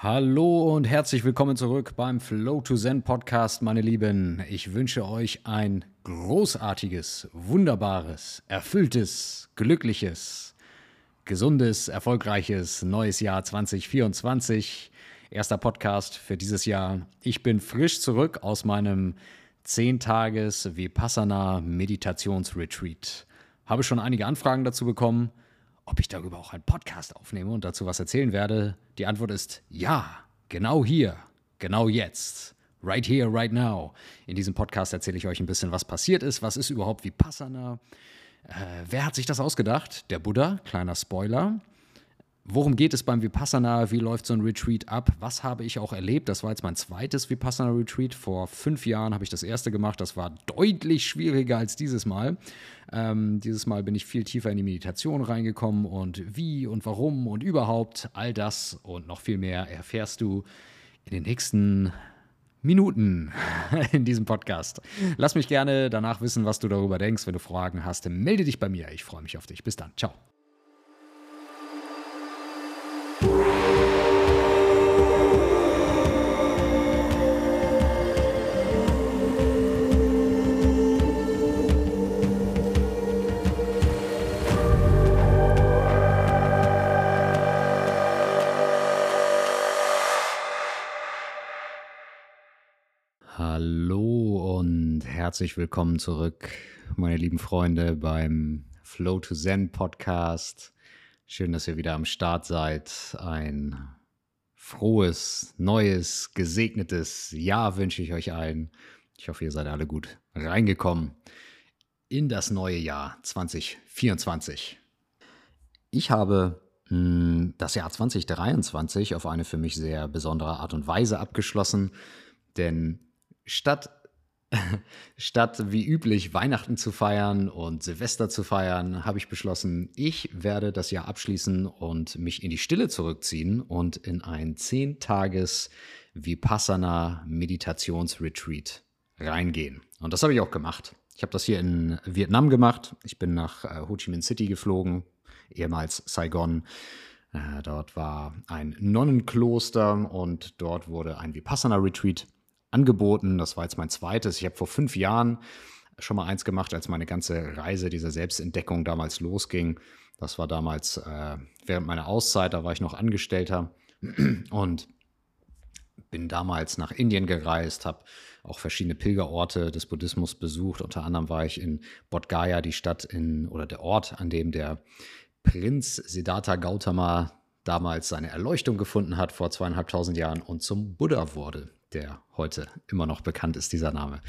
Hallo und herzlich willkommen zurück beim Flow to Zen Podcast, meine Lieben. Ich wünsche euch ein großartiges, wunderbares, erfülltes, glückliches, gesundes, erfolgreiches neues Jahr 2024. Erster Podcast für dieses Jahr. Ich bin frisch zurück aus meinem 10-Tages Vipassana Meditationsretreat. Habe schon einige Anfragen dazu bekommen ob ich darüber auch einen Podcast aufnehme und dazu was erzählen werde? Die Antwort ist ja, genau hier, genau jetzt. Right here, right now. In diesem Podcast erzähle ich euch ein bisschen, was passiert ist, was ist überhaupt Vipassana, äh, wer hat sich das ausgedacht? Der Buddha, kleiner Spoiler. Worum geht es beim Vipassana? Wie läuft so ein Retreat ab? Was habe ich auch erlebt? Das war jetzt mein zweites Vipassana-Retreat. Vor fünf Jahren habe ich das erste gemacht. Das war deutlich schwieriger als dieses Mal. Ähm, dieses Mal bin ich viel tiefer in die Meditation reingekommen und wie und warum und überhaupt all das und noch viel mehr erfährst du in den nächsten Minuten in diesem Podcast. Lass mich gerne danach wissen, was du darüber denkst. Wenn du Fragen hast, melde dich bei mir. Ich freue mich auf dich. Bis dann. Ciao. Herzlich willkommen zurück, meine lieben Freunde, beim Flow to Zen Podcast. Schön, dass ihr wieder am Start seid. Ein frohes, neues, gesegnetes Jahr wünsche ich euch allen. Ich hoffe, ihr seid alle gut reingekommen in das neue Jahr 2024. Ich habe mh, hm, das Jahr 2023 auf eine für mich sehr besondere Art und Weise abgeschlossen, denn statt Statt wie üblich Weihnachten zu feiern und Silvester zu feiern, habe ich beschlossen, ich werde das Jahr abschließen und mich in die Stille zurückziehen und in ein 10-Tages Vipassana Meditationsretreat reingehen. Und das habe ich auch gemacht. Ich habe das hier in Vietnam gemacht. Ich bin nach äh, Ho Chi Minh City geflogen, ehemals Saigon. Äh, dort war ein Nonnenkloster und dort wurde ein Vipassana Retreat angeboten. Das war jetzt mein zweites. Ich habe vor fünf Jahren schon mal eins gemacht, als meine ganze Reise dieser Selbstentdeckung damals losging. Das war damals äh, während meiner Auszeit, da war ich noch Angestellter und bin damals nach Indien gereist, habe auch verschiedene Pilgerorte des Buddhismus besucht. Unter anderem war ich in Bodh Gaya, die Stadt in oder der Ort, an dem der Prinz Siddhartha Gautama damals seine Erleuchtung gefunden hat vor zweieinhalbtausend Jahren und zum Buddha wurde der heute immer noch bekannt ist, dieser Name.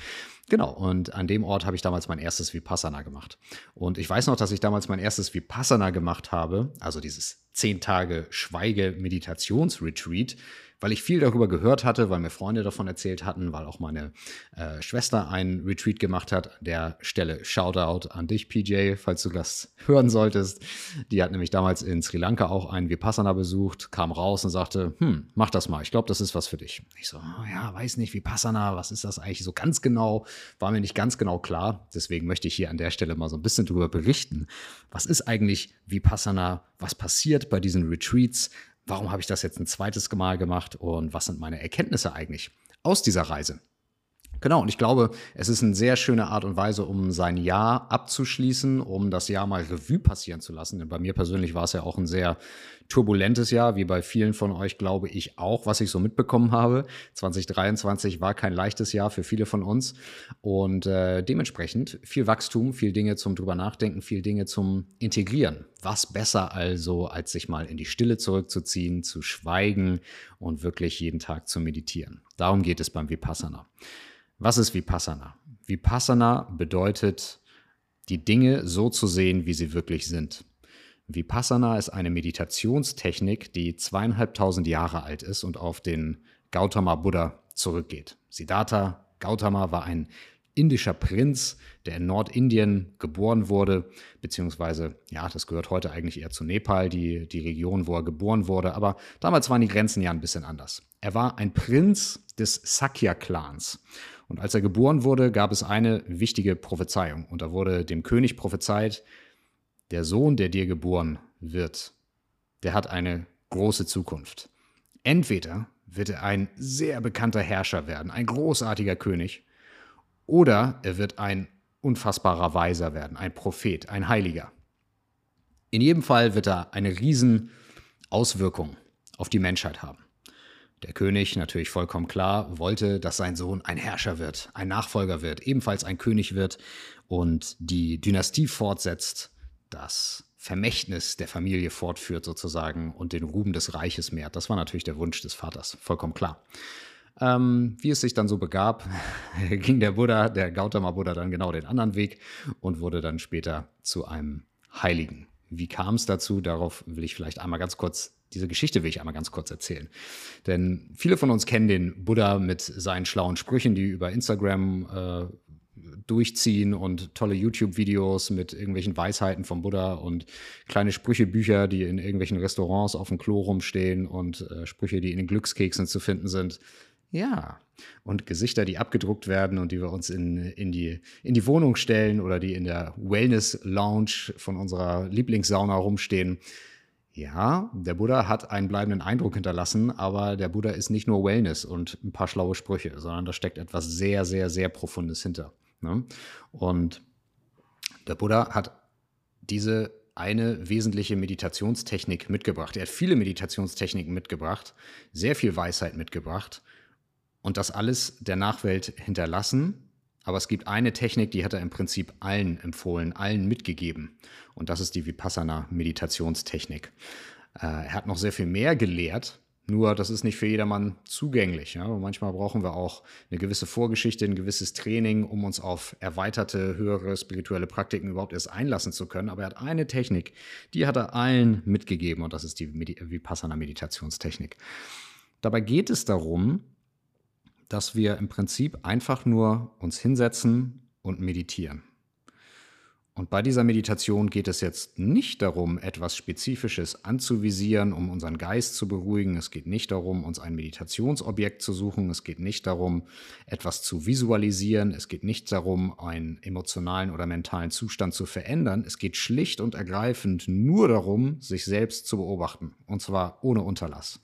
Genau, und an dem Ort habe ich damals mein erstes Vipassana gemacht. Und ich weiß noch, dass ich damals mein erstes Vipassana gemacht habe, also dieses zehn Tage Schweige-Meditations-Retreat weil ich viel darüber gehört hatte, weil mir Freunde davon erzählt hatten, weil auch meine äh, Schwester einen Retreat gemacht hat. An der Stelle Shoutout an dich, PJ, falls du das hören solltest. Die hat nämlich damals in Sri Lanka auch einen Vipassana besucht, kam raus und sagte, hm, mach das mal, ich glaube, das ist was für dich. Ich so, oh, ja, weiß nicht, Vipassana, was ist das eigentlich so ganz genau? War mir nicht ganz genau klar. Deswegen möchte ich hier an der Stelle mal so ein bisschen darüber berichten. Was ist eigentlich Vipassana? Was passiert bei diesen Retreats? Warum habe ich das jetzt ein zweites Mal gemacht und was sind meine Erkenntnisse eigentlich aus dieser Reise? Genau, und ich glaube, es ist eine sehr schöne Art und Weise, um sein Jahr abzuschließen, um das Jahr mal Revue passieren zu lassen. Denn bei mir persönlich war es ja auch ein sehr turbulentes Jahr, wie bei vielen von euch, glaube ich auch, was ich so mitbekommen habe. 2023 war kein leichtes Jahr für viele von uns und äh, dementsprechend viel Wachstum, viel Dinge zum drüber nachdenken, viel Dinge zum Integrieren. Was besser also, als sich mal in die Stille zurückzuziehen, zu schweigen und wirklich jeden Tag zu meditieren. Darum geht es beim Vipassana. Was ist Vipassana? Vipassana bedeutet, die Dinge so zu sehen, wie sie wirklich sind. Vipassana ist eine Meditationstechnik, die zweieinhalbtausend Jahre alt ist und auf den Gautama Buddha zurückgeht. Siddhartha Gautama war ein indischer Prinz, der in Nordindien geboren wurde, beziehungsweise, ja, das gehört heute eigentlich eher zu Nepal, die, die Region, wo er geboren wurde, aber damals waren die Grenzen ja ein bisschen anders. Er war ein Prinz des Sakya-Clans und als er geboren wurde, gab es eine wichtige Prophezeiung. Und da wurde dem König prophezeit, der Sohn, der dir geboren wird, der hat eine große Zukunft. Entweder wird er ein sehr bekannter Herrscher werden, ein großartiger König, oder er wird ein unfassbarer Weiser werden, ein Prophet, ein Heiliger. In jedem Fall wird er eine riesen Auswirkung auf die Menschheit haben. Der König, natürlich vollkommen klar, wollte, dass sein Sohn ein Herrscher wird, ein Nachfolger wird, ebenfalls ein König wird und die Dynastie fortsetzt, das Vermächtnis der Familie fortführt sozusagen und den Ruhm des Reiches mehrt. Das war natürlich der Wunsch des Vaters, vollkommen klar. Ähm, wie es sich dann so begab, ging der Buddha, der Gautama Buddha, dann genau den anderen Weg und wurde dann später zu einem Heiligen. Wie kam es dazu? Darauf will ich vielleicht einmal ganz kurz, diese Geschichte will ich einmal ganz kurz erzählen. Denn viele von uns kennen den Buddha mit seinen schlauen Sprüchen, die über Instagram äh, durchziehen und tolle YouTube-Videos mit irgendwelchen Weisheiten vom Buddha und kleine Sprüchebücher, die in irgendwelchen Restaurants auf dem Klo rumstehen und äh, Sprüche, die in den Glückskeksen zu finden sind. Ja, und Gesichter, die abgedruckt werden und die wir uns in, in, die, in die Wohnung stellen oder die in der Wellness-Lounge von unserer Lieblingssauna rumstehen. Ja, der Buddha hat einen bleibenden Eindruck hinterlassen, aber der Buddha ist nicht nur Wellness und ein paar schlaue Sprüche, sondern da steckt etwas sehr, sehr, sehr Profundes hinter. Ne? Und der Buddha hat diese eine wesentliche Meditationstechnik mitgebracht. Er hat viele Meditationstechniken mitgebracht, sehr viel Weisheit mitgebracht und das alles der Nachwelt hinterlassen. Aber es gibt eine Technik, die hat er im Prinzip allen empfohlen, allen mitgegeben. Und das ist die Vipassana-Meditationstechnik. Äh, er hat noch sehr viel mehr gelehrt, nur das ist nicht für jedermann zugänglich. Ja? manchmal brauchen wir auch eine gewisse Vorgeschichte, ein gewisses Training, um uns auf erweiterte, höhere spirituelle Praktiken überhaupt erst einlassen zu können. Aber er hat eine Technik, die hat er allen mitgegeben und das ist die Vipassana-Meditationstechnik. Dabei geht es darum, dass wir im Prinzip einfach nur uns hinsetzen und meditieren. Und bei dieser Meditation geht es jetzt nicht darum, etwas Spezifisches anzuvisieren, um unseren Geist zu beruhigen. Es geht nicht darum, uns ein Meditationsobjekt zu suchen. Es geht nicht darum, etwas zu visualisieren. Es geht nicht darum, einen emotionalen oder mentalen Zustand zu verändern. Es geht schlicht und ergreifend nur darum, sich selbst zu beobachten. Und zwar ohne Unterlass.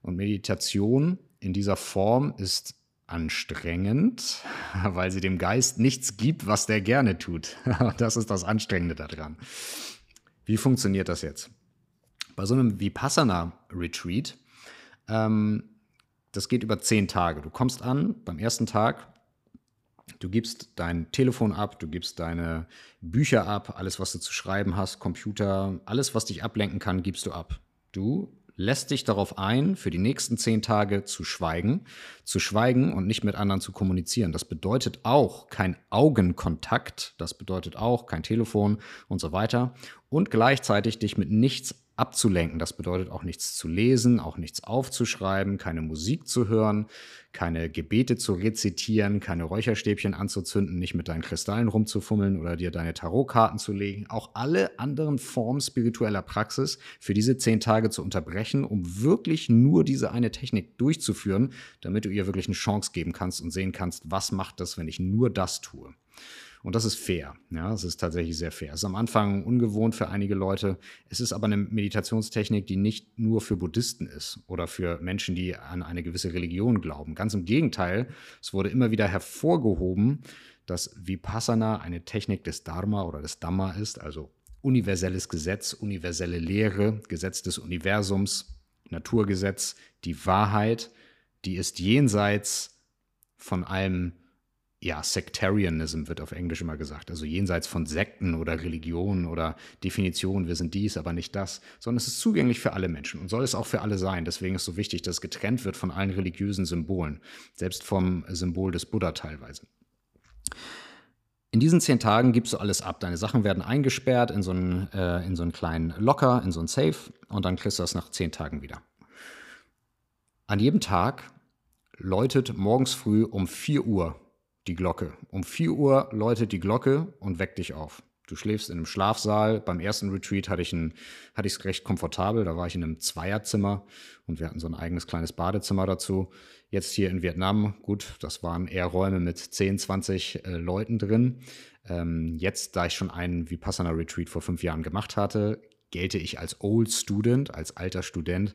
Und Meditation in dieser Form ist anstrengend, weil sie dem Geist nichts gibt, was der gerne tut. Das ist das Anstrengende daran. Wie funktioniert das jetzt? Bei so einem Vipassana-Retreat, ähm, das geht über zehn Tage. Du kommst an beim ersten Tag, du gibst dein Telefon ab, du gibst deine Bücher ab, alles, was du zu schreiben hast, Computer, alles, was dich ablenken kann, gibst du ab. Du lässt dich darauf ein, für die nächsten zehn Tage zu schweigen, zu schweigen und nicht mit anderen zu kommunizieren. Das bedeutet auch kein Augenkontakt, das bedeutet auch kein Telefon und so weiter und gleichzeitig dich mit nichts abzulenken. Das bedeutet auch nichts zu lesen, auch nichts aufzuschreiben, keine Musik zu hören, keine Gebete zu rezitieren, keine Räucherstäbchen anzuzünden, nicht mit deinen Kristallen rumzufummeln oder dir deine Tarotkarten zu legen. Auch alle anderen Formen spiritueller Praxis für diese zehn Tage zu unterbrechen, um wirklich nur diese eine Technik durchzuführen, damit du ihr wirklich eine Chance geben kannst und sehen kannst, was macht das, wenn ich nur das tue. Und das ist fair. Ja, es ist tatsächlich sehr fair. Es ist am Anfang ungewohnt für einige Leute. Es ist aber eine Meditationstechnik, die nicht nur für Buddhisten ist oder für Menschen, die an eine gewisse Religion glauben. Ganz im Gegenteil, es wurde immer wieder hervorgehoben, dass Vipassana eine Technik des Dharma oder des Dhamma ist, also universelles Gesetz, universelle Lehre, Gesetz des Universums, Naturgesetz, die Wahrheit, die ist jenseits von allem ja, Sectarianism wird auf Englisch immer gesagt, also jenseits von Sekten oder Religionen oder Definitionen, wir sind dies, aber nicht das, sondern es ist zugänglich für alle Menschen und soll es auch für alle sein. Deswegen ist es so wichtig, dass es getrennt wird von allen religiösen Symbolen, selbst vom Symbol des Buddha teilweise. In diesen zehn Tagen gibst du alles ab. Deine Sachen werden eingesperrt in so einen, äh, in so einen kleinen Locker, in so einen Safe und dann kriegst du das nach zehn Tagen wieder. An jedem Tag läutet morgens früh um 4 Uhr die Glocke. Um 4 Uhr läutet die Glocke und weckt dich auf. Du schläfst in einem Schlafsaal. Beim ersten Retreat hatte ich es recht komfortabel. Da war ich in einem Zweierzimmer und wir hatten so ein eigenes kleines Badezimmer dazu. Jetzt hier in Vietnam, gut, das waren eher Räume mit 10, 20 äh, Leuten drin. Ähm, jetzt, da ich schon einen Vipassana Retreat vor fünf Jahren gemacht hatte, gelte ich als Old Student, als alter Student.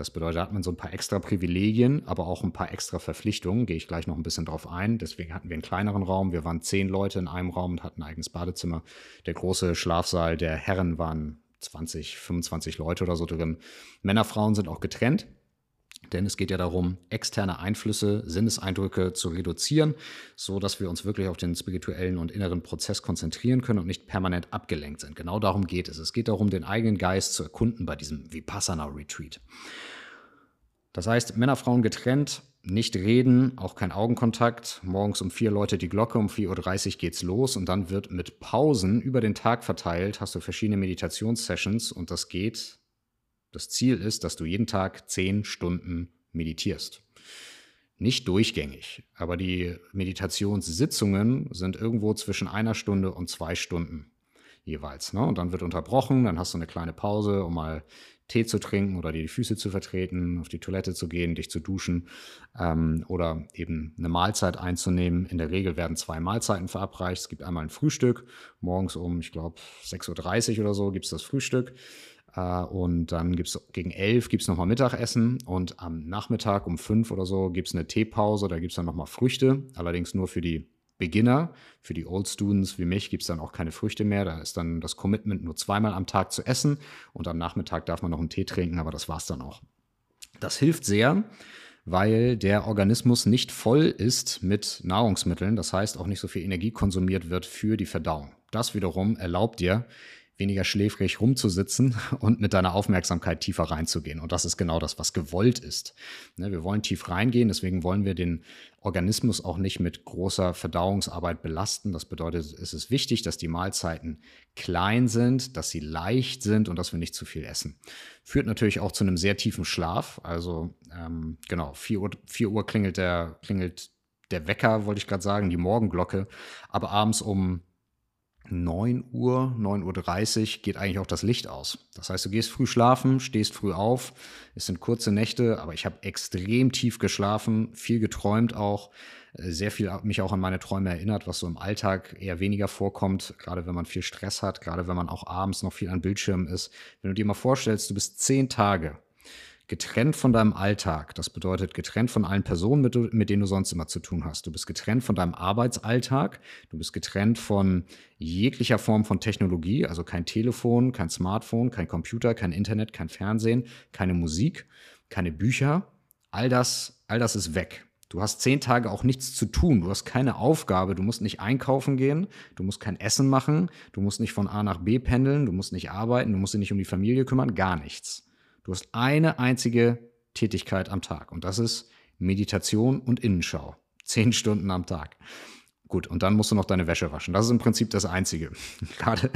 Das bedeutet, hat man so ein paar extra Privilegien, aber auch ein paar extra Verpflichtungen. Gehe ich gleich noch ein bisschen drauf ein. Deswegen hatten wir einen kleineren Raum. Wir waren zehn Leute in einem Raum und hatten ein eigenes Badezimmer. Der große Schlafsaal der Herren waren 20, 25 Leute oder so drin. Männer, Frauen sind auch getrennt. Denn es geht ja darum, externe Einflüsse, Sinneseindrücke zu reduzieren, so dass wir uns wirklich auf den spirituellen und inneren Prozess konzentrieren können und nicht permanent abgelenkt sind. Genau darum geht es. Es geht darum, den eigenen Geist zu erkunden bei diesem Vipassana Retreat. Das heißt, Männer, Frauen getrennt, nicht reden, auch kein Augenkontakt. Morgens um vier Leute die Glocke, um 4.30 Uhr geht's los und dann wird mit Pausen über den Tag verteilt, hast du verschiedene Meditationssessions und das geht das Ziel ist, dass du jeden Tag zehn Stunden meditierst. Nicht durchgängig, aber die Meditationssitzungen sind irgendwo zwischen einer Stunde und zwei Stunden jeweils. Ne? Und dann wird unterbrochen, dann hast du eine kleine Pause, um mal Tee zu trinken oder dir die Füße zu vertreten, auf die Toilette zu gehen, dich zu duschen ähm, oder eben eine Mahlzeit einzunehmen. In der Regel werden zwei Mahlzeiten verabreicht. Es gibt einmal ein Frühstück, morgens um, ich glaube, 6.30 Uhr oder so gibt es das Frühstück. Äh, und dann gibt es gegen elf gibt es nochmal Mittagessen und am Nachmittag um fünf oder so gibt es eine Teepause, da gibt es dann nochmal Früchte, allerdings nur für die Beginner. Für die Old Students wie mich gibt es dann auch keine Früchte mehr. Da ist dann das Commitment nur zweimal am Tag zu essen und am Nachmittag darf man noch einen Tee trinken, aber das war es dann auch. Das hilft sehr, weil der Organismus nicht voll ist mit Nahrungsmitteln, das heißt auch nicht so viel Energie konsumiert wird für die Verdauung. Das wiederum erlaubt dir, weniger schläfrig rumzusitzen und mit deiner Aufmerksamkeit tiefer reinzugehen. Und das ist genau das, was gewollt ist. Ne, wir wollen tief reingehen, deswegen wollen wir den Organismus auch nicht mit großer Verdauungsarbeit belasten. Das bedeutet, es ist wichtig, dass die Mahlzeiten klein sind, dass sie leicht sind und dass wir nicht zu viel essen. Führt natürlich auch zu einem sehr tiefen Schlaf. Also ähm, genau, 4 Uhr, 4 Uhr klingelt der, klingelt der Wecker, wollte ich gerade sagen, die Morgenglocke. Aber abends um 9 Uhr, 9.30 Uhr geht eigentlich auch das Licht aus. Das heißt, du gehst früh schlafen, stehst früh auf. Es sind kurze Nächte, aber ich habe extrem tief geschlafen, viel geträumt auch, äh, sehr viel mich auch an meine Träume erinnert, was so im Alltag eher weniger vorkommt, gerade wenn man viel Stress hat, gerade wenn man auch abends noch viel an Bildschirmen ist. Wenn du dir mal vorstellst, du bist zehn Tage getrennt von deinem Alltag. Das bedeutet getrennt von allen Personen, mit, mit, denen du sonst immer zu tun hast. Du bist getrennt von deinem Arbeitsalltag. Du bist getrennt von jeglicher Form von Technologie, also kein Telefon, kein Smartphone, kein Computer, kein Internet, kein Fernsehen, keine Musik, keine Bücher. All das, all das ist weg. Du hast zehn Tage auch nichts zu tun. Du hast keine Aufgabe. Du musst nicht einkaufen gehen. Du musst kein Essen machen. Du musst nicht von A nach B pendeln. Du musst nicht arbeiten. Du musst dich nicht um die Familie kümmern. Gar nichts. Du hast eine einzige Tätigkeit am Tag und das ist Meditation und Innenschau. Zehn Stunden am Tag. Gut, und dann musst du noch deine Wäsche waschen. Das ist im Prinzip das Einzige. gerade,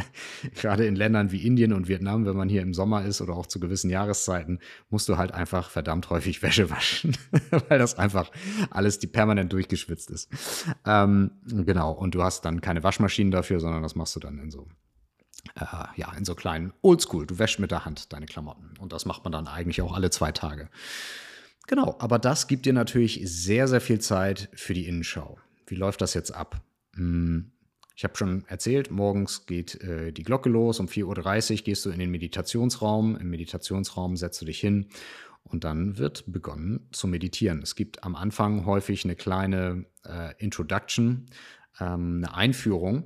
gerade in Ländern wie Indien und Vietnam, wenn man hier im Sommer ist oder auch zu gewissen Jahreszeiten, musst du halt einfach verdammt häufig Wäsche waschen, weil das einfach alles die permanent durchgeschwitzt ist. Ähm, genau, und du hast dann keine Waschmaschinen dafür, sondern das machst du dann in so äh, ja, in so kleinen Oldschool. Du wäschst mit der Hand deine Klamotten. Und das macht man dann eigentlich auch alle zwei Tage. Genau, aber das gibt dir natürlich sehr, sehr viel Zeit für die Innenschau. Wie läuft das jetzt ab? Hm, ich habe schon erzählt, morgens geht äh, die Glocke los. Um 4.30 Uhr gehst du in den Meditationsraum. Im Meditationsraum setzt du dich hin und dann wird begonnen zu meditieren. Es gibt am Anfang häufig eine kleine äh, Introduction, ähm, eine Einführung.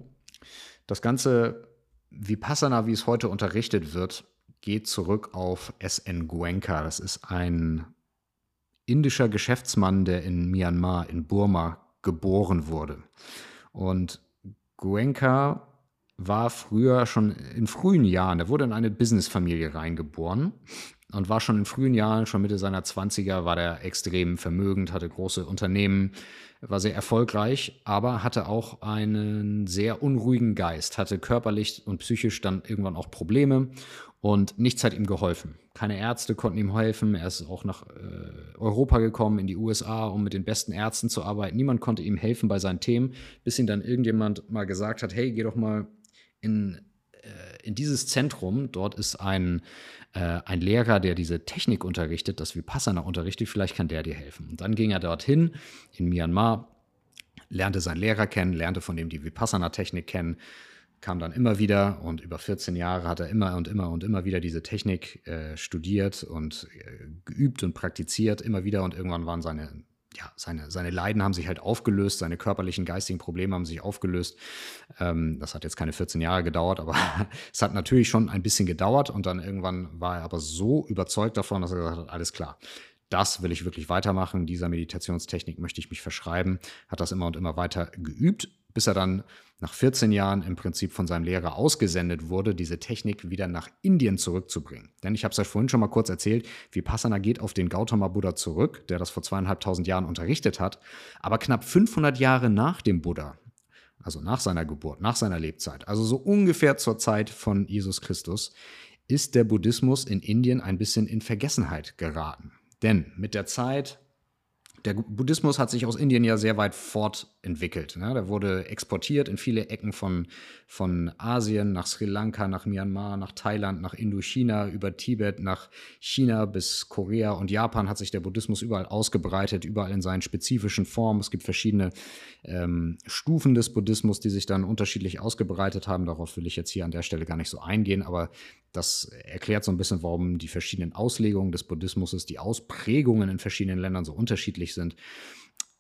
Das Ganze Vipassana, wie es heute unterrichtet wird, geht zurück auf S.N. Goenka. Das ist ein indischer Geschäftsmann, der in Myanmar, in Burma, geboren wurde. Und Goenka war früher schon in frühen Jahren, er wurde in eine Businessfamilie reingeboren und war schon in frühen Jahren, schon Mitte seiner 20er, war er extrem vermögend, hatte große Unternehmen, war sehr erfolgreich, aber hatte auch einen sehr unruhigen Geist, hatte körperlich und psychisch dann irgendwann auch Probleme und nichts hat ihm geholfen. Keine Ärzte konnten ihm helfen. Er ist auch nach äh, Europa gekommen, in die USA, um mit den besten Ärzten zu arbeiten. Niemand konnte ihm helfen bei seinen Themen, bis ihm dann irgendjemand mal gesagt hat, hey, geh doch mal in, äh, in dieses Zentrum. Dort ist ein äh, ein Lehrer, der diese Technik unterrichtet, das Vipassana unterrichtet, vielleicht kann der dir helfen. Und dann ging er dorthin in Myanmar, lernte seinen Lehrer kennen, lernte von dem die Vipassana-Technik kennen, kam dann immer wieder und über 14 Jahre hat er immer und immer und immer wieder diese Technik äh, studiert und äh, geübt und praktiziert, immer wieder und irgendwann waren seine, ja, seine, seine Leiden haben sich halt aufgelöst, seine körperlichen, geistigen Probleme haben sich aufgelöst. Ähm, das hat jetzt keine 14 Jahre gedauert, aber es hat natürlich schon ein bisschen gedauert und dann irgendwann war er aber so überzeugt davon, dass er gesagt hat, alles klar, das will ich wirklich weitermachen, dieser Meditationstechnik möchte ich mich verschreiben, hat das immer und immer weiter geübt, bis er dann nach 14 Jahren im Prinzip von seinem Lehrer ausgesendet wurde, diese Technik wieder nach Indien zurückzubringen. Denn ich habe es euch vorhin schon mal kurz erzählt, Vipassana geht auf den Gautama Buddha zurück, der das vor zweieinhalbtausend Jahren unterrichtet hat. Aber knapp 500 Jahre nach dem Buddha, also nach seiner Geburt, nach seiner Lebzeit, also so ungefähr zur Zeit von Jesus Christus, ist der Buddhismus in Indien ein bisschen in Vergessenheit geraten. Denn mit der Zeit der Buddhismus hat sich aus Indien ja sehr weit fortentwickelt. Ne? Der wurde exportiert in viele Ecken von, von Asien, nach Sri Lanka, nach Myanmar, nach Thailand, nach Indochina, über Tibet, nach China bis Korea und Japan hat sich der Buddhismus überall ausgebreitet, überall in seinen spezifischen Formen. Es gibt verschiedene ähm, Stufen des Buddhismus, die sich dann unterschiedlich ausgebreitet haben. Darauf will ich jetzt hier an der Stelle gar nicht so eingehen, aber das erklärt so ein bisschen, warum die verschiedenen Auslegungen des Buddhismus, die Ausprägungen in verschiedenen Ländern so unterschiedlich sind.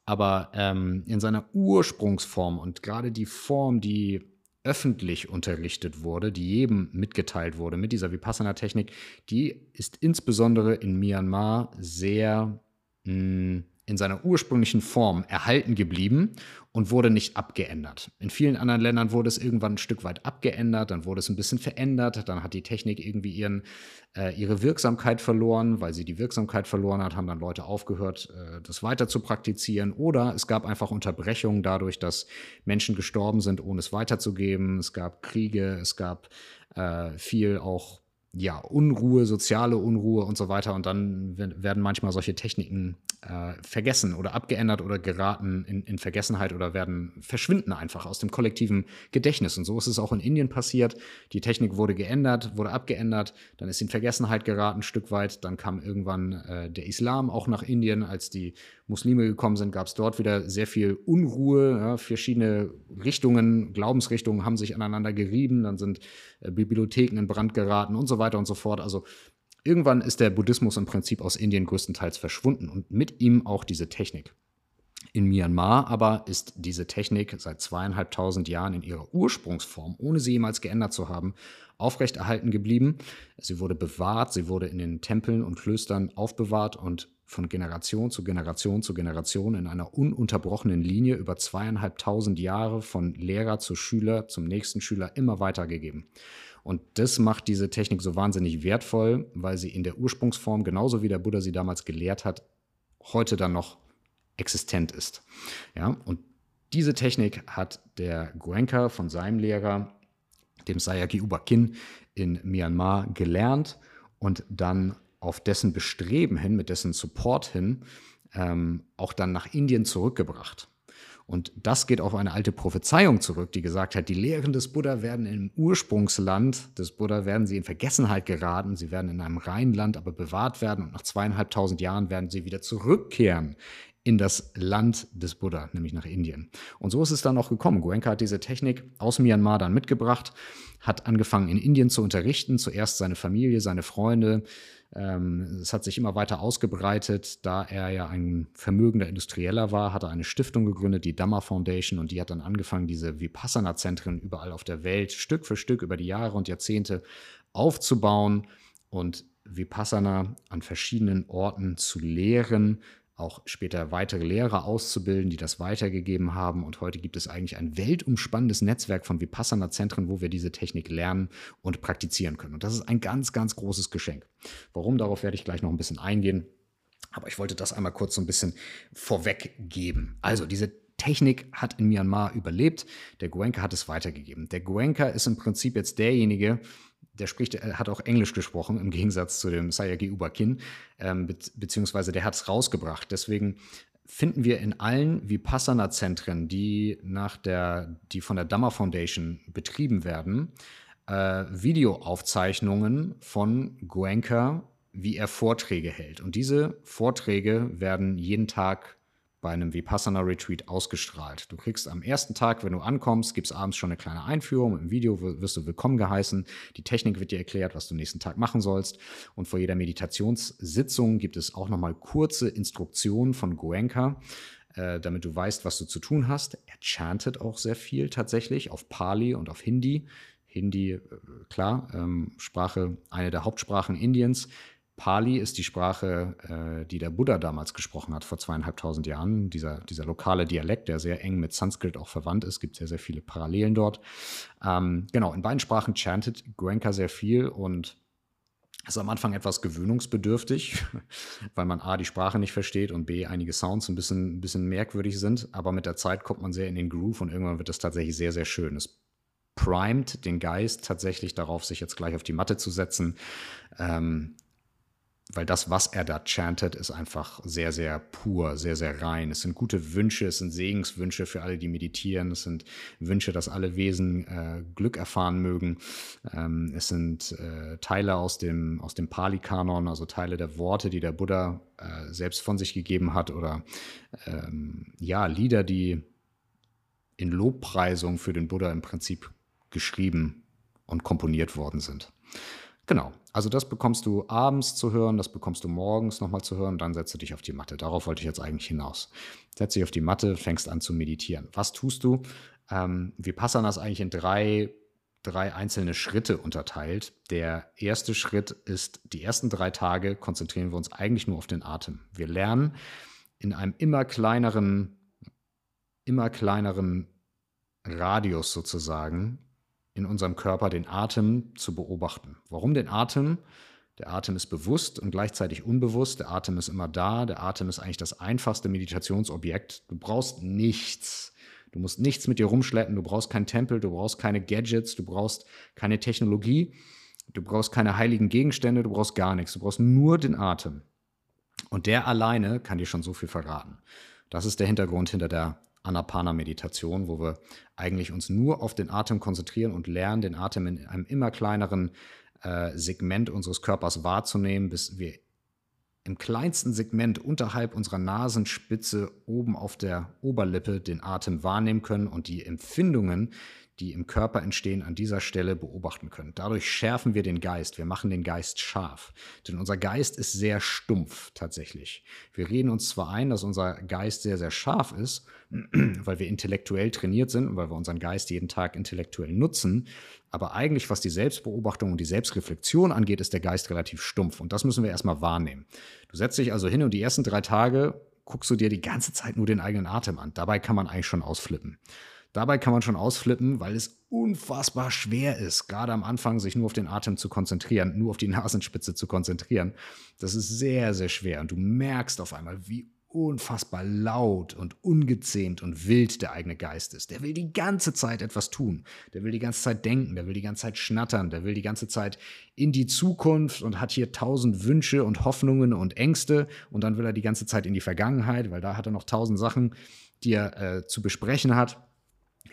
Aber ähm, in seiner Ursprungsform und gerade die Form, die öffentlich unterrichtet wurde, die jedem mitgeteilt wurde mit dieser Vipassana-Technik, die ist insbesondere in Myanmar sehr mh, hm, in seiner ursprünglichen Form erhalten geblieben und wurde nicht abgeändert. In vielen anderen Ländern wurde es irgendwann ein Stück weit abgeändert, dann wurde es ein bisschen verändert, dann hat die Technik irgendwie ihren, äh, ihre Wirksamkeit verloren, weil sie die Wirksamkeit verloren hat, haben dann Leute aufgehört, äh, das weiter zu praktizieren oder es gab einfach Unterbrechungen dadurch, dass Menschen gestorben sind, ohne es weiterzugeben. Es gab Kriege, es gab äh, viel auch ja, Unruhe, soziale Unruhe und so weiter. Und dann werden manchmal solche Techniken äh, vergessen oder abgeändert oder geraten in, in, Vergessenheit oder werden verschwinden einfach aus dem kollektiven Gedächtnis. Und so ist es auch in Indien passiert. Die Technik wurde geändert, wurde abgeändert, dann ist in Vergessenheit geraten ein Stück weit. Dann kam irgendwann äh, der Islam auch nach Indien. Als die Muslime gekommen sind, gab es dort wieder sehr viel Unruhe. Ja, verschiedene Richtungen, Glaubensrichtungen haben sich aneinander gerieben. Dann sind äh, Bibliotheken in Brand geraten und so weiter und so fort. Also Irgendwann ist der Buddhismus im Prinzip aus Indien größtenteils verschwunden und mit ihm auch diese Technik. In Myanmar aber ist diese Technik seit zweieinhalbtausend Jahren in ihrer Ursprungsform, ohne sie jemals geändert zu haben, aufrechterhalten geblieben. Sie wurde bewahrt, sie wurde in den Tempeln und Klöstern aufbewahrt und von Generation zu Generation zu Generation in einer ununterbrochenen Linie über zweieinhalbtausend Jahre von Lehrer zu Schüler zum nächsten Schüler immer weitergegeben. Und das macht diese Technik so wahnsinnig wertvoll, weil sie in der Ursprungsform, genauso wie der Buddha sie damals gelehrt hat, heute dann noch existent ist. Ja, und diese Technik hat der Goenka von seinem Lehrer, dem Sayagi Ubakin, in Myanmar gelernt und dann auf dessen Bestreben hin, mit dessen Support hin, ähm, auch dann nach Indien zurückgebracht. Und das geht auf eine alte Prophezeiung zurück, die gesagt hat, die Lehren des Buddha werden im Ursprungsland des Buddha werden sie in Vergessenheit geraten, sie werden in einem reinen Land aber bewahrt werden und nach zweieinhalbtausend Jahren werden sie wieder zurückkehren in das Land des Buddha, nämlich nach Indien. Und so ist es dann auch gekommen. Goenka hat diese Technik aus Myanmar dann mitgebracht, hat angefangen in Indien zu unterrichten, zuerst seine Familie, seine Freunde, es hat sich immer weiter ausgebreitet. Da er ja ein vermögender Industrieller war, hat er eine Stiftung gegründet, die Dhamma Foundation, und die hat dann angefangen, diese Vipassana-Zentren überall auf der Welt Stück für Stück über die Jahre und Jahrzehnte aufzubauen und Vipassana an verschiedenen Orten zu lehren, auch später weitere Lehrer auszubilden, die das weitergegeben haben. Und heute gibt es eigentlich ein weltumspannendes Netzwerk von Vipassana-Zentren, wo wir diese Technik lernen und praktizieren können. Und das ist ein ganz, ganz großes Geschenk. Warum, darauf werde ich gleich noch ein bisschen eingehen. Aber ich wollte das einmal kurz so ein bisschen vorweggeben. Also diese Technik hat in Myanmar überlebt. Der Goenka hat es weitergegeben. Der Goenka ist im Prinzip jetzt derjenige, der spricht, er hat auch Englisch gesprochen, im Gegensatz zu dem Sayagi Ubakin, ähm, be beziehungsweise der hat es rausgebracht. Deswegen finden wir in allen Vipassana-Zentren, die nach der, die von der Dhamma Foundation betrieben werden, äh, Videoaufzeichnungen von Goenka, wie er Vorträge hält. Und diese Vorträge werden jeden Tag bei einem Vipassana Retreat ausgestrahlt. Du kriegst am ersten Tag, wenn du ankommst, gibt es abends schon eine kleine Einführung. Im Video wirst du willkommen geheißen. Die Technik wird dir erklärt, was du nächsten Tag machen sollst. Und vor jeder Meditationssitzung gibt es auch nochmal kurze Instruktionen von Goenka, äh, damit du weißt, was du zu tun hast. Er chantet auch sehr viel tatsächlich auf Pali und auf Hindi. Hindi, äh, klar, ähm, Sprache, eine der Hauptsprachen Indiens. Pali ist die Sprache, äh, die der Buddha damals gesprochen hat, vor zweieinhalbtausend Jahren. Dieser, dieser lokale Dialekt, der sehr eng mit Sanskrit auch verwandt ist, gibt sehr, sehr viele Parallelen dort. Ähm, genau, in beiden Sprachen chantet Goenka sehr viel und ist am Anfang etwas gewöhnungsbedürftig, weil man A, die Sprache nicht versteht und B, einige Sounds ein bisschen, ein bisschen merkwürdig sind. Aber mit der Zeit kommt man sehr in den Groove und irgendwann wird es tatsächlich sehr, sehr schön. Es primet den Geist tatsächlich darauf, sich jetzt gleich auf die Matte zu setzen. Ähm, weil das, was er da chantet, ist einfach sehr, sehr pur, sehr, sehr rein. Es sind gute Wünsche, es sind Segenswünsche für alle, die meditieren. Es sind Wünsche, dass alle Wesen äh, Glück erfahren mögen. Ähm, es sind äh, Teile aus dem, aus dem Pali-Kanon, also Teile der Worte, die der Buddha äh, selbst von sich gegeben hat oder ähm, ja, Lieder, die in Lobpreisung für den Buddha im Prinzip geschrieben und komponiert worden sind. Genau. Also das bekommst du abends zu hören, das bekommst du morgens nochmal zu hören, dann setzt du dich auf die Matte. Darauf wollte ich jetzt eigentlich hinaus. Setz dich auf die Matte, fängst an zu meditieren. Was tust du? Ähm, passen das eigentlich in drei, drei einzelne Schritte unterteilt. Der erste Schritt ist, die ersten drei Tage konzentrieren wir uns eigentlich nur auf den Atem. Wir lernen in einem immer kleineren, immer kleineren Radius sozusagen in unserem Körper den Atem zu beobachten. Warum den Atem? Der Atem ist bewusst und gleichzeitig unbewusst. Der Atem ist immer da. Der Atem ist eigentlich das einfachste Meditationsobjekt. Du brauchst nichts. Du musst nichts mit dir rumschleppen. Du brauchst keinen Tempel. Du brauchst keine Gadgets. Du brauchst keine Technologie. Du brauchst keine heiligen Gegenstände. Du brauchst gar nichts. Du brauchst nur den Atem. Und der alleine kann dir schon so viel verraten. Das ist der Hintergrund hinter der Anapana-Meditation, wo wir eigentlich uns nur auf den Atem konzentrieren und lernen, den Atem in einem immer kleineren äh, Segment unseres Körpers wahrzunehmen, bis wir im kleinsten Segment unterhalb unserer Nasenspitze oben auf der Oberlippe den Atem wahrnehmen können und die Empfindungen, die im Körper entstehen, an dieser Stelle beobachten können. Dadurch schärfen wir den Geist, wir machen den Geist scharf. Denn unser Geist ist sehr stumpf tatsächlich. Wir reden uns zwar ein, dass unser Geist sehr, sehr scharf ist, weil wir intellektuell trainiert sind und weil wir unseren Geist jeden Tag intellektuell nutzen, aber eigentlich, was die Selbstbeobachtung und die Selbstreflexion angeht, ist der Geist relativ stumpf. Und das müssen wir erstmal wahrnehmen. Du setzt dich also hin und die ersten drei Tage guckst du dir die ganze Zeit nur den eigenen Atem an. Dabei kann man eigentlich schon ausflippen. Dabei kann man schon ausflippen, weil es unfassbar schwer ist, gerade am Anfang sich nur auf den Atem zu konzentrieren, nur auf die Nasenspitze zu konzentrieren. Das ist sehr, sehr schwer und du merkst auf einmal, wie unfassbar laut und ungezähmt und wild der eigene Geist ist. Der will die ganze Zeit etwas tun. Der will die ganze Zeit denken, der will die ganze Zeit schnattern, der will die ganze Zeit in die Zukunft und hat hier tausend Wünsche und Hoffnungen und Ängste und dann will er die ganze Zeit in die Vergangenheit, weil da hat er noch tausend Sachen, die er äh, zu besprechen hat.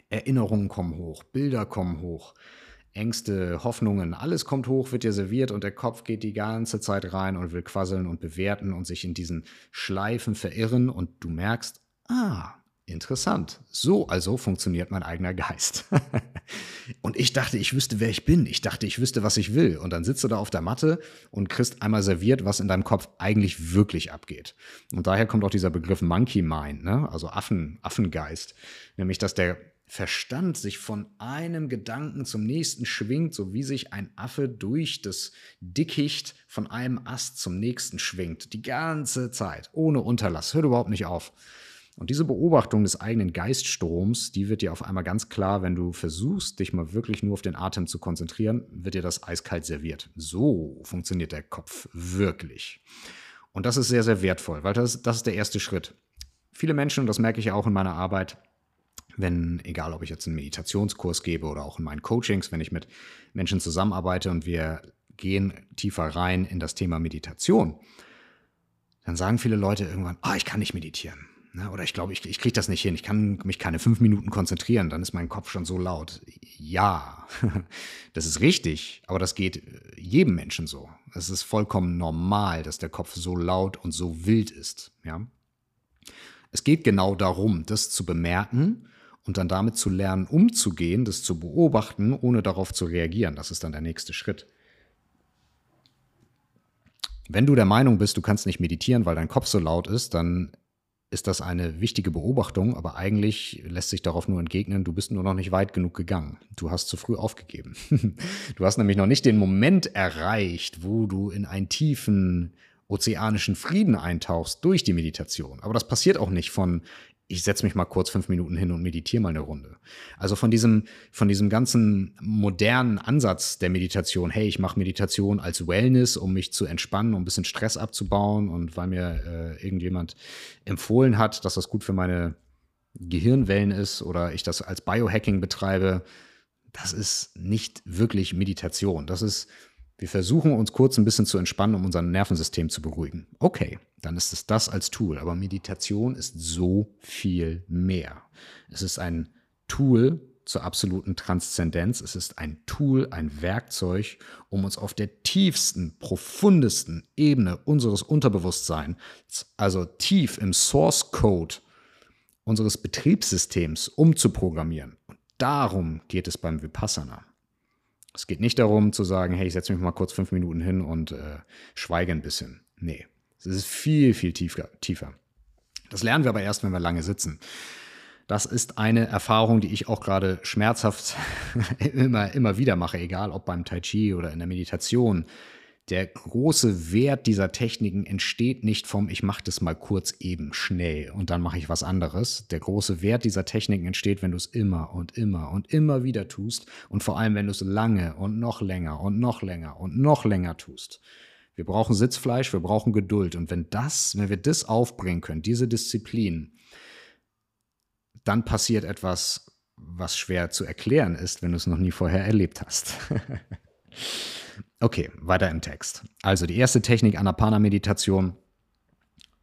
Erinnerungen kommen hoch, Bilder kommen hoch, Ängste, Hoffnungen, alles kommt hoch, wird dir serviert und der Kopf geht die ganze Zeit rein und will quasseln und bewerten und sich in diesen Schleifen verirren und du merkst, ah, interessant. So also funktioniert mein eigener Geist. und ich dachte, ich wüsste, wer ich bin. Ich dachte, ich wüsste, was ich will. Und dann sitzt du da auf der Matte und kriegst einmal serviert, was in deinem Kopf eigentlich wirklich abgeht. Und daher kommt auch dieser Begriff Monkey Mind, ne? also Affen, Affengeist. Nämlich, dass der Verstand sich von einem Gedanken zum nächsten schwingt, so wie sich ein Affe durch das Dickicht von einem Ast zum nächsten schwingt. Die ganze Zeit, ohne Unterlass. Hört überhaupt nicht auf. Und diese Beobachtung des eigenen Geiststroms, die wird dir auf einmal ganz klar, wenn du versuchst, dich mal wirklich nur auf den Atem zu konzentrieren, wird dir das eiskalt serviert. So funktioniert der Kopf wirklich. Und das ist sehr, sehr wertvoll, weil das, das ist der erste Schritt. Viele Menschen, und das merke ich auch in meiner Arbeit, wenn, egal ob ich jetzt einen Meditationskurs gebe oder auch in meinen Coachings, wenn ich mit Menschen zusammenarbeite und wir gehen tiefer rein in das Thema Meditation, dann sagen viele Leute irgendwann, ah, ich kann nicht meditieren. Ne? Oder ich glaube, ich, ich kriege das nicht hin. Ich kann mich keine fünf Minuten konzentrieren, dann ist mein Kopf schon so laut. Ja, das ist richtig, aber das geht jedem Menschen so. Es ist vollkommen normal, dass der Kopf so laut und so wild ist. Ja? Es geht genau darum, das zu bemerken und dann damit zu lernen, umzugehen, das zu beobachten, ohne darauf zu reagieren. Das ist dann der nächste Schritt. Wenn du der Meinung bist, du kannst nicht meditieren, weil dein Kopf so laut ist, dann ist das eine wichtige Beobachtung, aber eigentlich lässt sich darauf nur entgegnen, du bist nur noch nicht weit genug gegangen. Du hast zu früh aufgegeben. du hast nämlich noch nicht den Moment erreicht, wo du in einen tiefen ozeanischen Frieden eintauchst durch die Meditation. Aber das passiert auch nicht von ich setze mich mal kurz fünf Minuten hin und meditiere mal eine Runde. Also von diesem, von diesem ganzen modernen Ansatz der Meditation, hey, ich mache Meditation als Wellness, um mich zu entspannen, um ein bisschen Stress abzubauen und weil mir äh, irgendjemand empfohlen hat, dass das gut für meine Gehirnwellen ist oder ich das als Biohacking betreibe, das ist nicht wirklich Meditation. Das ist wir versuchen uns kurz ein bisschen zu entspannen, um unser Nervensystem zu beruhigen. Okay, dann ist es das als Tool. Aber Meditation ist so viel mehr. Es ist ein Tool zur absoluten Transzendenz. Es ist ein Tool, ein Werkzeug, um uns auf der tiefsten, profundesten Ebene unseres Unterbewusstseins, also tief im Source Code unseres Betriebssystems umzuprogrammieren. Und darum geht es beim Vipassana. Es geht nicht darum zu sagen, hey, ich setze mich mal kurz fünf Minuten hin und äh, schweige ein bisschen. Nee, es ist viel, viel tiefer, tiefer. Das lernen wir aber erst, wenn wir lange sitzen. Das ist eine Erfahrung, die ich auch gerade schmerzhaft immer, immer wieder mache, egal ob beim Tai Chi oder in der Meditation der große Wert dieser Techniken entsteht nicht vom, ich mache das mal kurz eben schnell und dann mache ich was anderes. Der große Wert dieser Techniken entsteht, wenn du es immer und immer und immer wieder tust und vor allem, wenn du es lange und noch länger und noch länger und noch länger tust. Wir brauchen Sitzfleisch, wir brauchen Geduld und wenn das, wenn wir das aufbringen können, diese Disziplin, dann passiert etwas, was schwer zu erklären ist, wenn du es noch nie vorher erlebt hast. Okay, weiter im Text. Also die erste Technik Anapana-Meditation,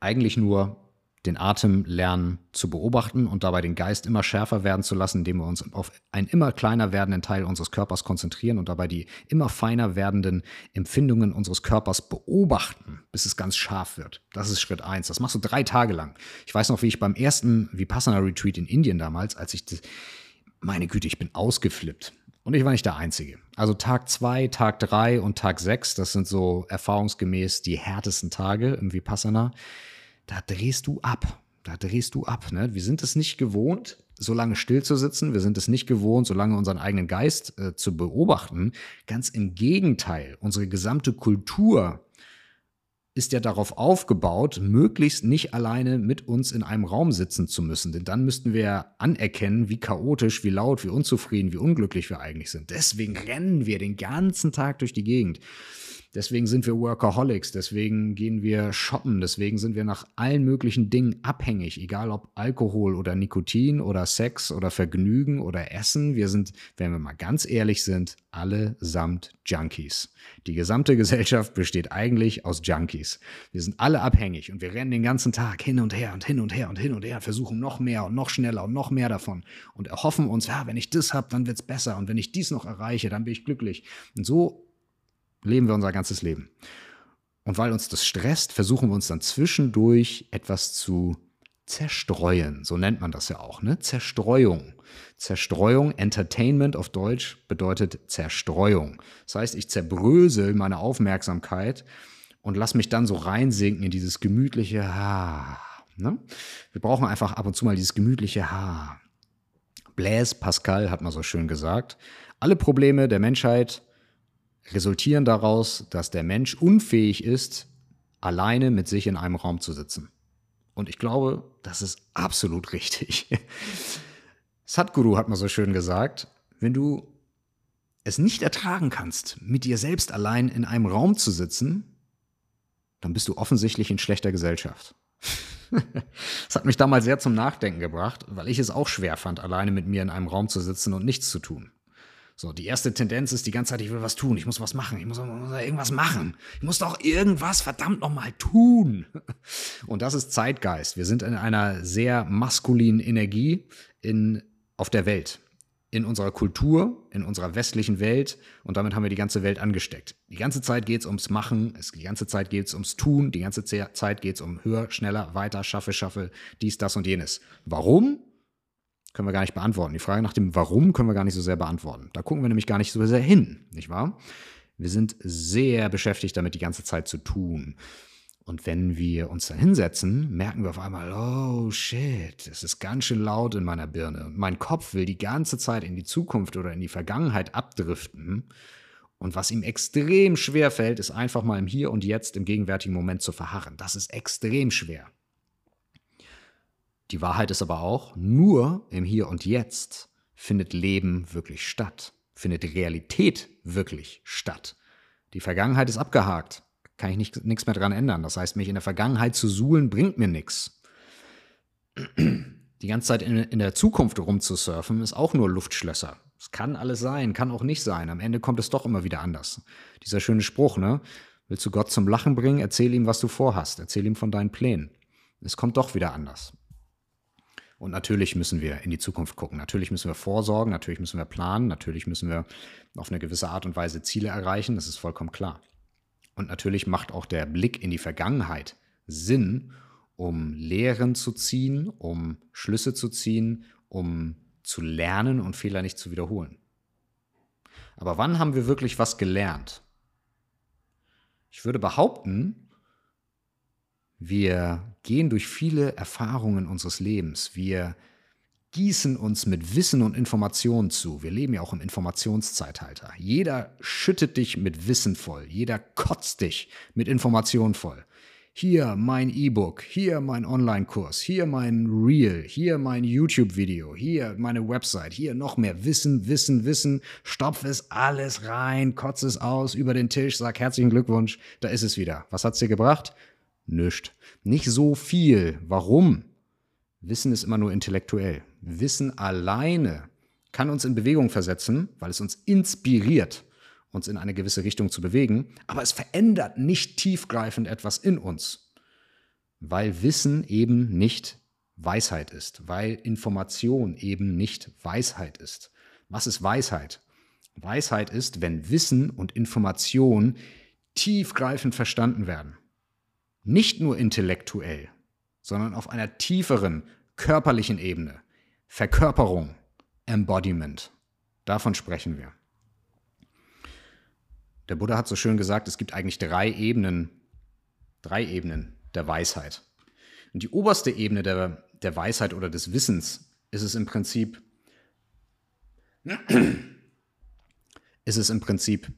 eigentlich nur den Atem lernen zu beobachten und dabei den Geist immer schärfer werden zu lassen, indem wir uns auf einen immer kleiner werdenden Teil unseres Körpers konzentrieren und dabei die immer feiner werdenden Empfindungen unseres Körpers beobachten, bis es ganz scharf wird. Das ist Schritt eins. Das machst du drei Tage lang. Ich weiß noch, wie ich beim ersten Vipassana Retreat in Indien damals, als ich, meine Güte, ich bin ausgeflippt. Und ich war nicht der Einzige. Also Tag zwei, Tag drei und Tag sechs, das sind so erfahrungsgemäß die härtesten Tage im Vipassana. Da drehst du ab. Da drehst du ab. Ne? Wir sind es nicht gewohnt, so lange still zu sitzen. Wir sind es nicht gewohnt, so lange unseren eigenen Geist äh, zu beobachten. Ganz im Gegenteil. Unsere gesamte Kultur ist ja darauf aufgebaut, möglichst nicht alleine mit uns in einem Raum sitzen zu müssen. Denn dann müssten wir anerkennen, wie chaotisch, wie laut, wie unzufrieden, wie unglücklich wir eigentlich sind. Deswegen rennen wir den ganzen Tag durch die Gegend. Deswegen sind wir Workaholics, deswegen gehen wir shoppen, deswegen sind wir nach allen möglichen Dingen abhängig, egal ob Alkohol oder Nikotin oder Sex oder Vergnügen oder Essen. Wir sind, wenn wir mal ganz ehrlich sind, allesamt Junkies. Die gesamte Gesellschaft besteht eigentlich aus Junkies. Wir sind alle abhängig und wir rennen den ganzen Tag hin und her und hin und her und hin und her, versuchen noch mehr und noch schneller und noch mehr davon und erhoffen uns, ja, wenn ich das habe, dann wird's besser und wenn ich dies noch erreiche, dann bin ich glücklich. Und so leben wir unser ganzes Leben. Und weil uns das stresst, versuchen wir uns dann zwischendurch etwas zu zerstreuen. So nennt man das ja auch, ne? Zerstreuung. Zerstreuung, Entertainment auf Deutsch bedeutet Zerstreuung. Das heißt, ich zerbrösel meine Aufmerksamkeit und lass mich dann so reinsinken in dieses gemütliche Ha. Ne? Wir brauchen einfach ab und zu mal dieses gemütliche Ha. Blaise Pascal hat mal so schön gesagt, alle Probleme der Menschheit resultieren daraus, dass der Mensch unfähig ist, alleine mit sich in einem Raum zu sitzen. Und ich glaube, das ist absolut richtig. Sadhguru hat mal so schön gesagt, wenn du es nicht ertragen kannst, mit dir selbst allein in einem Raum zu sitzen, dann bist du offensichtlich in schlechter Gesellschaft. das hat mich damals sehr zum Nachdenken gebracht, weil ich es auch schwer fand, alleine mit mir in einem Raum zu sitzen und nichts zu tun. So, die erste Tendenz ist die ganze Zeit, ich will was tun, ich muss was machen, ich muss, muss irgendwas machen. Ich muss doch irgendwas verdammt nochmal tun. Und das ist Zeitgeist. Wir sind in einer sehr maskulinen Energie in, auf der Welt. in unserer Kultur, in unserer westlichen Welt und damit haben wir die ganze Welt angesteckt. Die ganze Zeit geht es ums Machen, es, die ganze Zeit geht es ums Tun, die ganze Zeit geht es um höher, schneller, weiter, schaffe, schaffe, dies, das und jenes. Warum? Können wir gar nicht beantworten. Die Frage nach dem Warum können wir gar nicht so sehr beantworten. Da gucken wir nämlich gar nicht so sehr hin, nicht wahr? Wir sind sehr beschäftigt damit, die ganze Zeit zu tun. Und wenn wir uns dann hinsetzen, merken wir auf einmal, oh shit, es ist ganz schön laut in meiner Birne. Und mein Kopf will die ganze Zeit in die Zukunft oder in die Vergangenheit abdriften. Und was ihm extrem schwer fällt, ist einfach mal im Hier und Jetzt, im gegenwärtigen Moment zu verharren. Das ist extrem schwer. Die Wahrheit ist aber auch, nur im Hier und Jetzt findet Leben wirklich statt, findet Realität wirklich statt. Die Vergangenheit ist abgehakt kann ich nichts mehr dran ändern. Das heißt, mich in der Vergangenheit zu suhlen, bringt mir nichts. Die ganze Zeit in, in der Zukunft rumzusurfen, ist auch nur Luftschlösser. Es kann alles sein, kann auch nicht sein. Am Ende kommt es doch immer wieder anders. Dieser schöne Spruch, ne? Willst du Gott zum Lachen bringen? Erzähl ihm, was du vorhast. Erzähl ihm von deinen Plänen. Es kommt doch wieder anders. Und natürlich müssen wir in die Zukunft gucken. Natürlich müssen wir vorsorgen, natürlich müssen wir planen, natürlich müssen wir auf eine gewisse Art und Weise Ziele erreichen. Das ist vollkommen klar. Und natürlich macht auch der Blick in die Vergangenheit Sinn, um Lehren zu ziehen, um Schlüsse zu ziehen, um zu lernen und Fehler nicht zu wiederholen. Aber wann haben wir wirklich was gelernt? Ich würde behaupten, wir gehen durch viele Erfahrungen unseres Lebens. Wir gießen uns mit Wissen und Informationen zu. Wir leben ja auch im Informationszeitalter. Jeder schüttet dich mit Wissen voll. Jeder kotzt dich mit Informationen voll. Hier mein E-Book, hier mein Online-Kurs, hier mein Reel, hier mein YouTube-Video, hier meine Website, hier noch mehr Wissen, Wissen, Wissen. Stopf es alles rein, kotz es aus über den Tisch, sag herzlichen Glückwunsch, da ist es wieder. Was hat's dir gebracht? Nischt. Nicht so viel. Warum? Wissen ist immer nur intellektuell. Wissen alleine kann uns in Bewegung versetzen, weil es uns inspiriert, uns in eine gewisse Richtung zu bewegen, aber es verändert nicht tiefgreifend etwas in uns, weil Wissen eben nicht Weisheit ist, weil Information eben nicht Weisheit ist. Was ist Weisheit? Weisheit ist, wenn Wissen und Information tiefgreifend verstanden werden. Nicht nur intellektuell, sondern auf einer tieferen körperlichen Ebene. Verkörperung, Embodiment. Davon sprechen wir. Der Buddha hat so schön gesagt, es gibt eigentlich drei Ebenen, drei Ebenen der Weisheit. Und die oberste Ebene der, der Weisheit oder des Wissens ist es im Prinzip, ist es im Prinzip,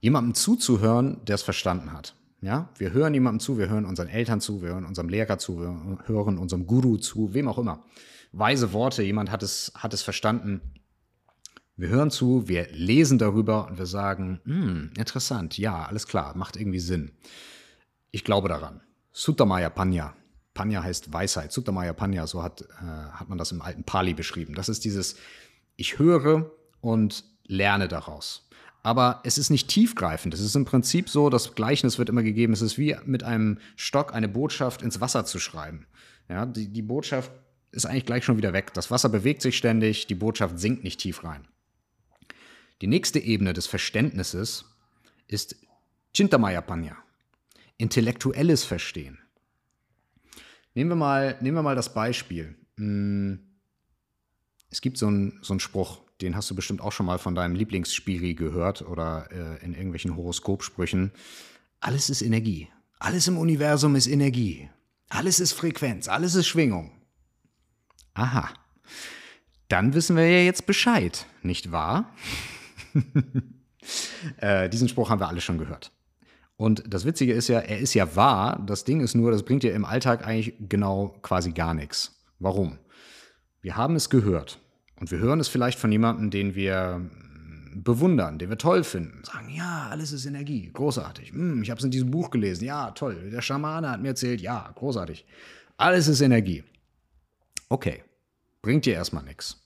jemandem zuzuhören, der es verstanden hat. Ja, wir hören jemandem zu, wir hören unseren Eltern zu, wir hören unserem Lehrer zu, wir hören unserem Guru zu, wem auch immer weise Worte, jemand hat es, hat es verstanden. Wir hören zu, wir lesen darüber und wir sagen, hm, interessant, ja, alles klar, macht irgendwie Sinn. Ich glaube daran. Suttamaya Panya. Panya heißt Weisheit. Suttamaya Panya, so hat, äh, hat man das im alten Pali beschrieben. Das ist dieses, ich höre und lerne daraus. Aber es ist nicht tiefgreifend. Es ist im Prinzip so, das Gleichnis wird immer gegeben, es ist wie mit einem Stock eine Botschaft ins Wasser zu schreiben. Ja, die, die Botschaft ist eigentlich gleich schon wieder weg. Das Wasser bewegt sich ständig, die Botschaft sinkt nicht tief rein. Die nächste Ebene des Verständnisses ist Chintamaya Panya, intellektuelles Verstehen. Nehmen wir mal, nehmen wir mal das Beispiel. Hm, es gibt so einen, so einen Spruch, den hast du bestimmt auch schon mal von deinem Lieblingsspiri gehört oder äh, in irgendwelchen Horoskopsprüchen. Alles ist Energie. Alles im Universum ist Energie. Alles ist Frequenz. Alles ist Schwingung. Aha. Dann wissen wir ja jetzt Bescheid, nicht wahr? äh, diesen Spruch haben wir alle schon gehört. Und das Witzige ist ja, er ist ja wahr. Das Ding ist nur, das bringt dir im Alltag eigentlich genau quasi gar nichts. Warum? Wir haben es gehört. Und wir hören es vielleicht von jemandem, den wir bewundern, den wir toll finden. Sagen, ja, alles ist Energie, großartig. Hm, ich habe es in diesem Buch gelesen, ja, toll. Der Schamane hat mir erzählt, ja, großartig. Alles ist Energie. Okay, bringt dir erstmal nichts.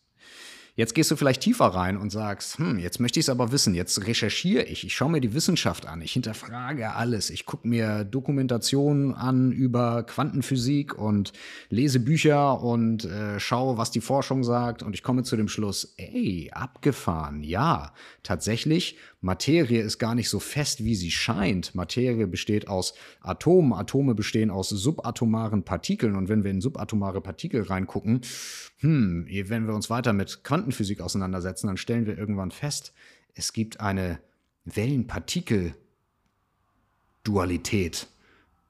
Jetzt gehst du vielleicht tiefer rein und sagst, hm, jetzt möchte ich es aber wissen, jetzt recherchiere ich, ich schaue mir die Wissenschaft an, ich hinterfrage alles, ich gucke mir Dokumentationen an über Quantenphysik und lese Bücher und äh, schaue, was die Forschung sagt und ich komme zu dem Schluss, ey, abgefahren, ja, tatsächlich, Materie ist gar nicht so fest, wie sie scheint. Materie besteht aus Atomen, Atome bestehen aus subatomaren Partikeln und wenn wir in subatomare Partikel reingucken, hm, wenn wir uns weiter mit Quantenphysik auseinandersetzen, dann stellen wir irgendwann fest, es gibt eine Wellenpartikel-Dualität.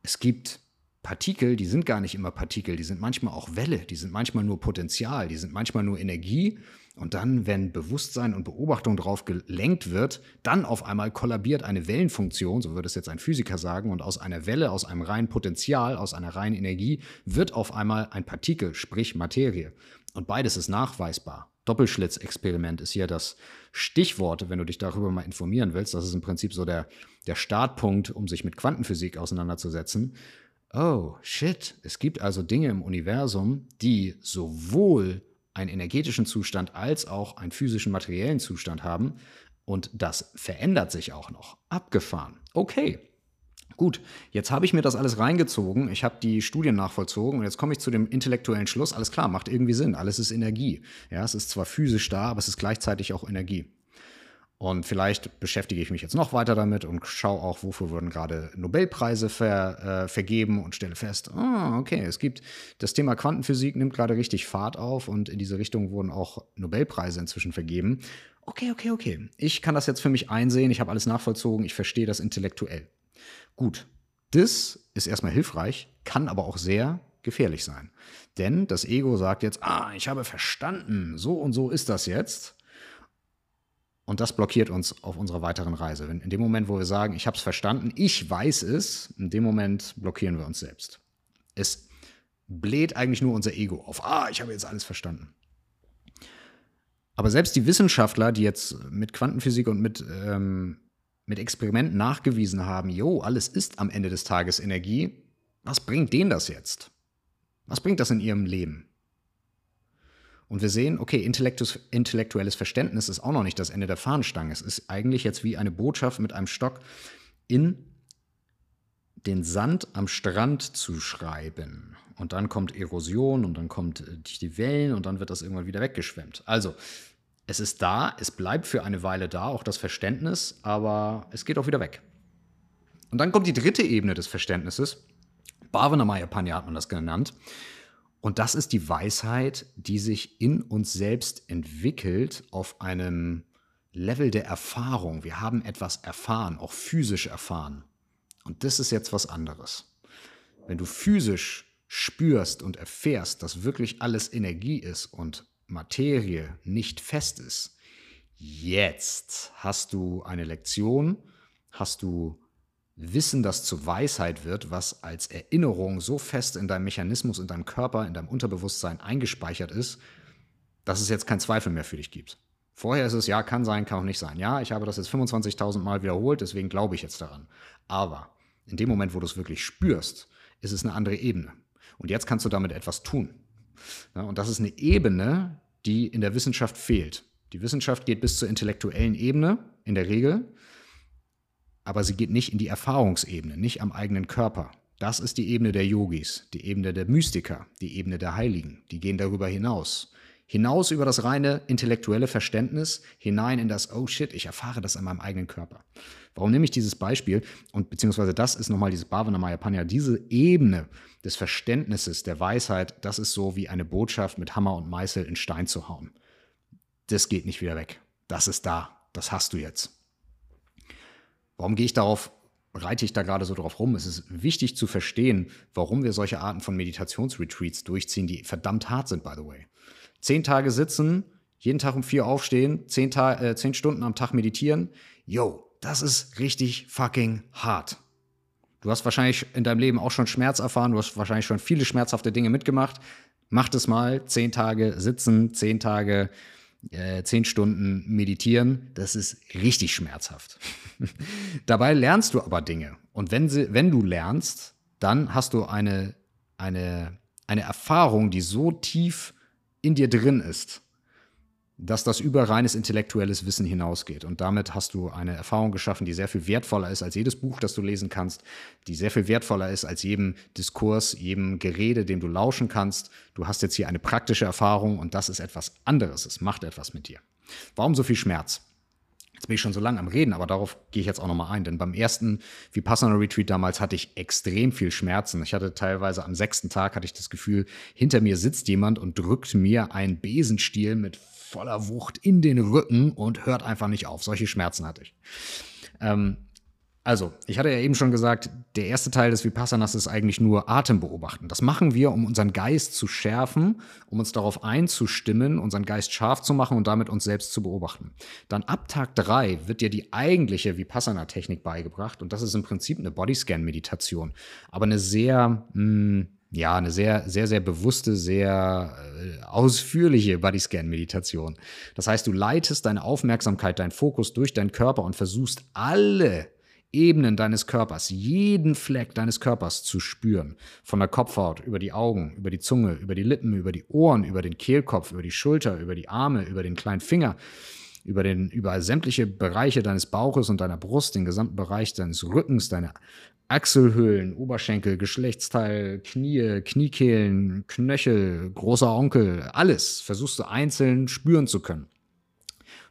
Es gibt Partikel, die sind gar nicht immer Partikel, die sind manchmal auch Welle, die sind manchmal nur Potenzial, die sind manchmal nur Energie. Und dann, wenn Bewusstsein und Beobachtung darauf gelenkt wird, dann auf einmal kollabiert eine Wellenfunktion, so würde es jetzt ein Physiker sagen, und aus einer Welle, aus einem reinen Potenzial, aus einer reinen Energie wird auf einmal ein Partikel, sprich Materie. Und beides ist nachweisbar. Doppelschlitzexperiment ist hier das Stichwort, wenn du dich darüber mal informieren willst. Das ist im Prinzip so der, der Startpunkt, um sich mit Quantenphysik auseinanderzusetzen. Oh, shit. Es gibt also Dinge im Universum, die sowohl einen energetischen Zustand als auch einen physischen materiellen Zustand haben. Und das verändert sich auch noch. Abgefahren. Okay, Gut, jetzt habe ich mir das alles reingezogen, ich habe die Studien nachvollzogen und jetzt komme ich zu dem intellektuellen Schluss, alles klar, macht irgendwie Sinn, alles ist Energie. Ja, es ist zwar physisch da, aber es ist gleichzeitig auch Energie. Und vielleicht beschäftige ich mich jetzt noch weiter damit und schaue auch, wofür wurden gerade Nobelpreise ver, äh, vergeben und stelle fest, oh, okay, es gibt das Thema Quantenphysik nimmt gerade richtig Fahrt auf und in diese Richtung wurden auch Nobelpreise inzwischen vergeben. Okay, okay, okay. Ich kann das jetzt für mich einsehen, ich habe alles nachvollzogen, ich verstehe das intellektuell. Gut, das ist erstmal hilfreich, kann aber auch sehr gefährlich sein. Denn das Ego sagt jetzt, ah, ich habe verstanden, so und so ist das jetzt. Und das blockiert uns auf unserer weiteren Reise. in dem Moment, wo wir sagen, ich habe es verstanden, ich weiß es, in dem Moment blockieren wir uns selbst. Es bläht eigentlich nur unser Ego auf. Ah, ich habe jetzt alles verstanden. Aber selbst die Wissenschaftler, die jetzt mit Quantenphysik und mit ähm, mit Experimenten nachgewiesen haben, jo, alles ist am Ende des Tages Energie, was bringt denen das jetzt? Was bringt das in ihrem Leben? Und wir sehen, okay, intellektuelles Verständnis ist auch noch nicht das Ende der Fahnenstange. Es ist eigentlich jetzt wie eine Botschaft mit einem Stock in den Sand am Strand zu schreiben. Und dann kommt Erosion und dann kommt äh, die Wellen und dann wird das irgendwann wieder weggeschwemmt. Also, es ist da, es bleibt für eine Weile da, auch das Verständnis, aber es geht auch wieder weg. Und dann kommt die dritte Ebene des Verständnisses. Bhavanamaya Panya hat man das genannt. Und das ist die Weisheit, die sich in uns selbst entwickelt auf einem Level der Erfahrung. Wir haben etwas erfahren, auch physisch erfahren. Und das ist jetzt was anderes. Wenn du physisch spürst und erfährst, dass wirklich alles Energie ist und Materie nicht fest ist, jetzt hast du eine Lektion, hast du Wissen, das zur Weisheit wird, was als Erinnerung so fest in deinem Mechanismus, in deinem Körper, in deinem Unterbewusstsein eingespeichert ist, dass es jetzt keinen Zweifel mehr für dich gibt. Vorher ist es, ja, kann sein, kann auch nicht sein. Ja, ich habe das jetzt 25.000 Mal wiederholt, deswegen glaube ich jetzt daran. Aber in dem Moment, wo du es wirklich spürst, ist es eine andere Ebene. Und jetzt kannst du damit etwas tun. Und das ist eine Ebene, die in der Wissenschaft fehlt. Die Wissenschaft geht bis zur intellektuellen Ebene in der Regel, aber sie geht nicht in die Erfahrungsebene, nicht am eigenen Körper. Das ist die Ebene der Yogis, die Ebene der Mystiker, die Ebene der Heiligen. Die gehen darüber hinaus. Hinaus über das reine intellektuelle Verständnis, hinein in das, oh shit, ich erfahre das an meinem eigenen Körper. Warum nehme ich dieses Beispiel? Und beziehungsweise das ist nochmal dieses Bhavanamaya Panya, diese Ebene des Verständnisses, der Weisheit, das ist so wie eine Botschaft mit Hammer und Meißel in Stein zu hauen. Das geht nicht wieder weg. Das ist da. Das hast du jetzt. Warum gehe ich darauf, reite ich da gerade so drauf rum? Es ist wichtig zu verstehen, warum wir solche Arten von Meditationsretreats durchziehen, die verdammt hart sind, by the way. Zehn Tage sitzen, jeden Tag um vier aufstehen, zehn, Ta äh, zehn Stunden am Tag meditieren. Yo, das ist richtig fucking hart. Du hast wahrscheinlich in deinem Leben auch schon Schmerz erfahren, du hast wahrscheinlich schon viele schmerzhafte Dinge mitgemacht. Mach das mal, zehn Tage sitzen, zehn Tage, zehn Stunden meditieren. Das ist richtig schmerzhaft. Dabei lernst du aber Dinge. Und wenn, sie, wenn du lernst, dann hast du eine, eine, eine Erfahrung, die so tief in dir drin ist, dass das über reines intellektuelles Wissen hinausgeht. Und damit hast du eine Erfahrung geschaffen, die sehr viel wertvoller ist als jedes Buch, das du lesen kannst, die sehr viel wertvoller ist als jedem Diskurs, jedem Gerede, dem du lauschen kannst. Du hast jetzt hier eine praktische Erfahrung und das ist etwas anderes. Es macht etwas mit dir. Warum so viel Schmerz? Jetzt bin ich schon so lange am Reden, aber darauf gehe ich jetzt auch nochmal ein. Denn beim ersten Vipassana Retreat damals hatte ich extrem viel Schmerzen. Ich hatte teilweise am sechsten Tag hatte ich das Gefühl, hinter mir sitzt jemand und drückt mir einen Besenstiel mit voller Wucht in den Rücken und hört einfach nicht auf. Solche Schmerzen hatte ich. Ähm, also, ich hatte ja eben schon gesagt, der erste Teil des Vipassanas ist eigentlich nur Atem beobachten. Das machen wir, um unseren Geist zu schärfen, um uns darauf einzustimmen, unseren Geist scharf zu machen und damit uns selbst zu beobachten. Dann ab Tag drei wird dir die eigentliche Vipassana-Technik beigebracht und das ist im Prinzip eine Bodyscan-Meditation, aber eine sehr mh, hm, ja, eine sehr, sehr, sehr bewusste, sehr äh, ausführliche Bodyscan-Meditation. Das heißt, du leitest deine Aufmerksamkeit, deinen Fokus durch deinen Körper und versuchst alle Ebenen deines Körpers, jeden Fleck deines Körpers zu spüren. Von der Kopfhaut, über die Augen, über die Zunge, über die Lippen, über die Ohren, über den Kehlkopf, über die Schulter, über die Arme, über den kleinen Finger, über, den, über sämtliche Bereiche deines Bauches und deiner Brust, den gesamten Bereich deines Rückens, deine Achselhöhlen, Oberschenkel, Geschlechtsteil, Knie, Kniekehlen, Knöchel, großer Onkel, alles versuchst du einzeln spüren zu können.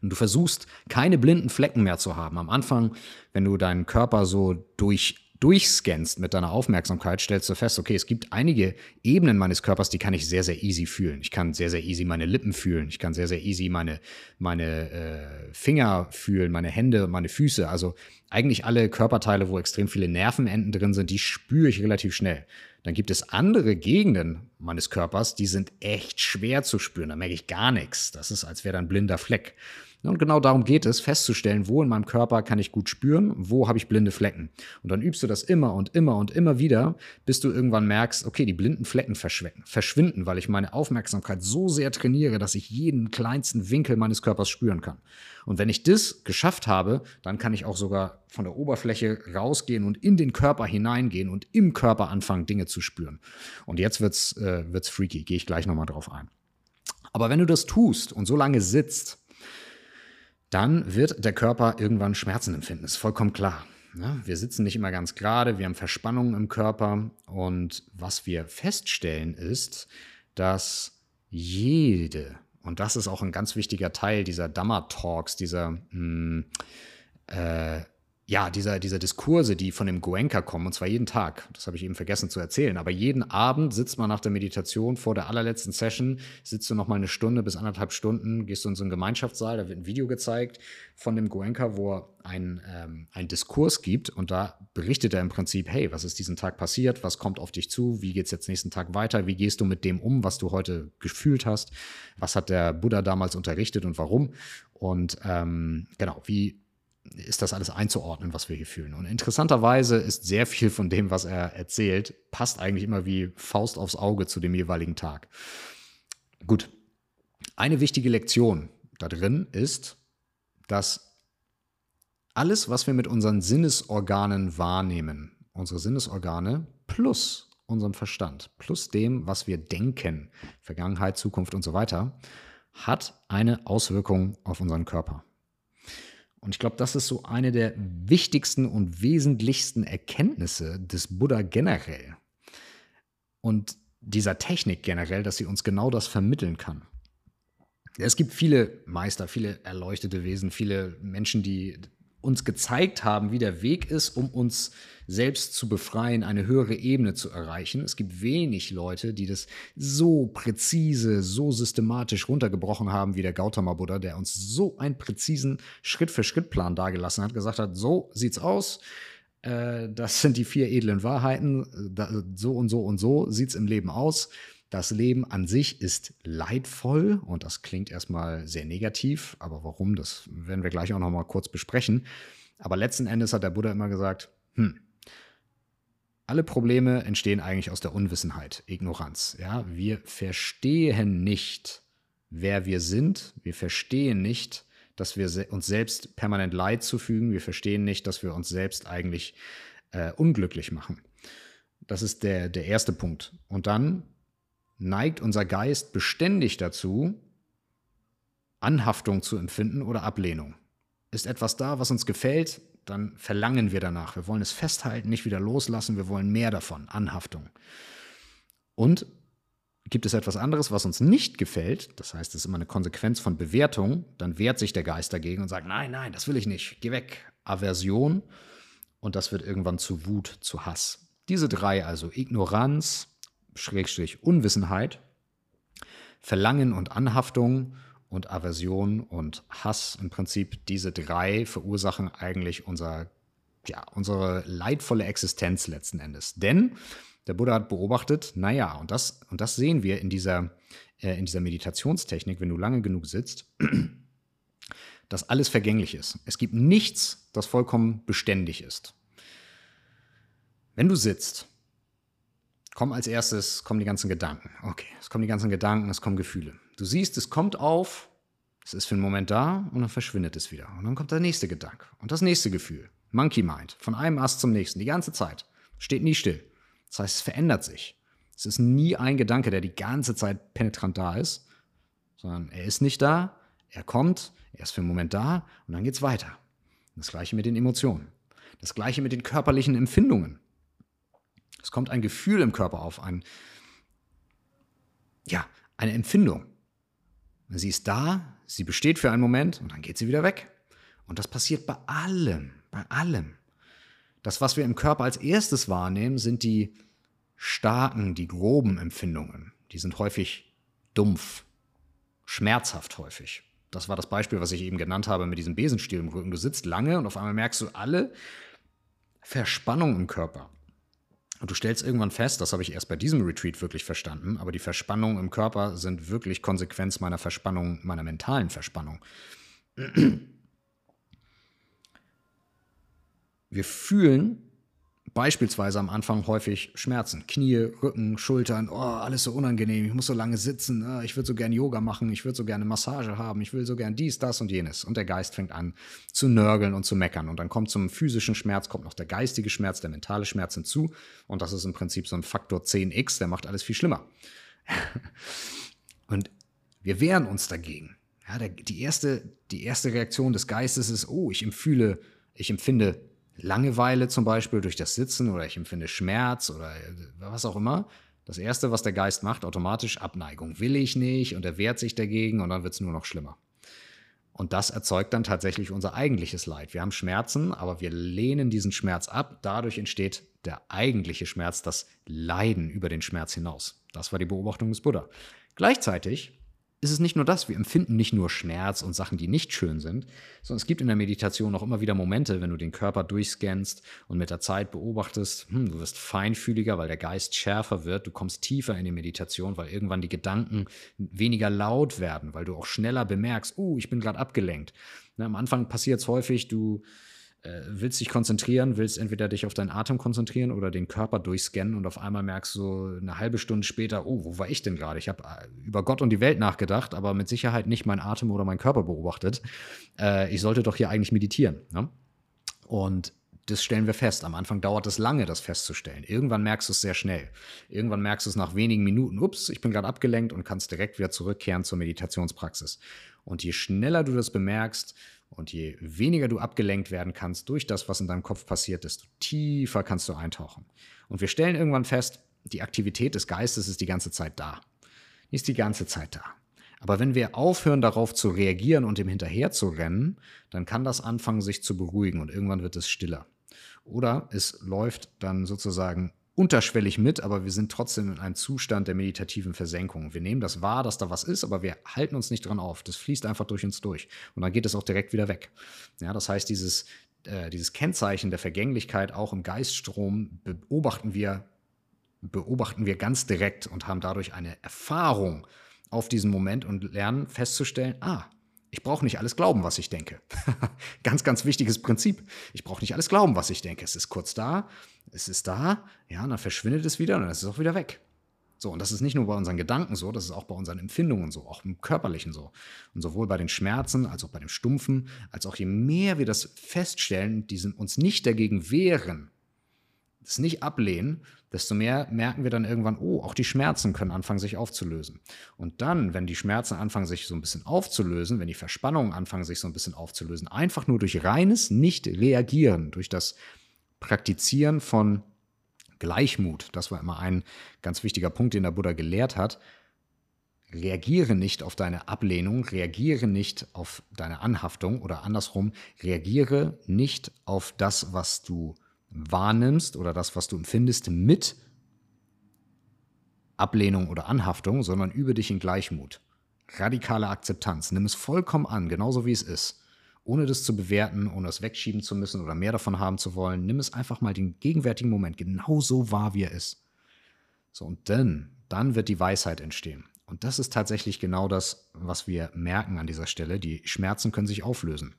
Und du versuchst keine blinden Flecken mehr zu haben. Am Anfang, wenn du deinen Körper so durch durchscannst mit deiner Aufmerksamkeit, stellst du fest, okay, es gibt einige Ebenen meines Körpers, die kann ich sehr, sehr easy fühlen. Ich kann sehr, sehr easy meine Lippen fühlen. Ich kann sehr, sehr easy meine, meine äh, Finger fühlen, meine Hände und meine Füße. Also eigentlich alle Körperteile, wo extrem viele Nervenenden drin sind, die spüre ich relativ schnell. Dann gibt es andere Gegenden meines Körpers, die sind echt schwer zu spüren. Da merke ich gar nichts. Das ist, als wäre da ein blinder Fleck. Und genau darum geht es, festzustellen, wo in meinem Körper kann ich gut spüren, wo habe ich blinde Flecken. Und dann übst du das immer und immer und immer wieder, bis du irgendwann merkst, okay, die blinden Flecken verschwinden, weil ich meine Aufmerksamkeit so sehr trainiere, dass ich jeden kleinsten Winkel meines Körpers spüren kann. Und wenn ich das geschafft habe, dann kann ich auch sogar von der Oberfläche rausgehen und in den Körper hineingehen und im Körper anfangen, Dinge zu spüren. Und jetzt wird's, äh, wird's freaky, gehe ich gleich nochmal drauf ein. Aber wenn du das tust und so lange sitzt, dann wird der Körper irgendwann Schmerzen empfinden. ist vollkommen klar. Ja, wir sitzen nicht immer ganz gerade, wir haben Verspannungen im Körper und was wir feststellen ist, dass jede, und das ist auch ein ganz wichtiger Teil dieser Dhamma-Talks, dieser mh, hm, äh, ja, dieser, dieser Diskurse, die von dem Goenka kommen, und zwar jeden Tag, das habe ich eben vergessen zu erzählen, aber jeden Abend sitzt man nach der Meditation vor der allerletzten Session, sitzt du noch mal eine Stunde bis anderthalb Stunden, gehst du in so einen Gemeinschaftssaal, da wird ein Video gezeigt von dem Goenka, wo er einen, ähm, einen Diskurs gibt und da berichtet er im Prinzip, hey, was ist diesen Tag passiert, was kommt auf dich zu, wie geht es jetzt nächsten Tag weiter, wie gehst du mit dem um, was du heute gefühlt hast, was hat der Buddha damals unterrichtet und warum und ähm, genau, wie ist das alles einzuordnen, was wir hier fühlen. Und interessanterweise ist sehr viel von dem, was er erzählt, passt eigentlich immer wie Faust aufs Auge zu dem jeweiligen Tag. Gut. Eine wichtige Lektion da drin ist, dass alles, was wir mit unseren Sinnesorganen wahrnehmen, unsere Sinnesorgane plus unserem Verstand, plus dem, was wir denken, Vergangenheit, Zukunft und so weiter, hat eine Auswirkung auf unseren Körper. Und ich glaube, das ist so eine der wichtigsten und wesentlichsten Erkenntnisse des Buddha generell. Und dieser Technik generell, dass sie uns genau das vermitteln kann. Es gibt viele Meister, viele erleuchtete Wesen, viele Menschen, die uns gezeigt haben, wie der Weg ist, um uns selbst zu befreien, eine höhere Ebene zu erreichen. Es gibt wenig Leute, die das so präzise, so systematisch runtergebrochen haben wie der Gautama Buddha, der uns so einen präzisen Schritt-für-Schritt-Plan dargelassen hat, gesagt hat, so sieht's aus. Äh, das sind die vier edlen Wahrheiten. So und so und so sieht's im Leben aus. Das Leben an sich ist leidvoll und das klingt erstmal sehr negativ, aber warum, das werden wir gleich auch noch mal kurz besprechen. Aber letzten Endes hat der Buddha immer gesagt, hm, alle Probleme entstehen eigentlich aus der Unwissenheit, Ignoranz. Ja, wir verstehen nicht, wer wir sind. Wir verstehen nicht, dass wir uns selbst permanent Leid zufügen. Wir verstehen nicht, dass wir uns selbst eigentlich äh, unglücklich machen. Das ist der, der erste Punkt. Und dann neigt unser Geist beständig dazu, Anhaftung zu empfinden oder Ablehnung. Ist etwas da, was uns gefällt, dann verlangen wir danach. Wir wollen es festhalten, nicht wieder loslassen, wir wollen mehr davon, Anhaftung. Und gibt es etwas anderes, was uns nicht gefällt, das heißt, es ist immer eine Konsequenz von Bewertung, dann wehrt sich der Geist dagegen und sagt, nein, nein, das will ich nicht, geh weg. Aversion und das wird irgendwann zu Wut, zu Hass. Diese drei, also Ignoranz, Schrägstrich Unwissenheit, Verlangen und Anhaftung und Aversion und Hass, im Prinzip diese drei verursachen eigentlich unser, ja, unsere leidvolle Existenz letzten Endes. Denn der Buddha hat beobachtet, naja, und das, und das sehen wir in dieser, äh, in dieser Meditationstechnik, wenn du lange genug sitzt, dass alles vergänglich ist. Es gibt nichts, das vollkommen beständig ist. Wenn du sitzt, kommen als erstes kommen die ganzen Gedanken. Okay, es kommen die ganzen Gedanken, es kommen Gefühle. Du siehst, es kommt auf, es ist für einen Moment da und dann verschwindet es wieder. Und dann kommt der nächste Gedanke und das nächste Gefühl. Monkey Mind, von einem Ast zum nächsten, die ganze Zeit. Steht nie still. Das heißt, es verändert sich. Es ist nie ein Gedanke, der die ganze Zeit penetrant da ist, sondern er ist nicht da, er kommt, er ist für einen Moment da und dann geht es weiter. Das gleiche mit den Emotionen. Das gleiche mit den körperlichen Empfindungen. Es kommt ein Gefühl im Körper auf, ein, ja, eine Empfindung. Sie ist da, sie besteht für einen Moment und dann geht sie wieder weg. Und das passiert bei allem, bei allem. Das, was wir im Körper als erstes wahrnehmen, sind die starken, die groben Empfindungen. Die sind häufig dumpf, schmerzhaft häufig. Das war das Beispiel, was ich eben genannt habe mit diesem Besenstiel im Rücken. Du sitzt lange und auf einmal merkst du alle Verspannung im Körper. Und du stellst irgendwann fest, das habe ich erst bei diesem Retreat wirklich verstanden, aber die Verspannungen im Körper sind wirklich Konsequenz meiner Verspannung, meiner mentalen Verspannung. Wir fühlen beispielsweise am Anfang häufig Schmerzen. Knie, Rücken, Schultern, oh, alles so unangenehm, ich muss so lange sitzen, oh, ich würde so gerne Yoga machen, ich würde so gerne Massage haben, ich will so gerne dies, das und jenes. Und der Geist fängt an zu nörgeln und zu meckern. Und dann kommt zum physischen Schmerz, kommt noch der geistige Schmerz, der mentale Schmerz hinzu. Und das ist im Prinzip so ein Faktor 10x, der macht alles viel schlimmer. und wir wehren uns dagegen. Ja, der, die, erste, die erste Reaktion des Geistes ist, oh, ich empfühle, ich empfinde Langeweile zum Beispiel durch das Sitzen oder ich empfinde Schmerz oder was auch immer. Das Erste, was der Geist macht, automatisch Abneigung. Will ich nicht und er wehrt sich dagegen und dann wird es nur noch schlimmer. Und das erzeugt dann tatsächlich unser eigentliches Leid. Wir haben Schmerzen, aber wir lehnen diesen Schmerz ab. Dadurch entsteht der eigentliche Schmerz, das Leiden über den Schmerz hinaus. Das war die Beobachtung des Buddha. Gleichzeitig ist es nicht nur das, wir empfinden nicht nur Schmerz und Sachen, die nicht schön sind, sondern es gibt in der Meditation auch immer wieder Momente, wenn du den Körper durchscannst und mit der Zeit beobachtest, hm, du wirst feinfühliger, weil der Geist schärfer wird, du kommst tiefer in die Meditation, weil irgendwann die Gedanken weniger laut werden, weil du auch schneller bemerkst, oh, ich bin gerade abgelenkt. Na, am Anfang passiert es häufig, du willst dich konzentrieren, willst entweder dich auf deinen Atem konzentrieren oder den Körper durchscannen und auf einmal merkst du eine halbe Stunde später, oh, wo war ich denn gerade? Ich habe äh, über Gott und die Welt nachgedacht, aber mit Sicherheit nicht meinen Atem oder meinen Körper beobachtet. Äh, ich sollte doch hier eigentlich meditieren. Ne? Und das stellen wir fest. Am Anfang dauert es lange, das festzustellen. Irgendwann merkst du es sehr schnell. Irgendwann merkst du es nach wenigen Minuten, ups, ich bin gerade abgelenkt und kannst direkt wieder zurückkehren zur Meditationspraxis. Und je schneller du das bemerkst, und je weniger du abgelenkt werden kannst durch das, was in deinem Kopf passiert, desto tiefer kannst du eintauchen. Und wir stellen irgendwann fest, die Aktivität des Geistes ist die ganze Zeit da. Die ist die ganze Zeit da. Aber wenn wir aufhören, darauf zu reagieren und ihm hinterher zu rennen, dann kann das anfangen, sich zu beruhigen und irgendwann wird es stiller. Oder es läuft dann sozusagen unterschwellig mit, aber wir sind trotzdem in einem Zustand der meditativen Versenkung. Wir nehmen das wahr, dass da was ist, aber wir halten uns nicht dran auf. Das fließt einfach durch uns durch. Und dann geht es auch direkt wieder weg. Ja, das heißt, dieses, äh, dieses Kennzeichen der Vergänglichkeit auch im Geiststrom beobachten wir, beobachten wir ganz direkt und haben dadurch eine Erfahrung auf diesen Moment und lernen festzustellen, ah, ich brauche nicht alles glauben, was ich denke. ganz, ganz wichtiges Prinzip. Ich brauche nicht alles glauben, was ich denke. Es ist kurz da, es ist da, ja, und dann verschwindet es wieder und dann ist es auch wieder weg. So, und das ist nicht nur bei unseren Gedanken so, das ist auch bei unseren Empfindungen so, auch im Körperlichen so. Und sowohl bei den Schmerzen als auch bei dem Stumpfen, als auch je mehr wir das feststellen, die uns nicht dagegen wehren, das nicht ablehnen, desto mehr merken wir dann irgendwann, oh, auch die Schmerzen können anfangen, sich aufzulösen. Und dann, wenn die Schmerzen anfangen, sich so ein bisschen aufzulösen, wenn die Verspannungen anfangen, sich so ein bisschen aufzulösen, einfach nur durch reines Nicht-Reagieren, durch das Praktizieren von Gleichmut, das war immer ein ganz wichtiger Punkt, den der Buddha gelehrt hat, reagiere nicht auf deine Ablehnung, reagiere nicht auf deine Anhaftung oder andersrum, reagiere nicht auf das, was du wahrnimmst oder das, was du empfindest, mit Ablehnung oder Anhaftung, sondern übe dich in Gleichmut. Radikale Akzeptanz. Nimm es vollkommen an, genauso wie es ist. Ohne das zu bewerten, ohne es wegschieben zu müssen oder mehr davon haben zu wollen. Nimm es einfach mal den gegenwärtigen Moment genauso wahr, wie er ist. So, und dann, dann wird die Weisheit entstehen. Und das ist tatsächlich genau das, was wir merken an dieser Stelle. Die Schmerzen können sich auflösen.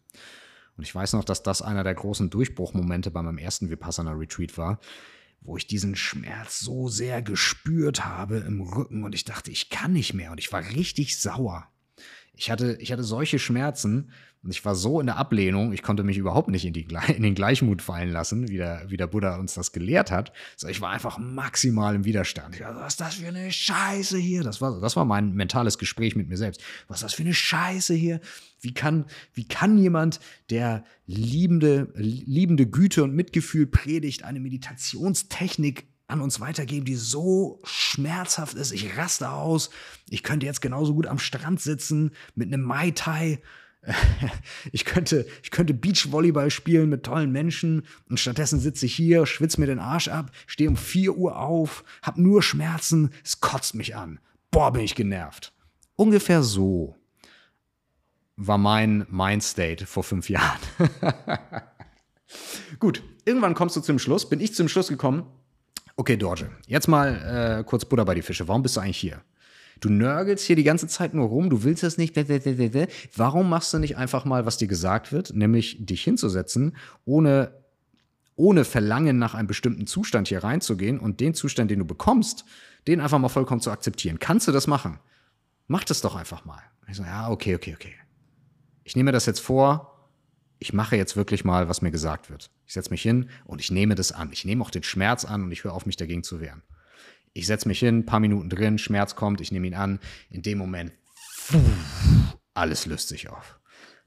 Und ich weiß noch, dass das einer der großen Durchbruchmomente bei meinem ersten Vipassana Retreat war, wo ich diesen Schmerz so sehr gespürt habe im Rücken und ich dachte, ich kann nicht mehr und ich war richtig sauer. Ich hatte, ich hatte solche Schmerzen und ich war so in der Ablehnung, ich konnte mich überhaupt nicht in, die, in den Gleichmut fallen lassen, wie der, wie der Buddha uns das gelehrt hat. So, ich war einfach maximal im Widerstand. Ich war, was ist das für eine Scheiße hier? Das war, das war mein mentales Gespräch mit mir selbst. Was ist das für eine Scheiße hier? Wie kann, wie kann jemand, der liebende, liebende Güte und Mitgefühl predigt, eine Meditationstechnik an uns weitergeben, die so schmerzhaft ist. Ich raste aus. Ich könnte jetzt genauso gut am Strand sitzen mit einem Mai Tai. Ich könnte, ich könnte Beachvolleyball spielen mit tollen Menschen und stattdessen sitze ich hier, schwitze mir den Arsch ab, stehe um 4 Uhr auf, hab nur Schmerzen, es kotzt mich an. Boah, bin ich genervt. Ungefähr so war mein Mindstate vor fünf Jahren. Gut, irgendwann kommst du zum Schluss, bin ich zum Schluss gekommen, Okay, Dorje, jetzt mal äh, kurz Butter bei die Fische. Warum bist du eigentlich hier? Du nörgelst hier die ganze Zeit nur rum, du willst das nicht. Warum machst du nicht einfach mal, was dir gesagt wird, nämlich dich hinzusetzen, ohne, ohne Verlangen nach einem bestimmten Zustand hier reinzugehen und den Zustand, den du bekommst, den einfach mal vollkommen zu akzeptieren? Kannst du das machen? Mach das doch einfach mal. Ich so, ja, okay, okay, okay. Ich nehme das jetzt vor, ich mache jetzt wirklich mal, was mir gesagt wird. Ich setze mich hin und ich nehme das an. Ich nehme auch den Schmerz an und ich höre auf, mich dagegen zu wehren. Ich setze mich hin, paar Minuten drin, Schmerz kommt, ich nehme ihn an. In dem Moment, alles löst sich auf.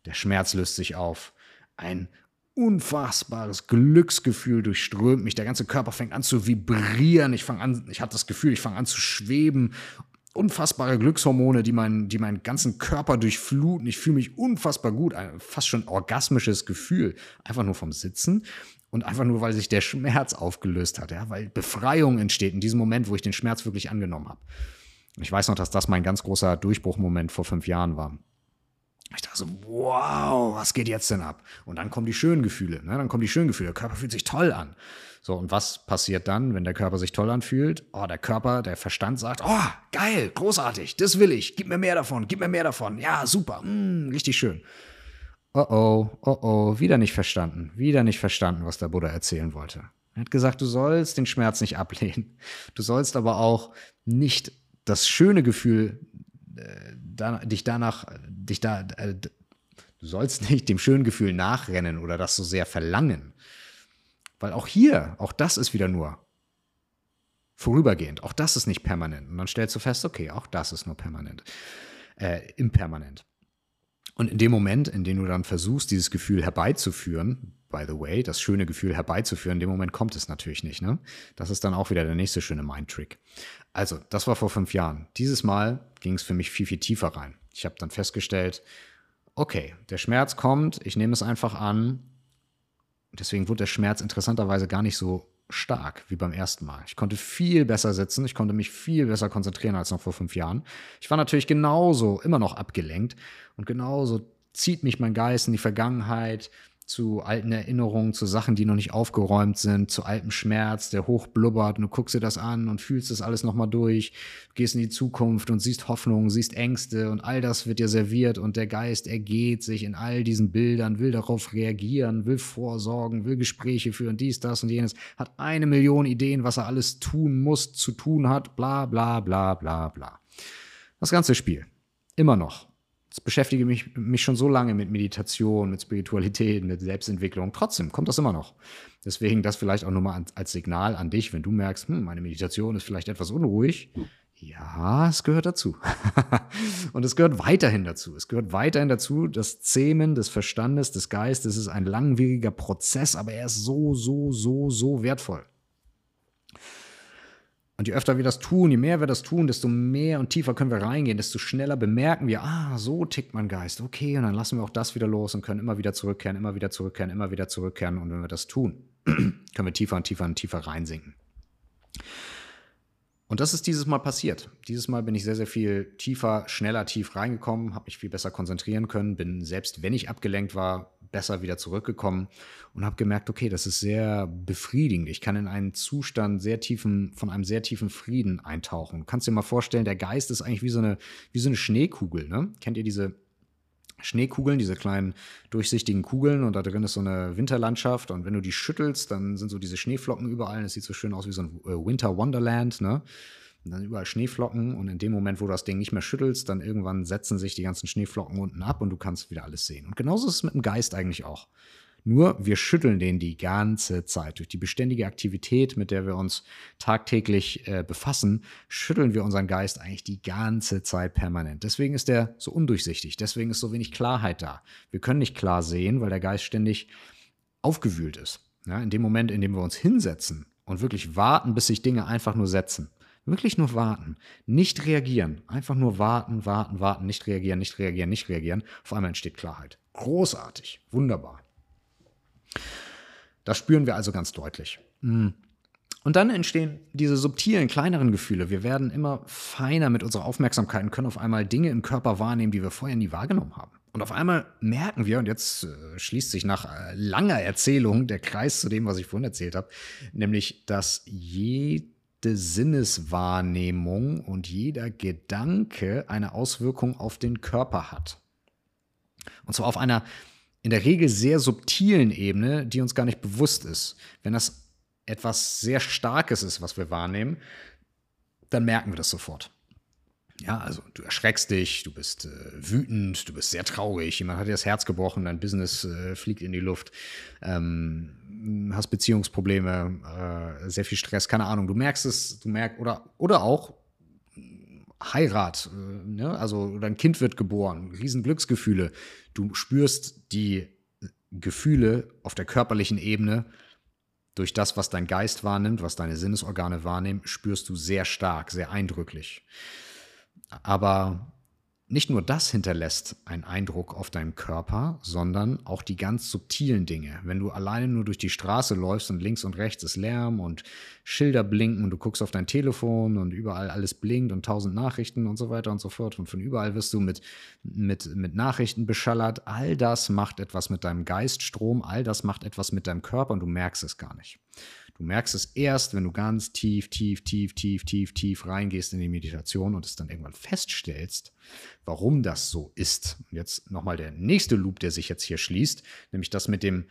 Der Schmerz löst sich auf. Ein unfassbares Glücksgefühl durchströmt mich. Der ganze Körper fängt an zu vibrieren. Ich fange an, ich habe das Gefühl, ich fange an zu schweben unfassbare Glückshormone, die, mein, die meinen ganzen Körper durchfluten. Ich fühle mich unfassbar gut, ein fast schon orgasmisches Gefühl, einfach nur vom Sitzen und einfach nur, weil sich der Schmerz aufgelöst hat, ja, weil Befreiung entsteht in diesem Moment, wo ich den Schmerz wirklich angenommen habe. Ich weiß noch, dass das mein ganz großer Durchbruchmoment vor fünf Jahren war. Ich dachte so, wow, was geht jetzt denn ab? Und dann kommen die schönen Gefühle, ne? dann kommen die schönen Gefühle. Der Körper fühlt sich toll an. So, und was passiert dann, wenn der Körper sich toll anfühlt? Oh, der Körper, der Verstand sagt, oh, geil, großartig, das will ich, gib mir mehr davon, gib mir mehr davon. Ja, super, mm, richtig schön. Oh oh, oh oh, wieder nicht verstanden, wieder nicht verstanden, was der Buddha erzählen wollte. Er hat gesagt, du sollst den Schmerz nicht ablehnen. Du sollst aber auch nicht das schöne Gefühl, äh, dich danach, dich da, äh, du sollst nicht dem schönen Gefühl nachrennen oder das so sehr verlangen. Weil auch hier, auch das ist wieder nur vorübergehend. Auch das ist nicht permanent. Und dann stellst du fest, okay, auch das ist nur permanent, äh, impermanent. Und in dem Moment, in dem du dann versuchst, dieses Gefühl herbeizuführen, by the way, das schöne Gefühl herbeizuführen, in dem Moment kommt es natürlich nicht. Ne? Das ist dann auch wieder der nächste schöne Mind-Trick. Also, das war vor fünf Jahren. Dieses Mal ging es für mich viel, viel tiefer rein. Ich habe dann festgestellt, okay, der Schmerz kommt, ich nehme es einfach an Deswegen wurde der Schmerz interessanterweise gar nicht so stark wie beim ersten Mal. Ich konnte viel besser sitzen, ich konnte mich viel besser konzentrieren als noch vor fünf Jahren. Ich war natürlich genauso immer noch abgelenkt und genauso zieht mich mein Geist in die Vergangenheit, zu alten Erinnerungen, zu Sachen, die noch nicht aufgeräumt sind, zu altem Schmerz, der hochblubbert und du guckst dir das an und fühlst das alles nochmal durch, gehst in die Zukunft und siehst Hoffnung, siehst Ängste und all das wird dir serviert und der Geist ergeht sich in all diesen Bildern, will darauf reagieren, will vorsorgen, will Gespräche führen, dies, das und jenes, hat eine Million Ideen, was er alles tun muss, zu tun hat, bla bla bla bla bla. Das ganze Spiel. Immer noch Das beschäftige mich, mich schon so lange mit Meditation, mit Spiritualität, mit Selbstentwicklung. Trotzdem kommt das immer noch. Deswegen das vielleicht auch nur mal als Signal an dich, wenn du merkst, hm, meine Meditation ist vielleicht etwas unruhig. Ja, es gehört dazu. und es gehört weiterhin dazu. Es gehört weiterhin dazu, das Zähmen des Verstandes, des Geistes ist ein langwieriger Prozess, aber er ist so, so, so, so wertvoll. Und je öfter wir das tun, je mehr wir das tun, desto mehr und tiefer können wir reingehen, desto schneller bemerken wir, ah, so tickt mein Geist. Okay, und dann lassen wir auch das wieder los und können immer wieder zurückkehren, immer wieder zurückkehren, immer wieder zurückkehren. Und wenn wir das tun, können wir tiefer und tiefer und tiefer reinsinken. Und das ist dieses Mal passiert. Dieses Mal bin ich sehr, sehr viel tiefer, schneller tief reingekommen, habe mich viel besser konzentrieren können, bin selbst wenn ich abgelenkt war, besser wieder zurückgekommen und habe gemerkt, okay, das ist sehr befriedigend. Ich kann in einen Zustand sehr tiefen, von einem sehr tiefen Frieden eintauchen. Du kannst dir mal vorstellen, der Geist ist eigentlich wie so eine, wie so eine Schneekugel. Ne? Kennt ihr diese Schneekugeln, diese kleinen durchsichtigen Kugeln und da drin ist so eine Winterlandschaft und wenn du die schüttelst, dann sind so diese Schneeflocken überall. Es sieht so schön aus wie so ein äh, Winter Wonderland, ne? Und dann überall Schneeflocken und in dem Moment, wo du das Ding nicht mehr schüttelst, dann irgendwann setzen sich die ganzen Schneeflocken unten ab und du kannst wieder alles sehen. Und genauso ist es mit dem Geist eigentlich auch. Nur wir schütteln den die ganze Zeit. Durch die beständige Aktivität, mit der wir uns tagtäglich äh, befassen, schütteln wir unseren Geist eigentlich die ganze Zeit permanent. Deswegen ist der so undurchsichtig. Deswegen ist so wenig Klarheit da. Wir können nicht klar sehen, weil der Geist ständig aufgewühlt ist. Ja, in dem Moment, in dem wir uns hinsetzen und wirklich warten, bis sich Dinge einfach nur setzen. Wirklich nur warten, nicht reagieren, einfach nur warten, warten, warten, nicht reagieren, nicht reagieren, nicht reagieren. Auf einmal entsteht Klarheit. Großartig, wunderbar. Das spüren wir also ganz deutlich. Hm. Und dann entstehen diese subtilen, kleineren Gefühle. Wir werden immer feiner mit unserer Aufmerksamkeit und können auf einmal Dinge im Körper wahrnehmen, die wir vorher nie wahrgenommen haben. Und auf einmal merken wir, und jetzt äh, schließt sich nach äh, langer Erzählung der Kreis zu dem, was ich vorhin erzählt habe, nämlich, dass jede Sinneswahrnehmung und jeder Gedanke eine Auswirkung auf den Körper hat. Und zwar auf einer in der Regel sehr subtilen Ebene, die uns gar nicht bewusst ist. Wenn das etwas sehr Starkes ist, was wir wahrnehmen, dann merken wir das sofort. Ja, also du erschreckst dich, du bist äh, wütend, du bist sehr traurig, jemand hat dir das Herz gebrochen, dein Business äh, fliegt in die Luft, ähm, hast Beziehungsprobleme, äh, sehr viel Stress, keine Ahnung. Du merkst es, du merkst, oder, oder auch Heirat, äh, ne? also dein Kind wird geboren, Riesenglücksgefühle. Du spürst die Gefühle auf der körperlichen Ebene durch das, was dein Geist wahrnimmt, was deine Sinnesorgane wahrnehmen, spürst du sehr stark, sehr eindrücklich. Aber nicht nur das hinterlässt einen Eindruck auf deinem Körper, sondern auch die ganz subtilen Dinge. Wenn du alleine nur durch die Straße läufst und links und rechts ist Lärm und Schilder blinken und du guckst auf dein Telefon und überall alles blinkt und tausend Nachrichten und so weiter und so fort und von überall wirst du mit, mit, mit Nachrichten beschallert, all das macht etwas mit deinem Geiststrom, all das macht etwas mit deinem Körper und du merkst es gar nicht. Du merkst es erst, wenn du ganz tief, tief, tief, tief, tief, tief reingehst in die Meditation und es dann irgendwann feststellst, warum das so ist. Und jetzt nochmal der nächste Loop, der sich jetzt hier schließt, nämlich das mit dem,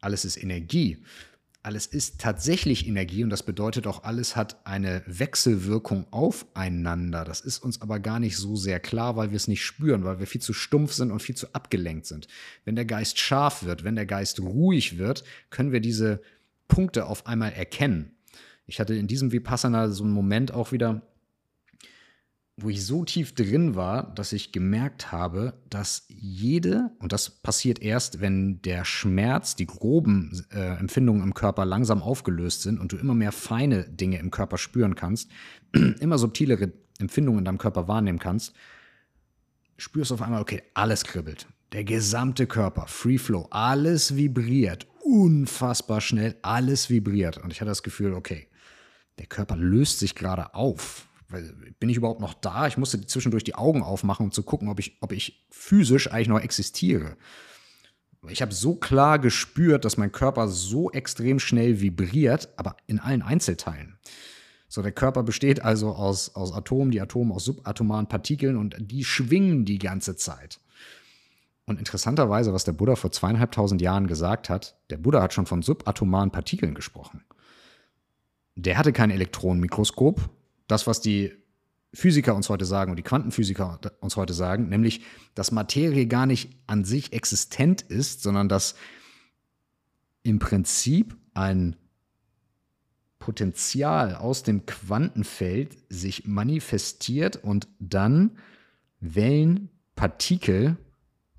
alles ist Energie. Alles ist tatsächlich Energie und das bedeutet auch, alles hat eine Wechselwirkung aufeinander. Das ist uns aber gar nicht so sehr klar, weil wir es nicht spüren, weil wir viel zu stumpf sind und viel zu abgelenkt sind. Wenn der Geist scharf wird, wenn der Geist ruhig wird, können wir diese Punkte auf einmal erkennen. Ich hatte in diesem Vipassana so einen Moment auch wieder, wo ich so tief drin war, dass ich gemerkt habe, dass jede, und das passiert erst, wenn der Schmerz, die groben äh, Empfindungen im Körper langsam aufgelöst sind und du immer mehr feine Dinge im Körper spüren kannst, immer subtilere Empfindungen in deinem Körper wahrnehmen kannst, spürst du auf einmal, okay, alles kribbelt. Der gesamte Körper, Free Flow, alles vibriert unfassbar schnell, alles vibriert. Und ich hatte das Gefühl, okay, der Körper löst sich gerade auf. Bin ich überhaupt noch da? Ich musste zwischendurch die Augen aufmachen, um zu gucken, ob ich, ob ich physisch eigentlich noch existiere. Ich habe so klar gespürt, dass mein Körper so extrem schnell vibriert, aber in allen Einzelteilen. So, der Körper besteht also aus, aus Atomen, die Atome aus subatomaren Partikeln und die schwingen die ganze Zeit. Und interessanterweise, was der Buddha vor zweieinhalbtausend Jahren gesagt hat, der Buddha hat schon von subatomaren Partikeln gesprochen. Der hatte kein Elektronenmikroskop. Das, was die Physiker uns heute sagen und die Quantenphysiker uns heute sagen, nämlich, dass Materie gar nicht an sich existent ist, sondern dass im Prinzip ein Potenzial aus dem Quantenfeld sich manifestiert und dann Wellen, Partikel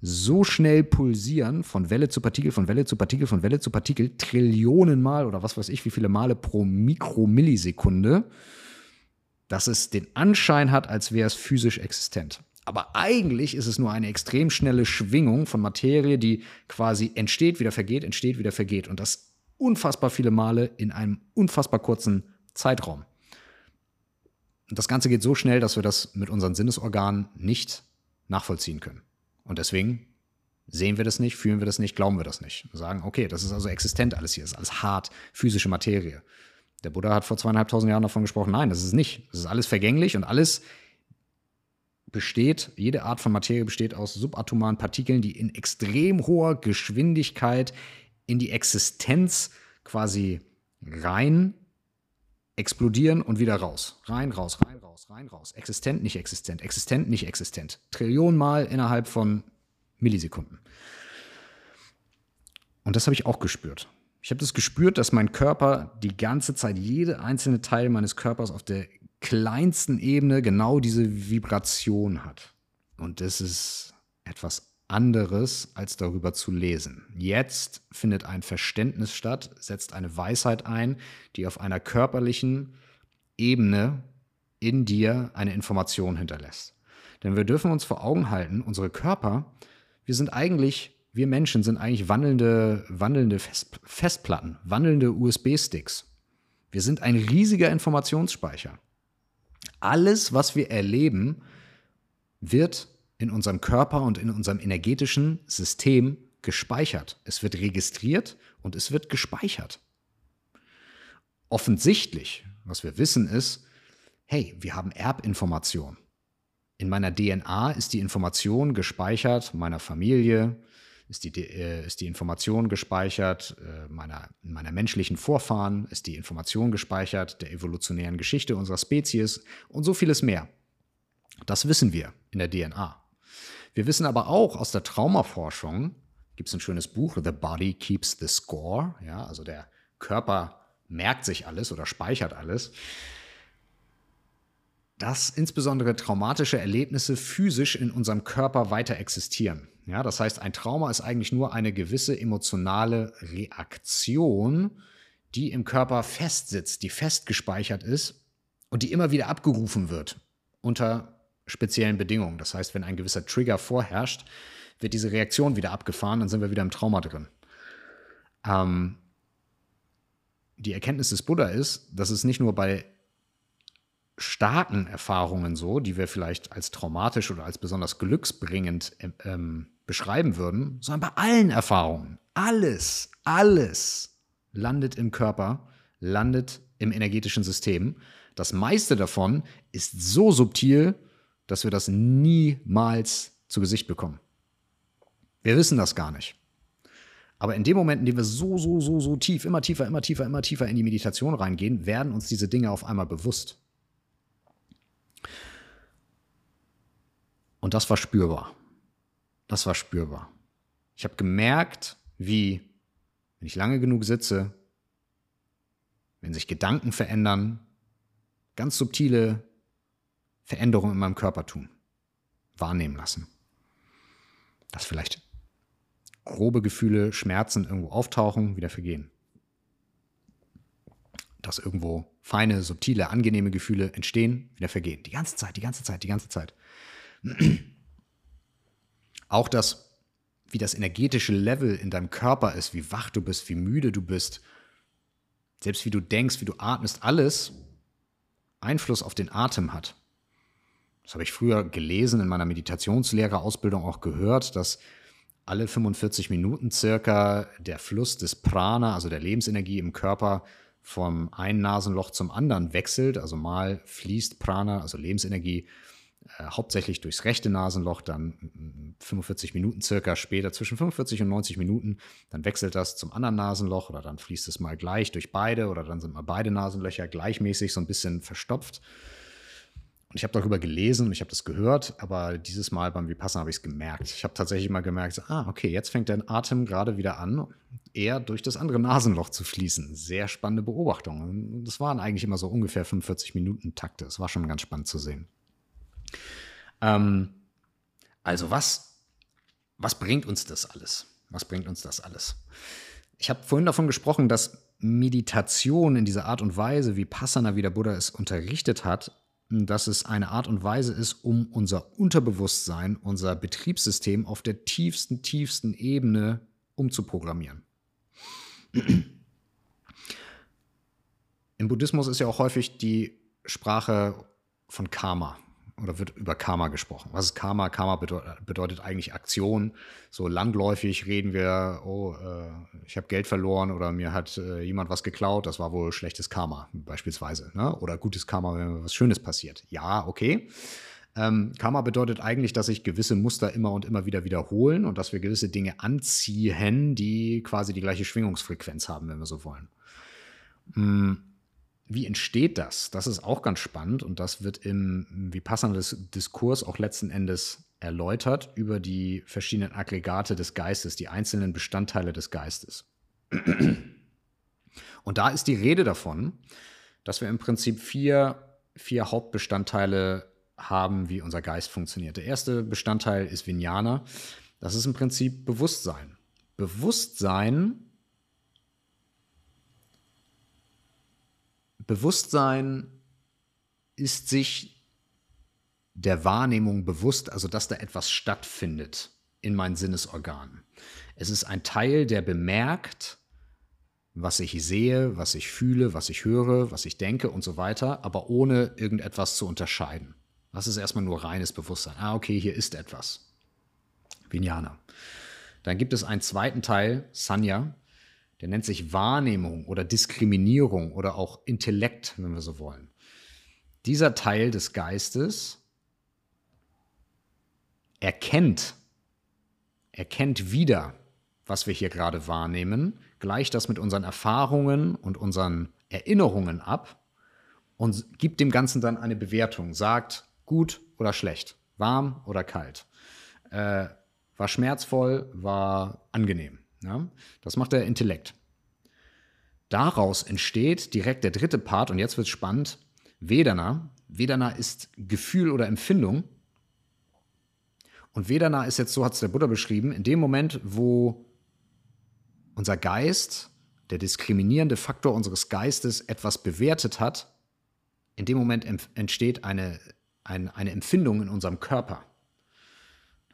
so schnell pulsieren, von Welle zu Partikel, von Welle zu Partikel, von Welle zu Partikel, Trillionenmal oder was weiß ich, wie viele Male pro Mikromillisekunde, dass es den Anschein hat, als wäre es physisch existent. Aber eigentlich ist es nur eine extrem schnelle Schwingung von Materie, die quasi entsteht, wieder vergeht, entsteht, wieder vergeht. Und das unfassbar viele Male in einem unfassbar kurzen Zeitraum. Und das Ganze geht so schnell, dass wir das mit unseren Sinnesorganen nicht nachvollziehen können. Und deswegen sehen wir das nicht, fühlen wir das nicht, glauben wir das nicht. Wir sagen, okay, das ist also existent alles hier, das ist alles hart, physische Materie. Der Buddha hat vor zweieinhalbtausend Jahren davon gesprochen, nein, das ist nicht. Das ist alles vergänglich und alles besteht, jede Art von Materie besteht aus subatomaren Partikeln, die in extrem hoher Geschwindigkeit in die Existenz quasi rein explodieren und wieder raus. Rein, raus, rein, raus, rein, raus. Existent, nicht existent, existent, nicht existent. Trillionenmal innerhalb von Millisekunden. Und das habe ich auch gespürt. Ich habe das gespürt, dass mein Körper die ganze Zeit, jede einzelne Teil meines Körpers auf der kleinsten Ebene genau diese Vibration hat. Und das ist etwas anderes, als darüber zu lesen. Jetzt findet ein Verständnis statt, setzt eine Weisheit ein, die auf einer körperlichen Ebene in dir eine Information hinterlässt. Denn wir dürfen uns vor Augen halten, unsere Körper, wir sind eigentlich wir Menschen sind eigentlich wandelnde, wandelnde Fest, Festplatten, wandelnde USB-Sticks. Wir sind ein riesiger Informationsspeicher. Alles, was wir erleben, wird in unserem Körper und in unserem energetischen System gespeichert. Es wird registriert und es wird gespeichert. Offensichtlich, was wir wissen, ist, hey, wir haben Erbinformation. In meiner DNA ist die Information gespeichert meiner Familie, ist die, äh, ist die Information gespeichert äh, meiner, meiner menschlichen Vorfahren, ist die Information gespeichert der evolutionären Geschichte unserer Spezies und so vieles mehr. Das wissen wir in der DNA. Wir wissen aber auch aus der Traumaforschung, gibt es ein schönes Buch, The Body Keeps the Score, ja, also der Körper merkt sich alles oder speichert alles, dass insbesondere traumatische Erlebnisse physisch in unserem Körper weiter existieren. Ja, das heißt, ein Trauma ist eigentlich nur eine gewisse emotionale Reaktion, die im Körper festsitzt, die festgespeichert ist und die immer wieder abgerufen wird unter speziellen Bedingungen. Das heißt, wenn ein gewisser Trigger vorherrscht, wird diese Reaktion wieder abgefahren, dann sind wir wieder im Trauma drin. Ähm, die Erkenntnis des Buddha ist, dass es nicht nur bei starken Erfahrungen so, die wir vielleicht als traumatisch oder als besonders glücksbringend ähm, beschreiben würden, sondern bei allen Erfahrungen. Alles, alles landet im Körper, landet im energetischen System. Das meiste davon ist so subtil, dass wir das niemals zu Gesicht bekommen. Wir wissen das gar nicht. Aber in dem Moment, in dem wir so, so, so, so tief, immer tiefer, immer tiefer, immer tiefer in die Meditation reingehen, werden uns diese Dinge auf einmal bewusst. Und das war spürbar. Das war spürbar. Ich habe gemerkt, wie, wenn ich lange genug sitze, wenn sich Gedanken verändern, ganz subtile Veränderungen in meinem Körper tun, wahrnehmen lassen. Dass vielleicht grobe Gefühle, Schmerzen irgendwo auftauchen, wieder vergehen. Dass irgendwo feine, subtile, angenehme Gefühle entstehen, wieder vergehen. Die ganze Zeit, die ganze Zeit, die ganze Zeit. Auch das, wie das energetische Level in deinem Körper ist, wie wach du bist, wie müde du bist, selbst wie du denkst, wie du atmest, alles Einfluss auf den Atem hat. Das habe ich früher gelesen, in meiner Meditationslehrerausbildung auch gehört, dass alle 45 Minuten circa der Fluss des Prana, also der Lebensenergie im Körper, vom einen Nasenloch zum anderen wechselt. Also mal fließt Prana, also Lebensenergie, äh, hauptsächlich durchs rechte Nasenloch, dann 45 Minuten circa später, zwischen 45 und 90 Minuten, dann wechselt das zum anderen Nasenloch oder dann fließt es mal gleich durch beide oder dann sind mal beide Nasenlöcher gleichmäßig so ein bisschen verstopft. Und ich habe darüber gelesen und ich habe das gehört, aber dieses Mal beim Vipassana habe ich es gemerkt. Ich habe tatsächlich mal gemerkt, ah, okay, jetzt fängt der Atem gerade wieder an, eher durch das andere Nasenloch zu fließen. Sehr spannende Beobachtung. Das waren eigentlich immer so ungefähr 45 Minuten Takte. Das war schon ganz spannend zu sehen. Ähm, also was, was bringt uns das alles? Was bringt uns das alles? Ich habe vorhin davon gesprochen, dass Meditation in dieser Art und Weise, wie Passana, wie der Buddha es unterrichtet hat, dass es eine Art und Weise ist, um unser Unterbewusstsein, unser Betriebssystem auf der tiefsten, tiefsten Ebene umzuprogrammieren. Im Buddhismus ist ja auch häufig die Sprache von Karma oder wird über Karma gesprochen. Was ist Karma? Karma bedeutet, eigentlich Aktion. So landläufig reden wir, oh, äh, ich habe Geld verloren oder mir hat äh, jemand was geklaut, das war wohl schlechtes Karma beispielsweise. Ne? Oder gutes Karma, wenn mir was Schönes passiert. Ja, okay. Ähm, Karma bedeutet eigentlich, dass sich gewisse Muster immer und immer wieder wiederholen und dass wir gewisse Dinge anziehen, die quasi die gleiche Schwingungsfrequenz haben, wenn wir so wollen. Hm wie entsteht das? Das ist auch ganz spannend und das wird im Vipassana-Diskurs auch letzten Endes erläutert über die verschiedenen Aggregate des Geistes, die einzelnen Bestandteile des Geistes. Und da ist die Rede davon, dass wir im Prinzip vier, vier Hauptbestandteile haben, wie unser Geist funktioniert. Der erste Bestandteil ist Vijnana. Das ist im Prinzip Bewusstsein. Bewusstsein Bewusstsein ist sich der Wahrnehmung bewusst, also dass da etwas stattfindet in meinen Sinnesorganen. Es ist ein Teil, der bemerkt, was ich sehe, was ich fühle, was ich höre, was ich denke und so weiter, aber ohne irgendetwas zu unterscheiden. Das ist erstmal nur reines Bewusstsein. Ah, okay, hier ist etwas. Vijnana. Dann gibt es einen zweiten Teil, Sanya, der nennt sich Wahrnehmung oder Diskriminierung oder auch Intellekt, wenn wir so wollen. Dieser Teil des Geistes erkennt, erkennt wieder, was wir hier gerade wahrnehmen, gleicht das mit unseren Erfahrungen und unseren Erinnerungen ab und gibt dem Ganzen dann eine Bewertung, sagt gut oder schlecht, warm oder kalt, äh, war schmerzvoll, war angenehm. Ja? Das macht der Intellekt. Daraus entsteht direkt der dritte Part, und jetzt wird es spannend, Vedana. Vedana ist Gefühl oder Empfindung. Und Vedana ist jetzt, so hat es der Buddha beschrieben, in dem Moment, wo unser Geist, der diskriminierende Faktor unseres Geistes, etwas bewertet hat, in dem Moment entsteht eine, eine, eine Empfindung in unserem Körper.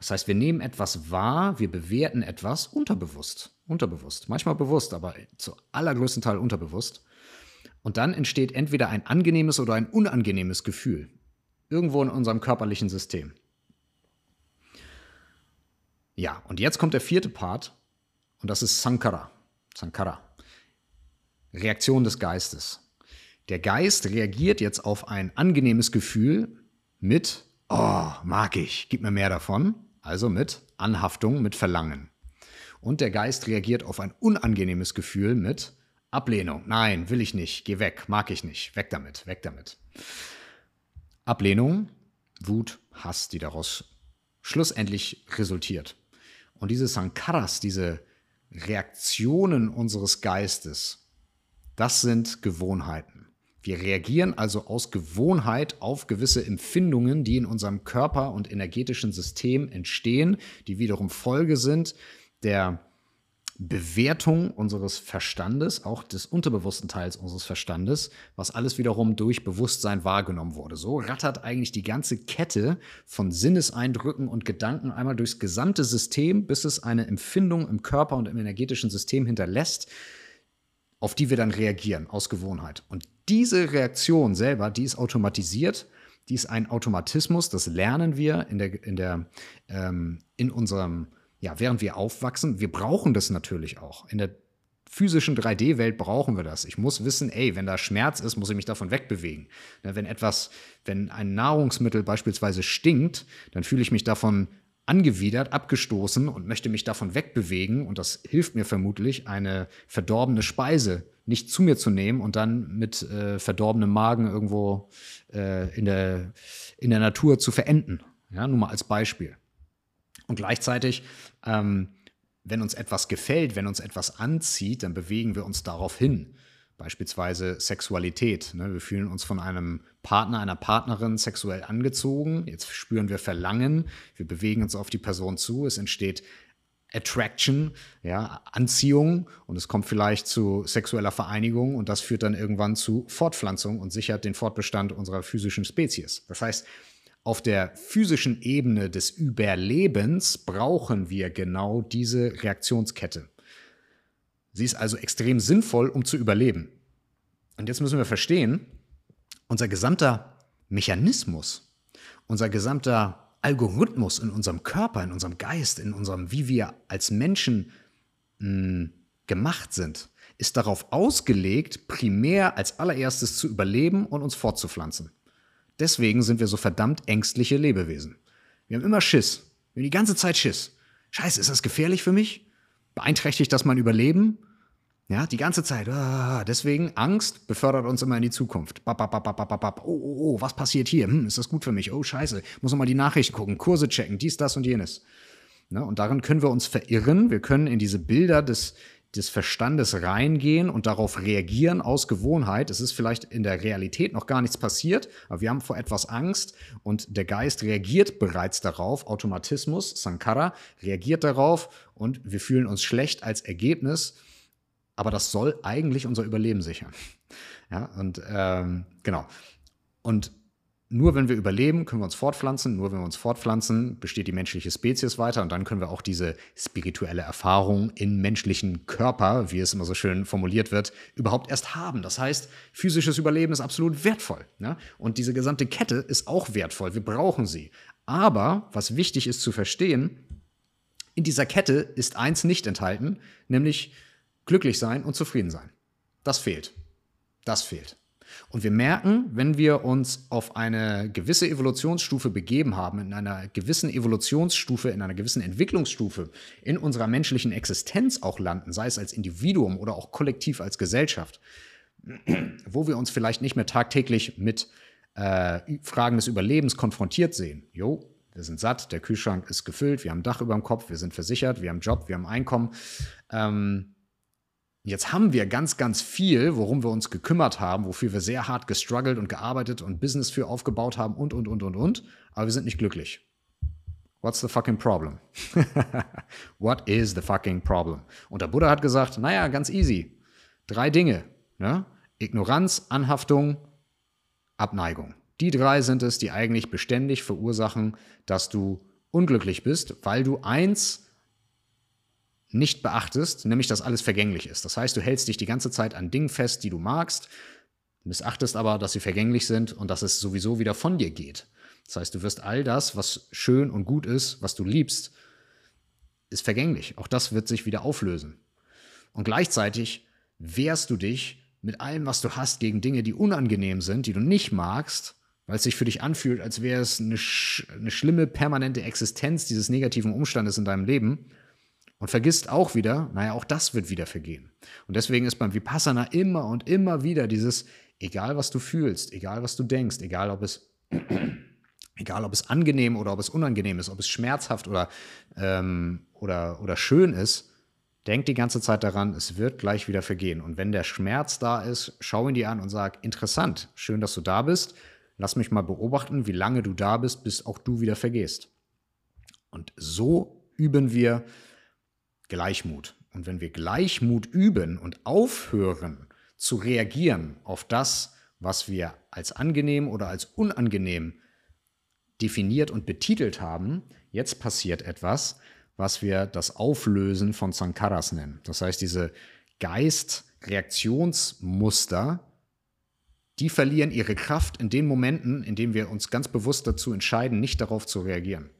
Das heißt, wir nehmen etwas wahr, wir bewerten etwas unterbewusst. Unterbewusst. Manchmal bewusst, aber zu allergrößten Teil unterbewusst. Und dann entsteht entweder ein angenehmes oder ein unangenehmes Gefühl. Irgendwo in unserem körperlichen System. Ja, und jetzt kommt der vierte Part. Und das ist Sankara. Sankara. Reaktion des Geistes. Der Geist reagiert jetzt auf ein angenehmes Gefühl mit, oh, mag ich, gib mir mehr davon also mit Anhaftung, mit Verlangen. Und der Geist reagiert auf ein unangenehmes Gefühl mit Ablehnung. Nein, will ich nicht, geh weg, mag ich nicht, weg damit, weg damit. Ablehnung, Wut, Hass, die daraus schlussendlich resultiert. Und diese Sankaras, diese Reaktionen unseres Geistes, das sind Gewohnheiten. Wir reagieren also aus Gewohnheit auf gewisse Empfindungen, die in unserem Körper und energetischen System entstehen, die wiederum Folge sind der Bewertung unseres Verstandes, auch des unterbewussten Teils unseres Verstandes, was alles wiederum durch Bewusstsein wahrgenommen wurde. So rattert eigentlich die ganze Kette von Sinneseindrücken und Gedanken einmal durchs gesamte System, bis es eine Empfindung im Körper und im energetischen System hinterlässt, auf die wir dann reagieren aus Gewohnheit. Und diese Reaktion selber, die ist automatisiert, die ist ein Automatismus, das lernen wir in der, in der, ähm, in unserem, ja, während wir aufwachsen. Wir brauchen das natürlich auch. In der physischen 3D-Welt brauchen wir das. Ich muss wissen, ey, wenn da Schmerz ist, muss ich mich davon wegbewegen. Ne, wenn etwas, wenn ein Nahrungsmittel beispielsweise stinkt, dann fühle ich mich davon angewidert, abgestoßen und möchte mich davon wegbewegen. Und das hilft mir vermutlich, eine verdorbene Speise nicht zu mir zu nehmen und dann mit äh, verdorbenem Magen irgendwo äh, in, der, in der Natur zu verenden. Ja, nur mal als Beispiel. Und gleichzeitig, ähm, wenn uns etwas gefällt, wenn uns etwas anzieht, dann bewegen wir uns darauf hin. Beispielsweise Sexualität. Ne? Wir fühlen uns von einem Partner, einer Partnerin sexuell angezogen. Jetzt spüren wir Verlangen. Wir bewegen uns auf die Person zu. Es entsteht Attraction, ja, Anziehung und es kommt vielleicht zu sexueller Vereinigung und das führt dann irgendwann zu Fortpflanzung und sichert den Fortbestand unserer physischen Spezies. Das heißt, auf der physischen Ebene des Überlebens brauchen wir genau diese Reaktionskette. Sie ist also extrem sinnvoll, um zu überleben. Und jetzt müssen wir verstehen, unser gesamter Mechanismus, unser gesamter Algorithmus in unserem Körper, in unserem Geist, in unserem, wie wir als Menschen mh, hm, gemacht sind, ist darauf ausgelegt, primär als allererstes zu überleben und uns fortzupflanzen. Deswegen sind wir so verdammt ängstliche Lebewesen. Wir haben immer Schiss. Wir haben die ganze Zeit Schiss. Scheiße, ist das gefährlich für mich? Beeinträchtigt das mein Überleben? Ja, die ganze Zeit. Ah, deswegen, Angst befördert uns immer in die Zukunft. Oh, oh, oh, was passiert hier? Hm, ist das gut für mich? Oh, scheiße. Muss nochmal die Nachrichten gucken, Kurse checken, dies, das und jenes. Ne? Und darin können wir uns verirren. Wir können in diese Bilder des, des Verstandes reingehen und darauf reagieren aus Gewohnheit. Es ist vielleicht in der Realität noch gar nichts passiert, aber wir haben vor etwas Angst und der Geist reagiert bereits darauf. Automatismus, Sankara, reagiert darauf und wir fühlen uns schlecht als Ergebnis. Aber das soll eigentlich unser Überleben sichern. Ja, und ähm, genau. Und nur wenn wir überleben, können wir uns fortpflanzen. Nur wenn wir uns fortpflanzen, besteht die menschliche Spezies weiter. Und dann können wir auch diese spirituelle Erfahrung im menschlichen Körper, wie es immer so schön formuliert wird, überhaupt erst haben. Das heißt, physisches Überleben ist absolut wertvoll. Ne? Und diese gesamte Kette ist auch wertvoll. Wir brauchen sie. Aber was wichtig ist zu verstehen, in dieser Kette ist eins nicht enthalten, nämlich glücklich sein und zufrieden sein. Das fehlt. Das fehlt. Und wir merken, wenn wir uns auf eine gewisse Evolutionsstufe begeben haben, in einer gewissen Evolutionsstufe, in einer gewissen Entwicklungsstufe in unserer menschlichen Existenz auch landen, sei es als Individuum oder auch kollektiv als Gesellschaft, wo wir uns vielleicht nicht mehr tagtäglich mit äh, Fragen des Überlebens konfrontiert sehen. Jo, wir sind satt, der Kühlschrank ist gefüllt, wir haben ein Dach über dem Kopf, wir sind versichert, wir haben Job, wir haben Einkommen. Ähm, Jetzt haben wir ganz, ganz viel, worum wir uns gekümmert haben, wofür wir sehr hart gestruggelt und gearbeitet und Business für aufgebaut haben und, und, und, und, und. Aber wir sind nicht glücklich. What's the fucking problem? What is the fucking problem? Und der Buddha hat gesagt, naja, ganz easy. Drei Dinge. Ne? Ignoranz, Anhaftung, Abneigung. Die drei sind es, die eigentlich beständig verursachen, dass du unglücklich bist, weil du eins nicht beachtest, nämlich dass alles vergänglich ist. Das heißt, du hältst dich die ganze Zeit an Dingen fest, die du magst, missachtest aber, dass sie vergänglich sind und dass es sowieso wieder von dir geht. Das heißt, du wirst all das, was schön und gut ist, was du liebst, ist vergänglich. Auch das wird sich wieder auflösen. Und gleichzeitig wehrst du dich mit allem, was du hast, gegen Dinge, die unangenehm sind, die du nicht magst, weil es sich für dich anfühlt, als wäre es eine, sch eine schlimme, permanente Existenz dieses negativen Umstandes in deinem Leben und vergisst auch wieder, naja, auch das wird wieder vergehen. Und deswegen ist beim Vipassana immer und immer wieder dieses, egal was du fühlst, egal was du denkst, egal ob es, egal ob es angenehm oder ob es unangenehm ist, ob es schmerzhaft oder, ähm, oder, oder schön ist, denk die ganze Zeit daran, es wird gleich wieder vergehen. Und wenn der Schmerz da ist, schau ihn dir an und sag, interessant, schön, dass du da bist. Lass mich mal beobachten, wie lange du da bist, bis auch du wieder vergehst. Und so üben wir Gleichmut. Und wenn wir Gleichmut üben und aufhören zu reagieren auf das, was wir als angenehm oder als unangenehm definiert und betitelt haben, jetzt passiert etwas, was wir das Auflösen von Sankaras nennen. Das heißt, diese Geistreaktionsmuster, die verlieren ihre Kraft in den Momenten, in denen wir uns ganz bewusst dazu entscheiden, nicht darauf zu reagieren.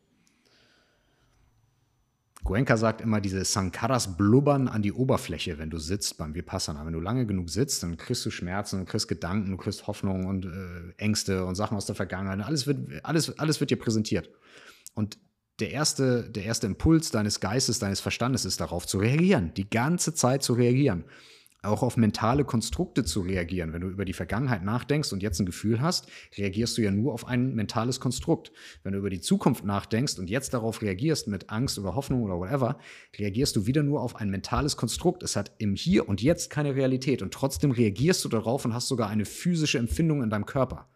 Goenka sagt immer, diese Sankaras blubbern an die Oberfläche, wenn du sitzt beim Vipassana. Wenn du lange genug sitzt, dann kriegst du Schmerzen, du kriegst Gedanken, du kriegst Hoffnung und äh, Ängste und Sachen aus der Vergangenheit. Alles wird, alles, alles wird dir präsentiert. Und der erste, der erste Impuls deines Geistes, deines Verstandes ist darauf zu reagieren, die ganze Zeit zu reagieren. Auch auf mentale Konstrukte zu reagieren. Wenn du über die Vergangenheit nachdenkst und jetzt ein Gefühl hast, reagierst du ja nur auf ein mentales Konstrukt. Wenn du über die Zukunft nachdenkst und jetzt darauf reagierst mit Angst oder Hoffnung oder whatever, reagierst du wieder nur auf ein mentales Konstrukt. Es hat im Hier und Jetzt keine Realität und trotzdem reagierst du darauf und hast sogar eine physische Empfindung in deinem Körper.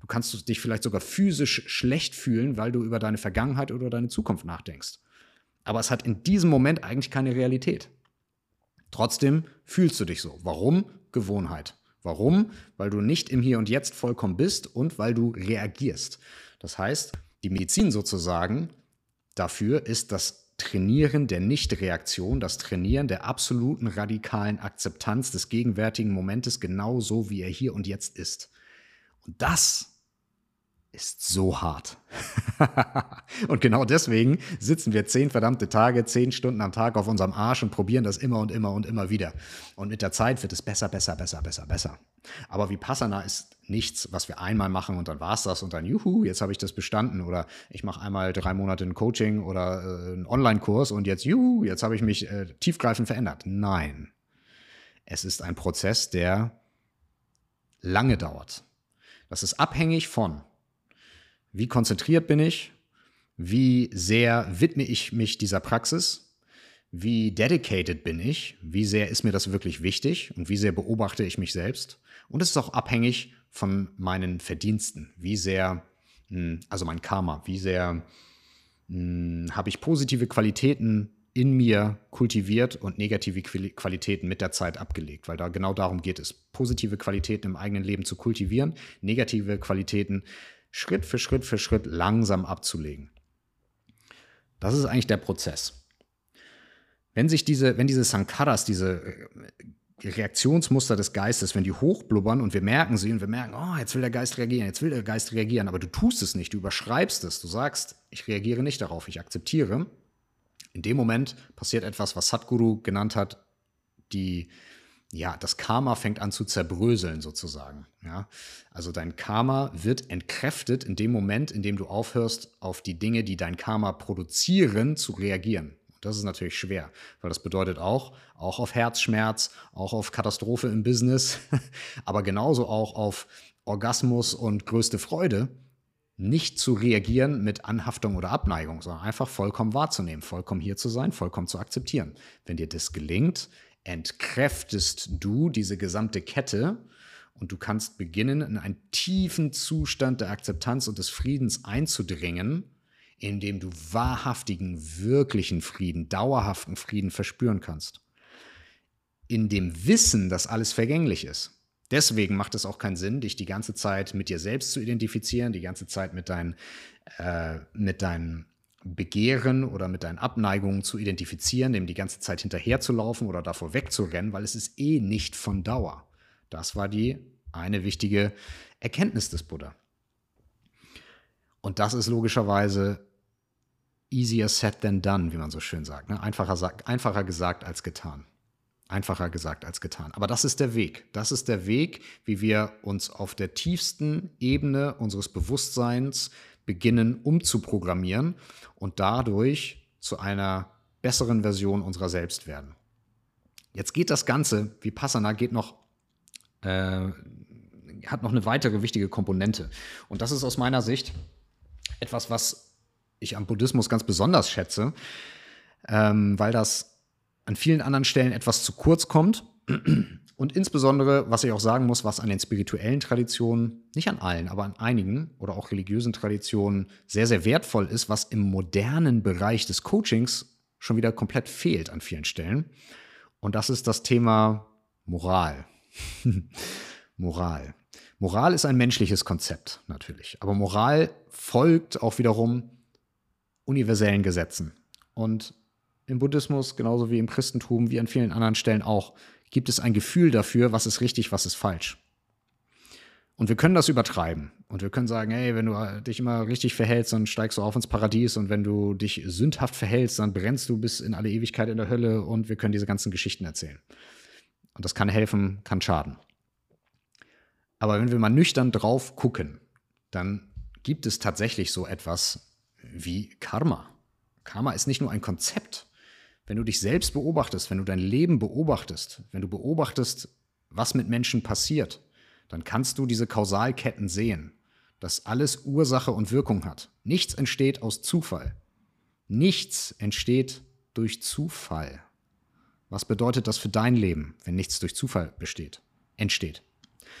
Du kannst dich vielleicht sogar physisch schlecht fühlen, weil du über deine Vergangenheit oder deine Zukunft nachdenkst. Aber es hat in diesem Moment eigentlich keine Realität. Trotzdem fühlst du dich so. Warum? Gewohnheit. Warum? Weil du nicht im Hier und Jetzt vollkommen bist und weil du reagierst. Das heißt, die Medizin sozusagen dafür ist das Trainieren der Nichtreaktion, das Trainieren der absoluten radikalen Akzeptanz des gegenwärtigen Momentes genau so, wie er hier und jetzt ist. Und das ist so hart. und genau deswegen sitzen wir zehn verdammte Tage, zehn Stunden am Tag auf unserem Arsch und probieren das immer und immer und immer wieder. Und mit der Zeit wird es besser, besser, besser, besser, besser. Aber Vipassana ist nichts, was wir einmal machen und dann war es das und dann, juhu, jetzt habe ich das bestanden. Oder ich mache einmal drei Monate ein Coaching oder äh, einen Online-Kurs und jetzt, juhu, jetzt habe ich mich äh, tiefgreifend verändert. Nein. Es ist ein Prozess, der lange dauert. Das ist abhängig von wie konzentriert bin ich? Wie sehr widme ich mich dieser Praxis? Wie dedicated bin ich? Wie sehr ist mir das wirklich wichtig? Und wie sehr beobachte ich mich selbst? Und es ist auch abhängig von meinen Verdiensten. Wie sehr, hm, also mein Karma, wie sehr hm, habe ich positive Qualitäten in mir kultiviert und negative Qualitäten mit der Zeit abgelegt, weil da genau darum geht es, positive Qualitäten im eigenen Leben zu kultivieren, negative Qualitäten Schritt für Schritt für Schritt langsam abzulegen. Das ist eigentlich der Prozess. Wenn sich diese, wenn diese Sankaras, diese äh, Reaktionsmuster des Geistes, wenn die hochblubbern und wir merken sie und wir merken, oh, jetzt will der Geist reagieren, jetzt will der Geist reagieren, aber du tust es nicht, du überschreibst es, du sagst, ich reagiere nicht darauf, ich akzeptiere. In dem Moment passiert etwas, was Sadhguru genannt hat, die ja, das Karma fängt an zu zerbröseln sozusagen. Ja? Also dein Karma wird entkräftet in dem Moment, in dem du aufhörst, auf die Dinge, die dein Karma produzieren, zu reagieren. Und das ist natürlich schwer, weil das bedeutet auch, auch auf Herzschmerz, auch auf Katastrophe im Business, aber genauso auch auf Orgasmus und größte Freude, nicht zu reagieren mit Anhaftung oder Abneigung, sondern einfach vollkommen wahrzunehmen, vollkommen hier zu sein, vollkommen zu akzeptieren. Wenn dir das gelingt, entkräftest du diese gesamte Kette und du kannst beginnen, in einen tiefen Zustand der Akzeptanz und des Friedens einzudringen, indem du wahrhaftigen, wirklichen Frieden, dauerhaften Frieden verspüren kannst. In dem Wissen, dass alles vergänglich ist. Deswegen macht es auch keinen Sinn, dich die ganze Zeit mit dir selbst zu identifizieren, die ganze Zeit mit deinen, äh, mit deinen Begehren oder mit deinen Abneigungen zu identifizieren, dem die ganze Zeit hinterherzulaufen oder davor wegzurennen, weil es ist eh nicht von Dauer. Das war die eine wichtige Erkenntnis des Buddha. Und das ist logischerweise easier said than done, wie man so schön sagt. Ne? Einfacher, einfacher gesagt als getan. Einfacher gesagt als getan. Aber das ist der Weg. Das ist der Weg, wie wir uns auf der tiefsten Ebene unseres Bewusstseins beginnen umzuprogrammieren und dadurch zu einer besseren Version unserer selbst werden. Jetzt geht das Ganze, wie Passana geht noch, äh, hat noch eine weitere wichtige Komponente. Und das ist aus meiner Sicht etwas, was ich am Buddhismus ganz besonders schätze, ähm, weil das an vielen anderen Stellen etwas zu kurz kommt und insbesondere, was ich auch sagen muss, was an den spirituellen Traditionen, nicht an allen, aber an einigen oder auch religiösen Traditionen sehr, sehr wertvoll ist, was im modernen Bereich des Coachings schon wieder komplett fehlt an vielen Stellen. Und das ist das Thema Moral. Moral. Moral ist ein menschliches Konzept natürlich, aber Moral folgt auch wiederum universellen Gesetzen. Und im Buddhismus, genauso wie im Christentum, wie an vielen anderen Stellen auch, gibt es ein Gefühl dafür, was ist richtig, was ist falsch. Und wir können das übertreiben. Und wir können sagen, hey, wenn du dich immer richtig verhältst, dann steigst du auf ins Paradies. Und wenn du dich sündhaft verhältst, dann brennst du bis in alle Ewigkeit in der Hölle. Und wir können diese ganzen Geschichten erzählen. Und das kann helfen, kann schaden. Aber wenn wir mal nüchtern drauf gucken, dann gibt es tatsächlich so etwas wie Karma. Karma ist nicht nur ein Konzept, wenn du dich selbst beobachtest, wenn du dein Leben beobachtest, wenn du beobachtest, was mit Menschen passiert, dann kannst du diese Kausalketten sehen, dass alles Ursache und Wirkung hat. Nichts entsteht aus Zufall. Nichts entsteht durch Zufall. Was bedeutet das für dein Leben, wenn nichts durch Zufall besteht, entsteht?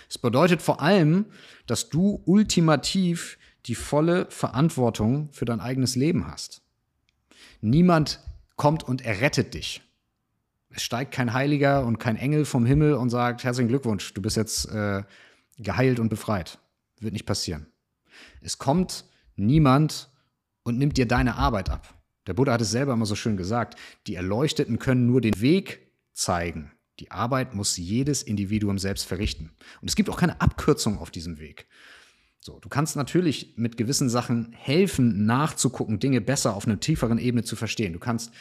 Es bedeutet vor allem, dass du ultimativ die volle Verantwortung für dein eigenes Leben hast. Niemand kommt und errettet dich. Es steigt kein Heiliger und kein Engel vom Himmel und sagt, herzlichen Glückwunsch, du bist jetzt äh, geheilt und befreit. Wird nicht passieren. Es kommt niemand und nimmt dir deine Arbeit ab. Der Buddha hat es selber immer so schön gesagt, die Erleuchteten können nur den Weg zeigen. Die Arbeit muss jedes Individuum selbst verrichten. Und es gibt auch keine Abkürzung auf diesem Weg. So, du kannst natürlich mit gewissen Sachen helfen, nachzugucken, Dinge besser auf einer tieferen Ebene zu verstehen. Du kannst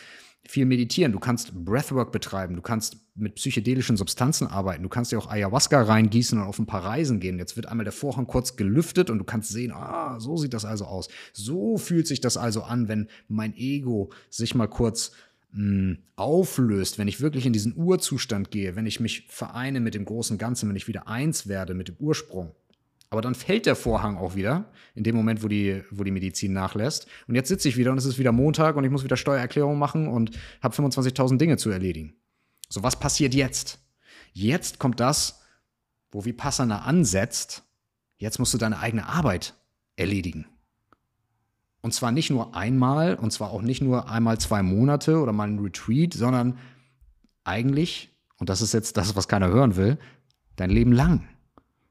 viel meditieren, du kannst Breathwork betreiben, du kannst mit psychedelischen Substanzen arbeiten, du kannst dir auch Ayahuasca reingießen und auf ein paar Reisen gehen. Jetzt wird einmal der Vorhang kurz gelüftet und du kannst sehen, ah, so sieht das also aus. So fühlt sich das also an, wenn mein Ego sich mal kurz hm, auflöst, wenn ich wirklich in diesen Urzustand gehe, wenn ich mich vereine mit dem großen Ganzen, wenn ich wieder eins werde mit dem Ursprung. Aber dann fällt der Vorhang auch wieder, in dem Moment, wo die, wo die Medizin nachlässt. Und jetzt sitze ich wieder und es ist wieder Montag und ich muss wieder Steuererklärung machen und habe 25.000 Dinge zu erledigen. So, was passiert jetzt? Jetzt kommt das, wo Vipassana ansetzt. Jetzt musst du deine eigene Arbeit erledigen. Und zwar nicht nur einmal, und zwar auch nicht nur einmal zwei Monate oder mal ein Retreat, sondern eigentlich, und das ist jetzt das, was keiner hören will, dein Leben lang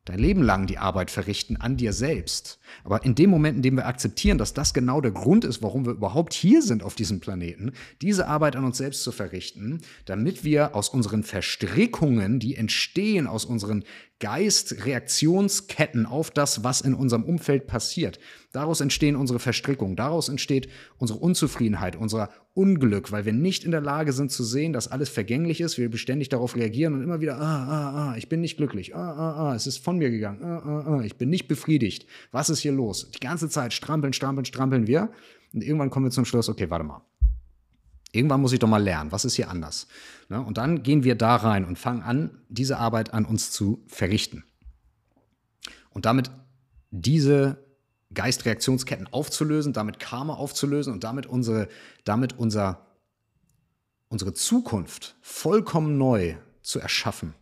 dein Leben lang die Arbeit verrichten an dir selbst. Aber in dem Moment, in dem wir akzeptieren, dass das genau der Grund ist, warum wir überhaupt hier sind auf diesem Planeten, diese Arbeit an uns selbst zu verrichten, damit wir aus unseren Verstrickungen, die entstehen aus unseren Geistreaktionsketten auf das, was in unserem Umfeld passiert. Daraus entstehen unsere Verstrickungen, daraus entsteht unsere Unzufriedenheit, unser Unglück, weil wir nicht in der Lage sind zu sehen, dass alles vergänglich ist, wir beständig darauf reagieren und immer wieder, ah, ah, ah, ich bin nicht glücklich, ah, ah, ah, es ist von mir gegangen, ah, ah, ah, ich bin nicht befriedigt. Was ist hier los? Die ganze Zeit strampeln, strampeln, strampeln wir und irgendwann kommen wir zum Schluss, okay, warte mal. Irgendwann muss ich doch mal lernen, was ist hier anders? Ne? Und dann gehen wir da rein und fangen an, diese Arbeit an uns zu verrichten. Und damit diese Geistreaktionsketten aufzulösen, damit Karma aufzulösen und damit unsere, damit unser, unsere Zukunft vollkommen neu zu erschaffen.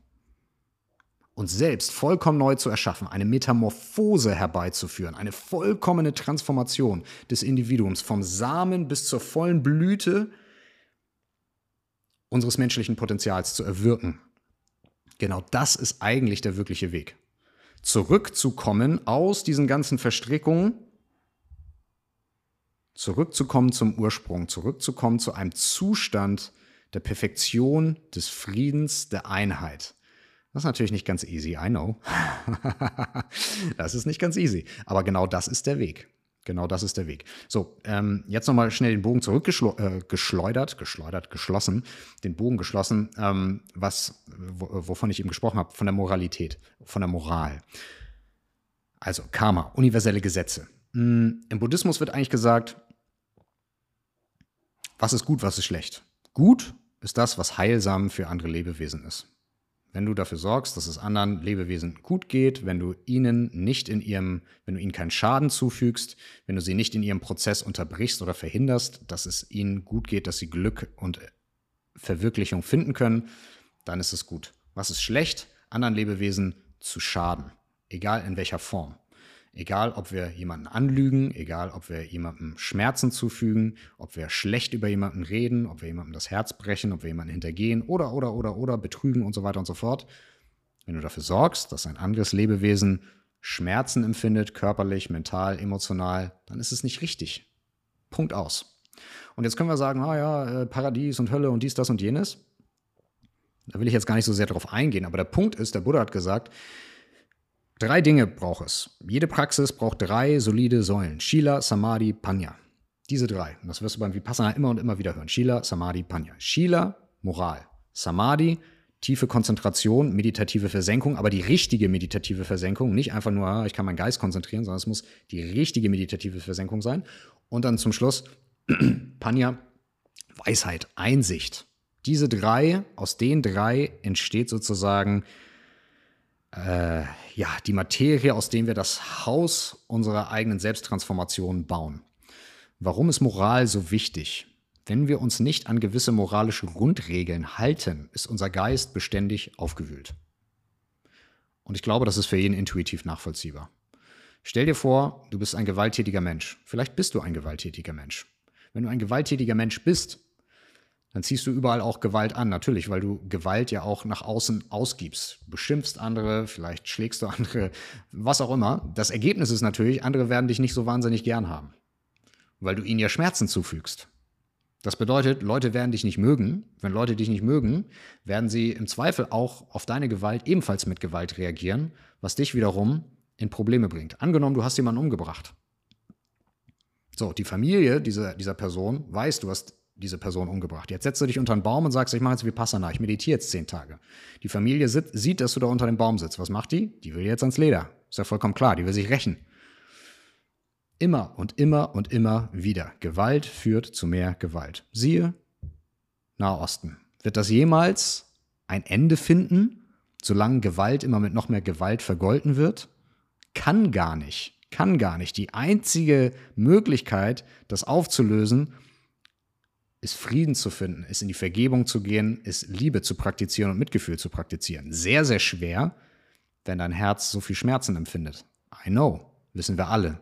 Uns selbst vollkommen neu zu erschaffen, eine Metamorphose herbeizuführen, eine vollkommene Transformation des Individuums vom Samen bis zur vollen Blüte unseres menschlichen Potenzials zu erwirken. Genau das ist eigentlich der wirkliche Weg. Zurückzukommen aus diesen ganzen Verstrickungen, zurückzukommen zum Ursprung, zurückzukommen zu einem Zustand der Perfektion, des Friedens, der Einheit. Das ist natürlich nicht ganz easy, I know. das ist nicht ganz easy. Aber genau das ist der Weg. Genau das ist der Weg. So, ähm, jetzt nochmal schnell den Bogen zurückgeschleudert, äh, geschleudert, geschlossen, den Bogen geschlossen, ähm, was, wovon ich eben gesprochen habe, von der Moralität, von der Moral. Also Karma, universelle Gesetze. Hm, Im Buddhismus wird eigentlich gesagt, was ist gut, was ist schlecht. Gut ist das, was heilsam für andere Lebewesen ist. Wenn du dafür sorgst, dass es anderen Lebewesen gut geht, wenn du ihnen nicht in ihrem, wenn du ihnen keinen Schaden zufügst, wenn du sie nicht in ihrem Prozess unterbrichst oder verhinderst, dass es ihnen gut geht, dass sie Glück und Verwirklichung finden können, dann ist es gut. Was ist schlecht? Anderen Lebewesen zu schaden, egal in welcher Form. Egal, ob wir jemanden anlügen, egal, ob wir jemandem Schmerzen zufügen, ob wir schlecht über jemanden reden, ob wir jemandem das Herz brechen, ob wir jemanden hintergehen oder, oder, oder, oder betrügen und so weiter und so fort. Wenn du dafür sorgst, dass ein anderes Lebewesen Schmerzen empfindet, körperlich, mental, emotional, dann ist es nicht richtig. Punkt aus. Und jetzt können wir sagen, ah ja, äh, Paradies und Hölle und dies, das und jenes. Da will ich jetzt gar nicht so sehr drauf eingehen, aber der Punkt ist, der Buddha hat gesagt, Drei Dinge braucht es. Jede Praxis braucht drei solide Säulen. Shila, Samadhi, Panya. Diese drei. Und das wirst du beim Vipassana immer und immer wieder hören. Shila, Samadhi, Panya. Shila, Moral. Samadhi, tiefe Konzentration, meditative Versenkung, aber die richtige meditative Versenkung. Nicht einfach nur, ah, ich kann meinen Geist konzentrieren, sondern es muss die richtige meditative Versenkung sein. Und dann zum Schluss Panya, Weisheit, Einsicht. Diese drei, aus den drei entsteht sozusagen äh, ja, die Materie, aus der wir das Haus unserer eigenen Selbsttransformation bauen. Warum ist Moral so wichtig? Wenn wir uns nicht an gewisse moralische Grundregeln halten, ist unser Geist beständig aufgewühlt. Und ich glaube, das ist für jeden intuitiv nachvollziehbar. Stell dir vor, du bist ein gewalttätiger Mensch. Vielleicht bist du ein gewalttätiger Mensch. Wenn du ein gewalttätiger Mensch bist, dann ziehst du überall auch Gewalt an, natürlich, weil du Gewalt ja auch nach außen ausgibst. Beschimpfst andere, vielleicht schlägst du andere, was auch immer. Das Ergebnis ist natürlich, andere werden dich nicht so wahnsinnig gern haben, weil du ihnen ja Schmerzen zufügst. Das bedeutet, Leute werden dich nicht mögen. Wenn Leute dich nicht mögen, werden sie im Zweifel auch auf deine Gewalt ebenfalls mit Gewalt reagieren, was dich wiederum in Probleme bringt. Angenommen, du hast jemanden umgebracht. So, die Familie dieser, dieser Person weiß, du hast diese Person umgebracht. Jetzt setzt du dich unter einen Baum und sagst, ich mache jetzt wie Passana, ich meditiere jetzt zehn Tage. Die Familie sieht, dass du da unter dem Baum sitzt. Was macht die? Die will jetzt ans Leder. Ist ja vollkommen klar, die will sich rächen. Immer und immer und immer wieder. Gewalt führt zu mehr Gewalt. Siehe Nahosten. Wird das jemals ein Ende finden, solange Gewalt immer mit noch mehr Gewalt vergolten wird? Kann gar nicht. Kann gar nicht. Die einzige Möglichkeit, das aufzulösen, ist Frieden zu finden, ist in die Vergebung zu gehen, ist Liebe zu praktizieren und Mitgefühl zu praktizieren. Sehr, sehr schwer, wenn dein Herz so viel Schmerzen empfindet. I know, wissen wir alle.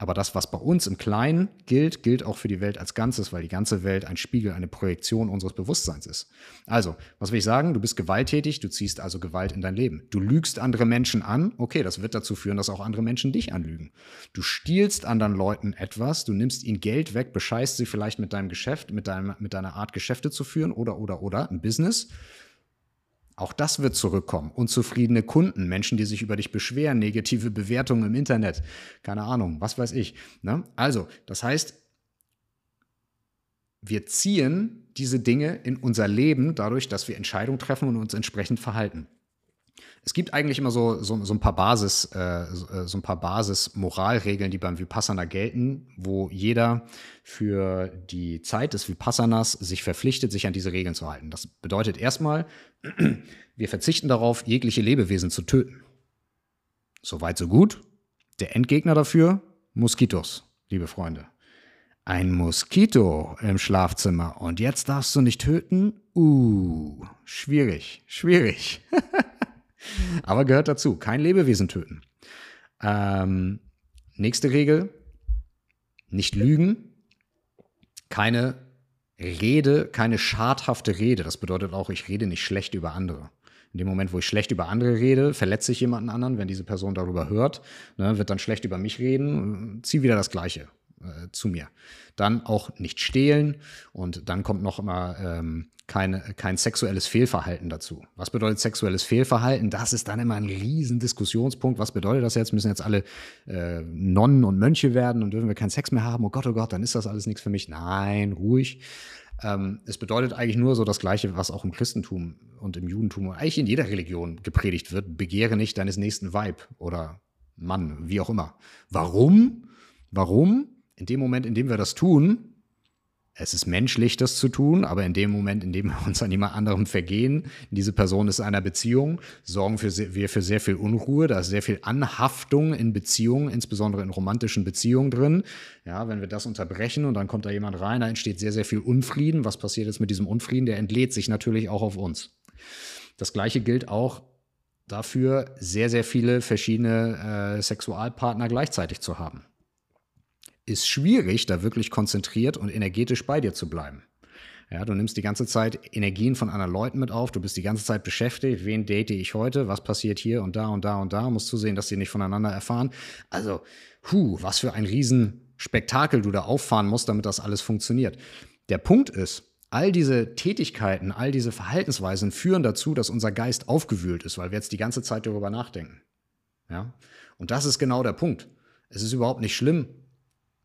Aber das, was bei uns im Kleinen gilt, gilt auch für die Welt als Ganzes, weil die ganze Welt ein Spiegel, eine Projektion unseres Bewusstseins ist. Also, was will ich sagen? Du bist gewalttätig, du ziehst also Gewalt in dein Leben. Du lügst andere Menschen an, okay, das wird dazu führen, dass auch andere Menschen dich anlügen. Du stiehlst anderen Leuten etwas, du nimmst ihnen Geld weg, bescheißt sie vielleicht mit deinem Geschäft, mit, deinem, mit deiner Art Geschäfte zu führen oder, oder, oder, ein Business. Auch das wird zurückkommen. Unzufriedene Kunden, Menschen, die sich über dich beschweren, negative Bewertungen im Internet, keine Ahnung, was weiß ich. Ne? Also, das heißt, wir ziehen diese Dinge in unser Leben dadurch, dass wir Entscheidungen treffen und uns entsprechend verhalten. Es gibt eigentlich immer so, so, so ein paar Basis, äh, so ein paar Basis-Moralregeln, die beim Vipassana gelten, wo jeder für die Zeit des Vipassanas sich verpflichtet, sich an diese Regeln zu halten. Das bedeutet erstmal, wir verzichten darauf, jegliche Lebewesen zu töten. Soweit, so gut. Der Endgegner dafür, Moskitos, liebe Freunde. Ein Moskito im Schlafzimmer und jetzt darfst du nicht töten? Uh, schwierig, schwierig. Aber gehört dazu. Kein Lebewesen töten. Ähm, nächste Regel. Nicht lügen. Keine Rede, keine schadhafte Rede. Das bedeutet auch, ich rede nicht schlecht über andere. In dem Moment, wo ich schlecht über andere rede, verletze ich jemanden anderen. Wenn diese Person darüber hört, ne, wird dann schlecht über mich reden, zieh wieder das Gleiche äh, zu mir. Dann auch nicht stehlen und dann kommt noch immer ähm, kein, kein sexuelles Fehlverhalten dazu. Was bedeutet sexuelles Fehlverhalten? Das ist dann immer ein riesen Diskussionspunkt. Was bedeutet das jetzt? Müssen jetzt alle äh, Nonnen und Mönche werden und dürfen wir keinen Sex mehr haben? Oh Gott, oh Gott, dann ist das alles nichts für mich. Nein, ruhig. Ähm, es bedeutet eigentlich nur so das Gleiche, was auch im Christentum und im Judentum und eigentlich in jeder Religion gepredigt wird. Begehre nicht deines nächsten Weib oder Mann, wie auch immer. Warum? Warum? In dem Moment, in dem wir das tun, es ist menschlich, das zu tun, aber in dem Moment, in dem wir uns an jemand anderem vergehen, diese Person ist in einer Beziehung, sorgen wir für sehr viel Unruhe, da ist sehr viel Anhaftung in Beziehungen, insbesondere in romantischen Beziehungen drin. Ja, wenn wir das unterbrechen und dann kommt da jemand rein, da entsteht sehr, sehr viel Unfrieden. Was passiert jetzt mit diesem Unfrieden? Der entlädt sich natürlich auch auf uns. Das Gleiche gilt auch dafür, sehr, sehr viele verschiedene äh, Sexualpartner gleichzeitig zu haben ist schwierig, da wirklich konzentriert und energetisch bei dir zu bleiben. Ja, du nimmst die ganze Zeit Energien von anderen Leuten mit auf, du bist die ganze Zeit beschäftigt, wen date ich heute, was passiert hier und da und da und da, musst zusehen, dass sie nicht voneinander erfahren. Also, hu, was für ein Riesenspektakel du da auffahren musst, damit das alles funktioniert. Der Punkt ist, all diese Tätigkeiten, all diese Verhaltensweisen führen dazu, dass unser Geist aufgewühlt ist, weil wir jetzt die ganze Zeit darüber nachdenken. Ja? Und das ist genau der Punkt. Es ist überhaupt nicht schlimm,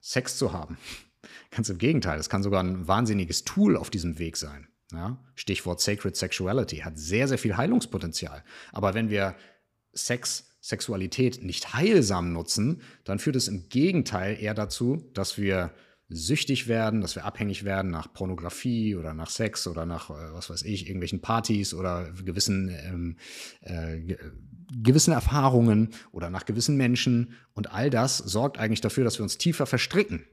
Sex zu haben. Ganz im Gegenteil, es kann sogar ein wahnsinniges Tool auf diesem Weg sein. Ja? Stichwort Sacred Sexuality hat sehr, sehr viel Heilungspotenzial. Aber wenn wir Sex, Sexualität nicht heilsam nutzen, dann führt es im Gegenteil eher dazu, dass wir süchtig werden, dass wir abhängig werden nach Pornografie oder nach Sex oder nach, äh, was weiß ich, irgendwelchen Partys oder gewissen, ähm, äh, gewissen Erfahrungen oder nach gewissen Menschen. Und all das sorgt eigentlich dafür, dass wir uns tiefer verstricken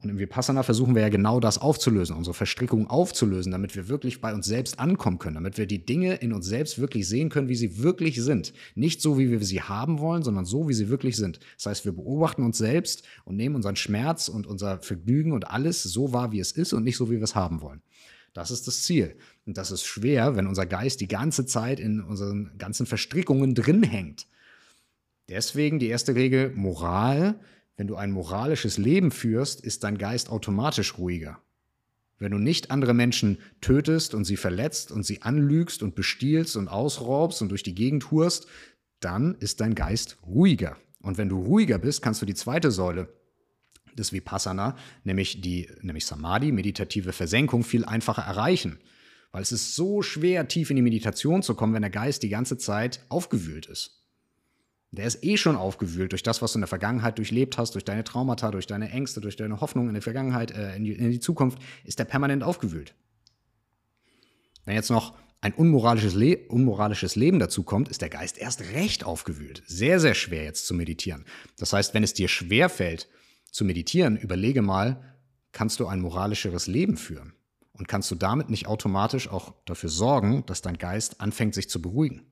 und im Vipassana versuchen wir ja genau das aufzulösen, unsere Verstrickung aufzulösen, damit wir wirklich bei uns selbst ankommen können, damit wir die Dinge in uns selbst wirklich sehen können, wie sie wirklich sind. Nicht so, wie wir sie haben wollen, sondern so, wie sie wirklich sind. Das heißt, wir beobachten uns selbst und nehmen unseren Schmerz und unser Vergnügen und alles so wahr, wie es ist und nicht so, wie wir es haben wollen. Das ist das Ziel. Und das ist schwer, wenn unser Geist die ganze Zeit in unseren ganzen Verstrickungen drin hängt. Deswegen die erste Regel, Moral wenn du ein moralisches Leben führst, ist dein Geist automatisch ruhiger. Wenn du nicht andere Menschen tötest und sie verletzt und sie anlügst und bestiehlst und ausraubst und durch die Gegend hurst, dann ist dein Geist ruhiger. Und wenn du ruhiger bist, kannst du die zweite Säule des Vipassana, nämlich die nämlich Samadhi, meditative Versenkung, viel einfacher erreichen. Weil es ist so schwer, tief in die Meditation zu kommen, wenn der Geist die ganze Zeit aufgewühlt ist. Der ist eh schon aufgewühlt durch das, was du in der Vergangenheit durchlebt hast, durch deine Traumata, durch deine Ängste, durch deine Hoffnung in der Vergangenheit, äh, in, die, in die Zukunft, ist der permanent aufgewühlt. Wenn jetzt noch ein unmoralisches, Le unmoralisches Leben dazu kommt, ist der Geist erst recht aufgewühlt. Sehr, sehr schwer jetzt zu meditieren. Das heißt, wenn es dir schwer fällt zu meditieren, überlege mal, kannst du ein moralischeres Leben führen? Und kannst du damit nicht automatisch auch dafür sorgen, dass dein Geist anfängt, sich zu beruhigen?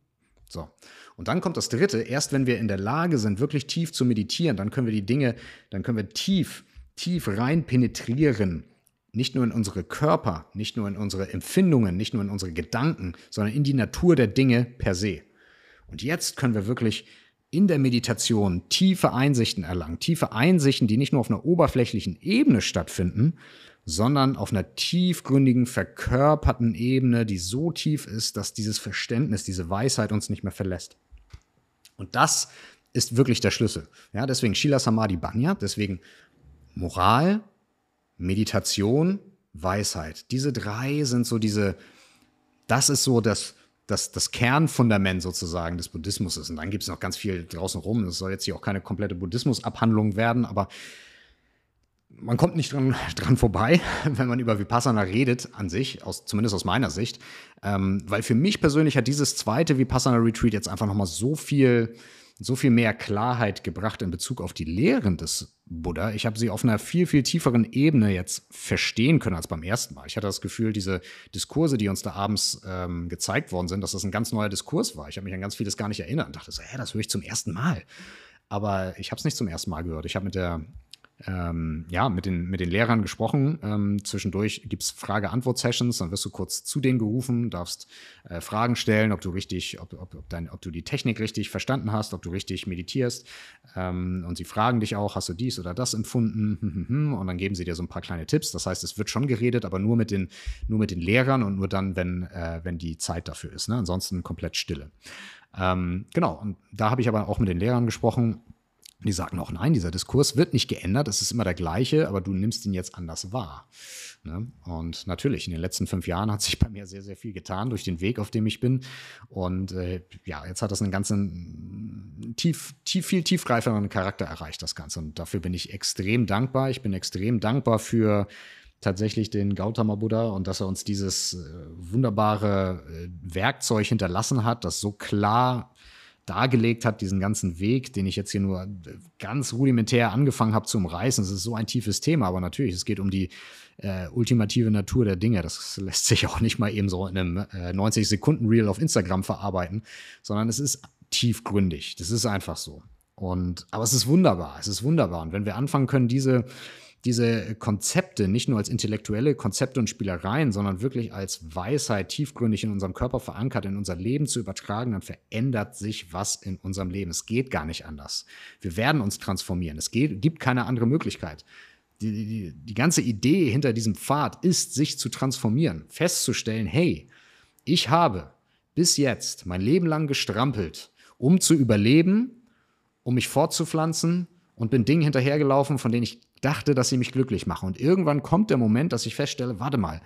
So. Und dann kommt das dritte, erst wenn wir in der Lage sind, wirklich tief zu meditieren, dann können wir die Dinge, dann können wir tief, tief rein penetrieren. Nicht nur in unsere Körper, nicht nur in unsere Empfindungen, nicht nur in unsere Gedanken, sondern in die Natur der Dinge per se. Und jetzt können wir wirklich in der Meditation tiefe Einsichten erlangen. Tiefe Einsichten, die nicht nur auf einer oberflächlichen Ebene stattfinden, sondern auf einer tiefgründigen, verkörperten Ebene, die so tief ist, dass dieses Verständnis, diese Weisheit uns nicht mehr verlässt. Und das ist wirklich der Schlüssel. Ja, deswegen Shila Samadhi Banya, deswegen Moral, Meditation, Weisheit. Diese drei sind so diese, das ist so das, das, das Kernfundament sozusagen des Buddhismus. Und dann gibt es noch ganz viel draußen rum. Das soll jetzt hier auch keine komplette Buddhismusabhandlung werden, aber man kommt nicht dran, dran vorbei, wenn man über Vipassana redet an sich, aus, zumindest aus meiner Sicht. Ähm, weil für mich persönlich hat dieses zweite Vipassana Retreat jetzt einfach nochmal so viel, so viel mehr Klarheit gebracht in Bezug auf die Lehren des Buddha. Ich habe sie auf einer viel, viel tieferen Ebene jetzt verstehen können als beim ersten Mal. Ich hatte das Gefühl, diese Diskurse, die uns da abends ähm, gezeigt worden sind, dass das ein ganz neuer Diskurs war. Ich habe mich an ganz vieles gar nicht erinnert und dachte so, hä, das höre ich zum ersten Mal. Aber ich habe es nicht zum ersten Mal gehört. Ich habe mit der ähm, ja, mit den, mit den Lehrern gesprochen. Ähm, zwischendurch gibt es Frage-Antwort-Sessions, dann wirst du kurz zu denen gerufen, darfst äh, Fragen stellen, ob du richtig, ob, ob, ob, dein, ob du die Technik richtig verstanden hast, ob du richtig meditierst. Ähm, und sie fragen dich auch, hast du dies oder das empfunden? Hm, hm, hm. Und dann geben sie dir so ein paar kleine Tipps. Das heißt, es wird schon geredet, aber nur mit den, nur mit den Lehrern und nur dann, wenn, äh, wenn die Zeit dafür ist. Ne? Ansonsten komplett Stille. Ähm, genau, und da habe ich aber auch mit den Lehrern gesprochen die sagen auch, nein, dieser Diskurs wird nicht geändert, es ist immer der gleiche, aber du nimmst ihn jetzt anders wahr. Ne? Und natürlich, in den letzten fünf Jahren hat sich bei mir sehr, sehr viel getan durch den Weg, auf dem ich bin. Und äh, ja, jetzt hat das einen ganzen tief, tief, viel tiefgreifenderen Charakter erreicht, das Ganze. Und dafür bin ich extrem dankbar. Ich bin extrem dankbar für tatsächlich den Gautama Buddha und dass er uns dieses äh, wunderbare äh, Werkzeug hinterlassen hat, das so klar dargelegt hat, diesen ganzen Weg, den ich jetzt hier nur ganz rudimentär angefangen habe zu umreißen. Es ist so ein tiefes Thema, aber natürlich, es geht um die äh, ultimative Natur der Dinge. Das lässt sich auch nicht mal eben so in einem äh, 90-Sekunden-Reel auf Instagram verarbeiten, sondern es ist tiefgründig. Das ist einfach so. Und, aber es ist wunderbar. Es ist wunderbar. Und wenn wir anfangen können, diese, diese Konzepte nicht nur als intellektuelle Konzepte und Spielereien, sondern wirklich als Weisheit tiefgründig in unserem Körper verankert, in unser Leben zu übertragen, dann verändert sich was in unserem Leben. Es geht gar nicht anders. Wir werden uns transformieren. Es geht, gibt keine andere Möglichkeit. Die, die, die ganze Idee hinter diesem Pfad ist, sich zu transformieren, festzustellen, hey, ich habe bis jetzt mein Leben lang gestrampelt, um zu überleben, um mich fortzupflanzen und bin Dingen hinterhergelaufen, von denen ich dachte, dass sie mich glücklich machen. Und irgendwann kommt der Moment, dass ich feststelle, warte mal,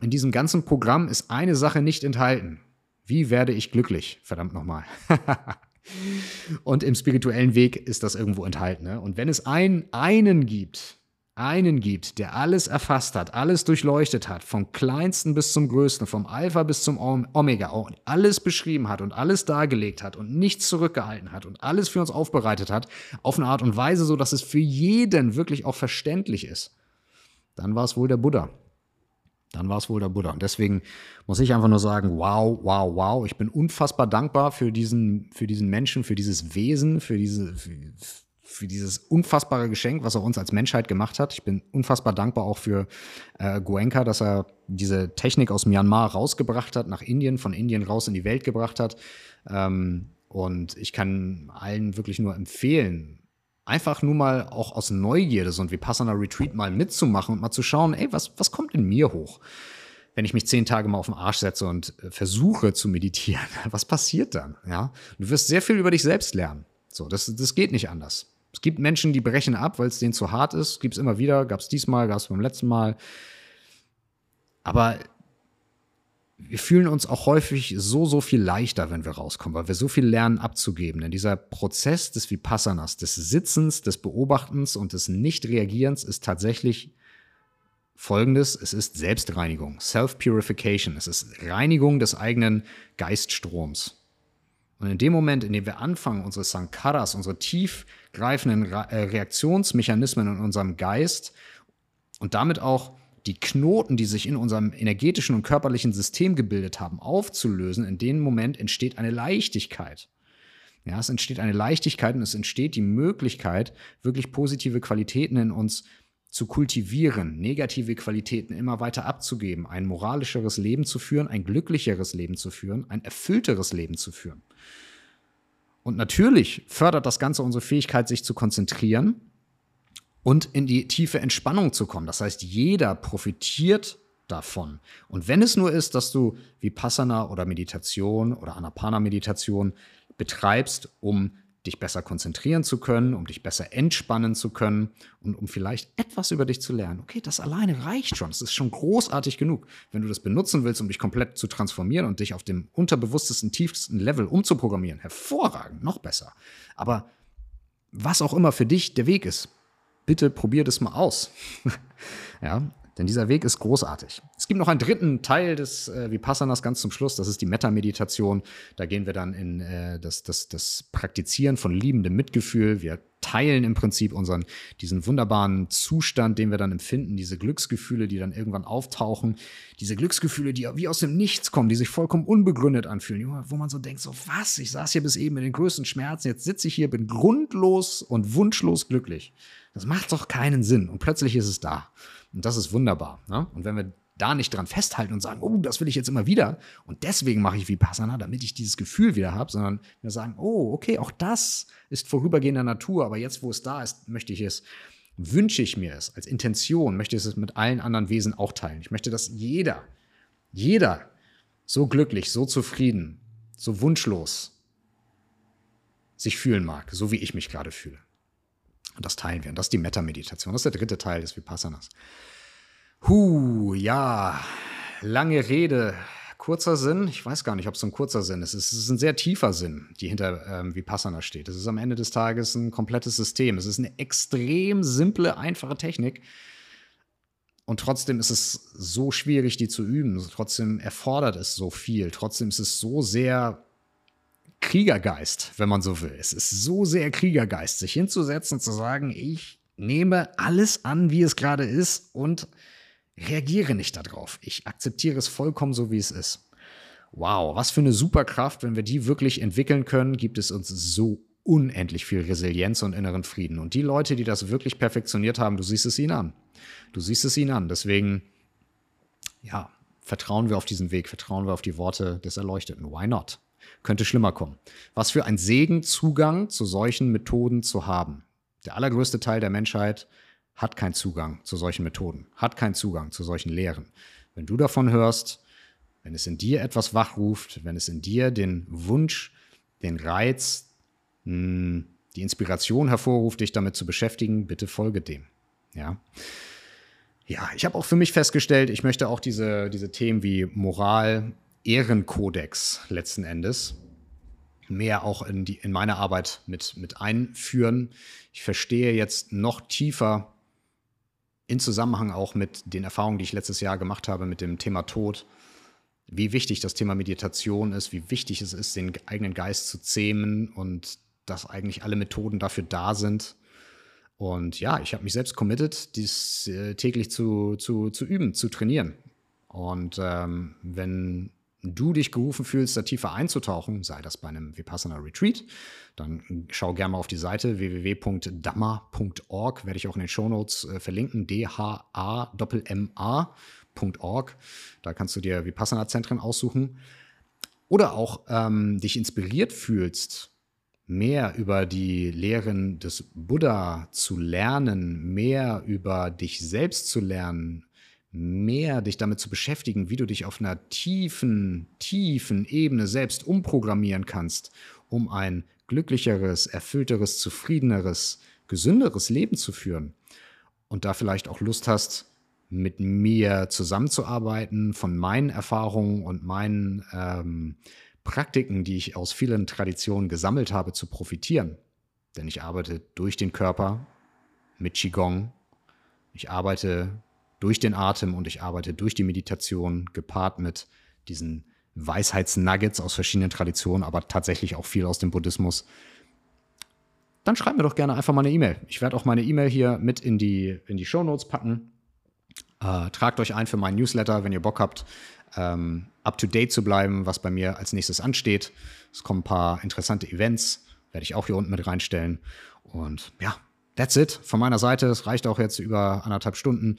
in diesem ganzen Programm ist eine Sache nicht enthalten. Wie werde ich glücklich? Verdammt nochmal. und im spirituellen Weg ist das irgendwo enthalten. Ne? Und wenn es ein, einen gibt, einen gibt, der alles erfasst hat, alles durchleuchtet hat, vom kleinsten bis zum größten, vom Alpha bis zum Omega alles beschrieben hat und alles dargelegt hat und nichts zurückgehalten hat und alles für uns aufbereitet hat, auf eine Art und Weise, so dass es für jeden wirklich auch verständlich ist, dann war es wohl der Buddha. Dann war es wohl der Buddha. Und deswegen muss ich einfach nur sagen, wow, wow, wow. Ich bin unfassbar dankbar für diesen, für diesen Menschen, für dieses Wesen, für diese, für, für dieses unfassbare Geschenk, was er uns als Menschheit gemacht hat. Ich bin unfassbar dankbar auch für äh, Goenka, dass er diese Technik aus Myanmar rausgebracht hat, nach Indien, von Indien raus in die Welt gebracht hat. Ähm, und ich kann allen wirklich nur empfehlen, einfach nur mal auch aus Neugierde so ein Vipassana Retreat mal mitzumachen und mal zu schauen, ey, was, was kommt in mir hoch? Wenn ich mich zehn Tage mal auf den Arsch setze und äh, versuche zu meditieren, was passiert dann? Ja, du wirst sehr viel über dich selbst lernen. So, das, das geht nicht anders. Es gibt Menschen, die brechen ab, weil es denen zu hart ist. Gibt es immer wieder, gab es diesmal, gab es beim letzten Mal. Aber wir fühlen uns auch häufig so, so viel leichter, wenn wir rauskommen, weil wir so viel lernen abzugeben. Denn dieser Prozess des Vipassanas, des Sitzens, des Beobachtens und des Nicht-Reagierens ist tatsächlich folgendes. Es ist Selbstreinigung, Self-Purification. Es ist Reinigung des eigenen Geiststroms. Und in dem Moment, in dem wir anfangen, unsere Sankaras, unsere tiefgreifenden äh, Reaktionsmechanismen in unserem Geist und damit auch die Knoten, die sich in unserem energetischen und körperlichen System gebildet haben, aufzulösen, in dem Moment entsteht eine Leichtigkeit. Ja, es entsteht eine Leichtigkeit und es entsteht die Möglichkeit, wirklich positive Qualitäten in uns zu kultivieren, negative Qualitäten immer weiter abzugeben, ein moralischeres Leben zu führen, ein glücklicheres Leben zu führen, ein erfüllteres Leben zu führen. Und natürlich fördert das Ganze unsere Fähigkeit, sich zu konzentrieren und in die tiefe Entspannung zu kommen. Das heißt, jeder profitiert davon. Und wenn es nur ist, dass du Vipassana oder Meditation oder Anapana-Meditation betreibst, um dich besser konzentrieren zu können, um dich besser entspannen zu können und um vielleicht etwas über dich zu lernen. Okay, das alleine reicht schon. Es ist schon großartig genug. Wenn du das benutzen willst, um dich komplett zu transformieren und dich auf dem unterbewusstesten, tiefsten Level umzuprogrammieren, hervorragend, noch besser. Aber was auch immer für dich der Weg ist, bitte probier das mal aus. ja, denn dieser Weg ist großartig. Es gibt noch einen dritten Teil des äh, Vipassanas ganz zum Schluss. Das ist die Metta-Meditation. Da gehen wir dann in äh, das, das, das Praktizieren von liebendem Mitgefühl. Wir teilen im Prinzip unseren, diesen wunderbaren Zustand, den wir dann empfinden, diese Glücksgefühle, die dann irgendwann auftauchen, diese Glücksgefühle, die wie aus dem Nichts kommen, die sich vollkommen unbegründet anfühlen, wo man so denkt, so was, ich saß hier bis eben mit den größten Schmerzen, jetzt sitze ich hier, bin grundlos und wunschlos glücklich. Das macht doch keinen Sinn und plötzlich ist es da. Und das ist wunderbar. Ne? Und wenn wir da nicht dran festhalten und sagen, oh, das will ich jetzt immer wieder und deswegen mache ich Vipassana, damit ich dieses Gefühl wieder habe, sondern wir sagen, oh, okay, auch das ist vorübergehender Natur, aber jetzt, wo es da ist, möchte ich es, wünsche ich mir es als Intention, möchte ich es mit allen anderen Wesen auch teilen. Ich möchte, dass jeder, jeder so glücklich, so zufrieden, so wunschlos sich fühlen mag, so wie ich mich gerade fühle. Und das teilen wir. Und das ist die Metta-Meditation. Das ist der dritte Teil des Vipassanas. Huh, ja, lange Rede, kurzer Sinn. Ich weiß gar nicht, ob es so ein kurzer Sinn ist. Es ist ein sehr tiefer Sinn, die hinter ähm, Vipassana steht. Es ist am Ende des Tages ein komplettes System. Es ist eine extrem simple, einfache Technik. Und trotzdem ist es so schwierig, die zu üben. Trotzdem erfordert es so viel. Trotzdem ist es so sehr Kriegergeist, wenn man so will. Es ist so sehr Kriegergeist, sich hinzusetzen und zu sagen, ich nehme alles an, wie es gerade ist und reagiere nicht darauf. Ich akzeptiere es vollkommen so, wie es ist. Wow, was für eine Superkraft, wenn wir die wirklich entwickeln können, gibt es uns so unendlich viel Resilienz und inneren Frieden. Und die Leute, die das wirklich perfektioniert haben, du siehst es ihnen an. Du siehst es ihnen an. Deswegen, ja, vertrauen wir auf diesen Weg, vertrauen wir auf die Worte des Erleuchteten. Why not? Könnte schlimmer kommen. Was für ein Segen, Zugang zu solchen Methoden zu haben. Der allergrößte Teil der Menschheit hat keinen Zugang zu solchen Methoden, hat keinen Zugang zu solchen Lehren. Wenn du davon hörst, wenn es in dir etwas wachruft, wenn es in dir den Wunsch, den Reiz, hm, die Inspiration hervorruft, dich damit zu beschäftigen, bitte folge dem. Ja. Ja, ich habe auch für mich festgestellt, ich möchte auch diese, diese Themen wie Moral, Ehrenkodex letzten Endes mehr auch in, die, in meine Arbeit mit, mit einführen. Ich verstehe jetzt noch tiefer, in Zusammenhang auch mit den Erfahrungen, die ich letztes Jahr gemacht habe mit dem Thema Tod, wie wichtig das Thema Meditation ist, wie wichtig es ist, den eigenen Geist zu zähmen und dass eigentlich alle Methoden dafür da sind. Und ja, ich habe mich selbst committed, dies äh, täglich zu, zu, zu üben, zu trainieren. Und ähm, wenn du dich gerufen fühlst, da tiefer einzutauchen, sei das bei einem Vipassana Retreat, dann schau gerne mal auf die Seite www.dhamma.org, werde ich auch in den Shownotes äh, verlinken, D-H-A-M-M-A.org. Da kannst du dir Vipassana-Zentren aussuchen. Oder auch ähm, dich inspiriert fühlst, mehr über die Lehren des Buddha zu lernen, mehr über dich selbst zu lernen, mehr dich damit zu beschäftigen, wie du dich auf einer tiefen, tiefen Ebene selbst umprogrammieren kannst, um ein glücklicheres, erfüllteres, zufriedeneres, gesünderes Leben zu führen. Und da vielleicht auch Lust hast, mit mir zusammenzuarbeiten, von meinen Erfahrungen und meinen ähm, Praktiken, die ich aus vielen Traditionen gesammelt habe, zu profitieren. Denn ich arbeite durch den Körper mit Qigong. Ich arbeite durch den Atem und ich arbeite durch die Meditation, gepaart mit diesen Weisheitsnuggets aus verschiedenen Traditionen, aber tatsächlich auch viel aus dem Buddhismus. Dann schreibt mir doch gerne einfach mal eine E-Mail. Ich werde auch meine E-Mail hier mit in die, in die Show Notes packen. Äh, tragt euch ein für meinen Newsletter, wenn ihr Bock habt, ähm, up to date zu bleiben, was bei mir als nächstes ansteht. Es kommen ein paar interessante Events, werde ich auch hier unten mit reinstellen. Und ja, That's it von meiner Seite. Es reicht auch jetzt über anderthalb Stunden.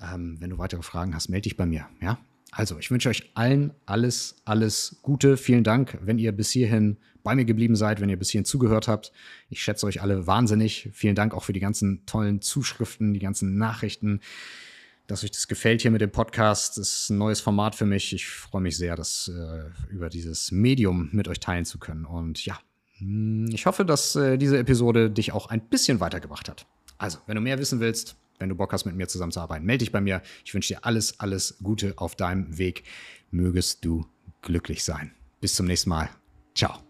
Ähm, wenn du weitere Fragen hast, melde dich bei mir. Ja? Also, ich wünsche euch allen alles, alles Gute. Vielen Dank, wenn ihr bis hierhin bei mir geblieben seid, wenn ihr bis hierhin zugehört habt. Ich schätze euch alle wahnsinnig. Vielen Dank auch für die ganzen tollen Zuschriften, die ganzen Nachrichten, dass euch das gefällt hier mit dem Podcast. Das ist ein neues Format für mich. Ich freue mich sehr, das äh, über dieses Medium mit euch teilen zu können. Und ja, hm, ich hoffe, dass äh, diese Episode dich auch ein bisschen weitergebracht hat. Also, wenn du mehr wissen willst, wenn du Bock hast, mit mir zusammenzuarbeiten, melde dich bei mir. Ich wünsche dir alles, alles Gute auf deinem Weg. Mögest du glücklich sein. Bis zum nächsten Mal. Ciao.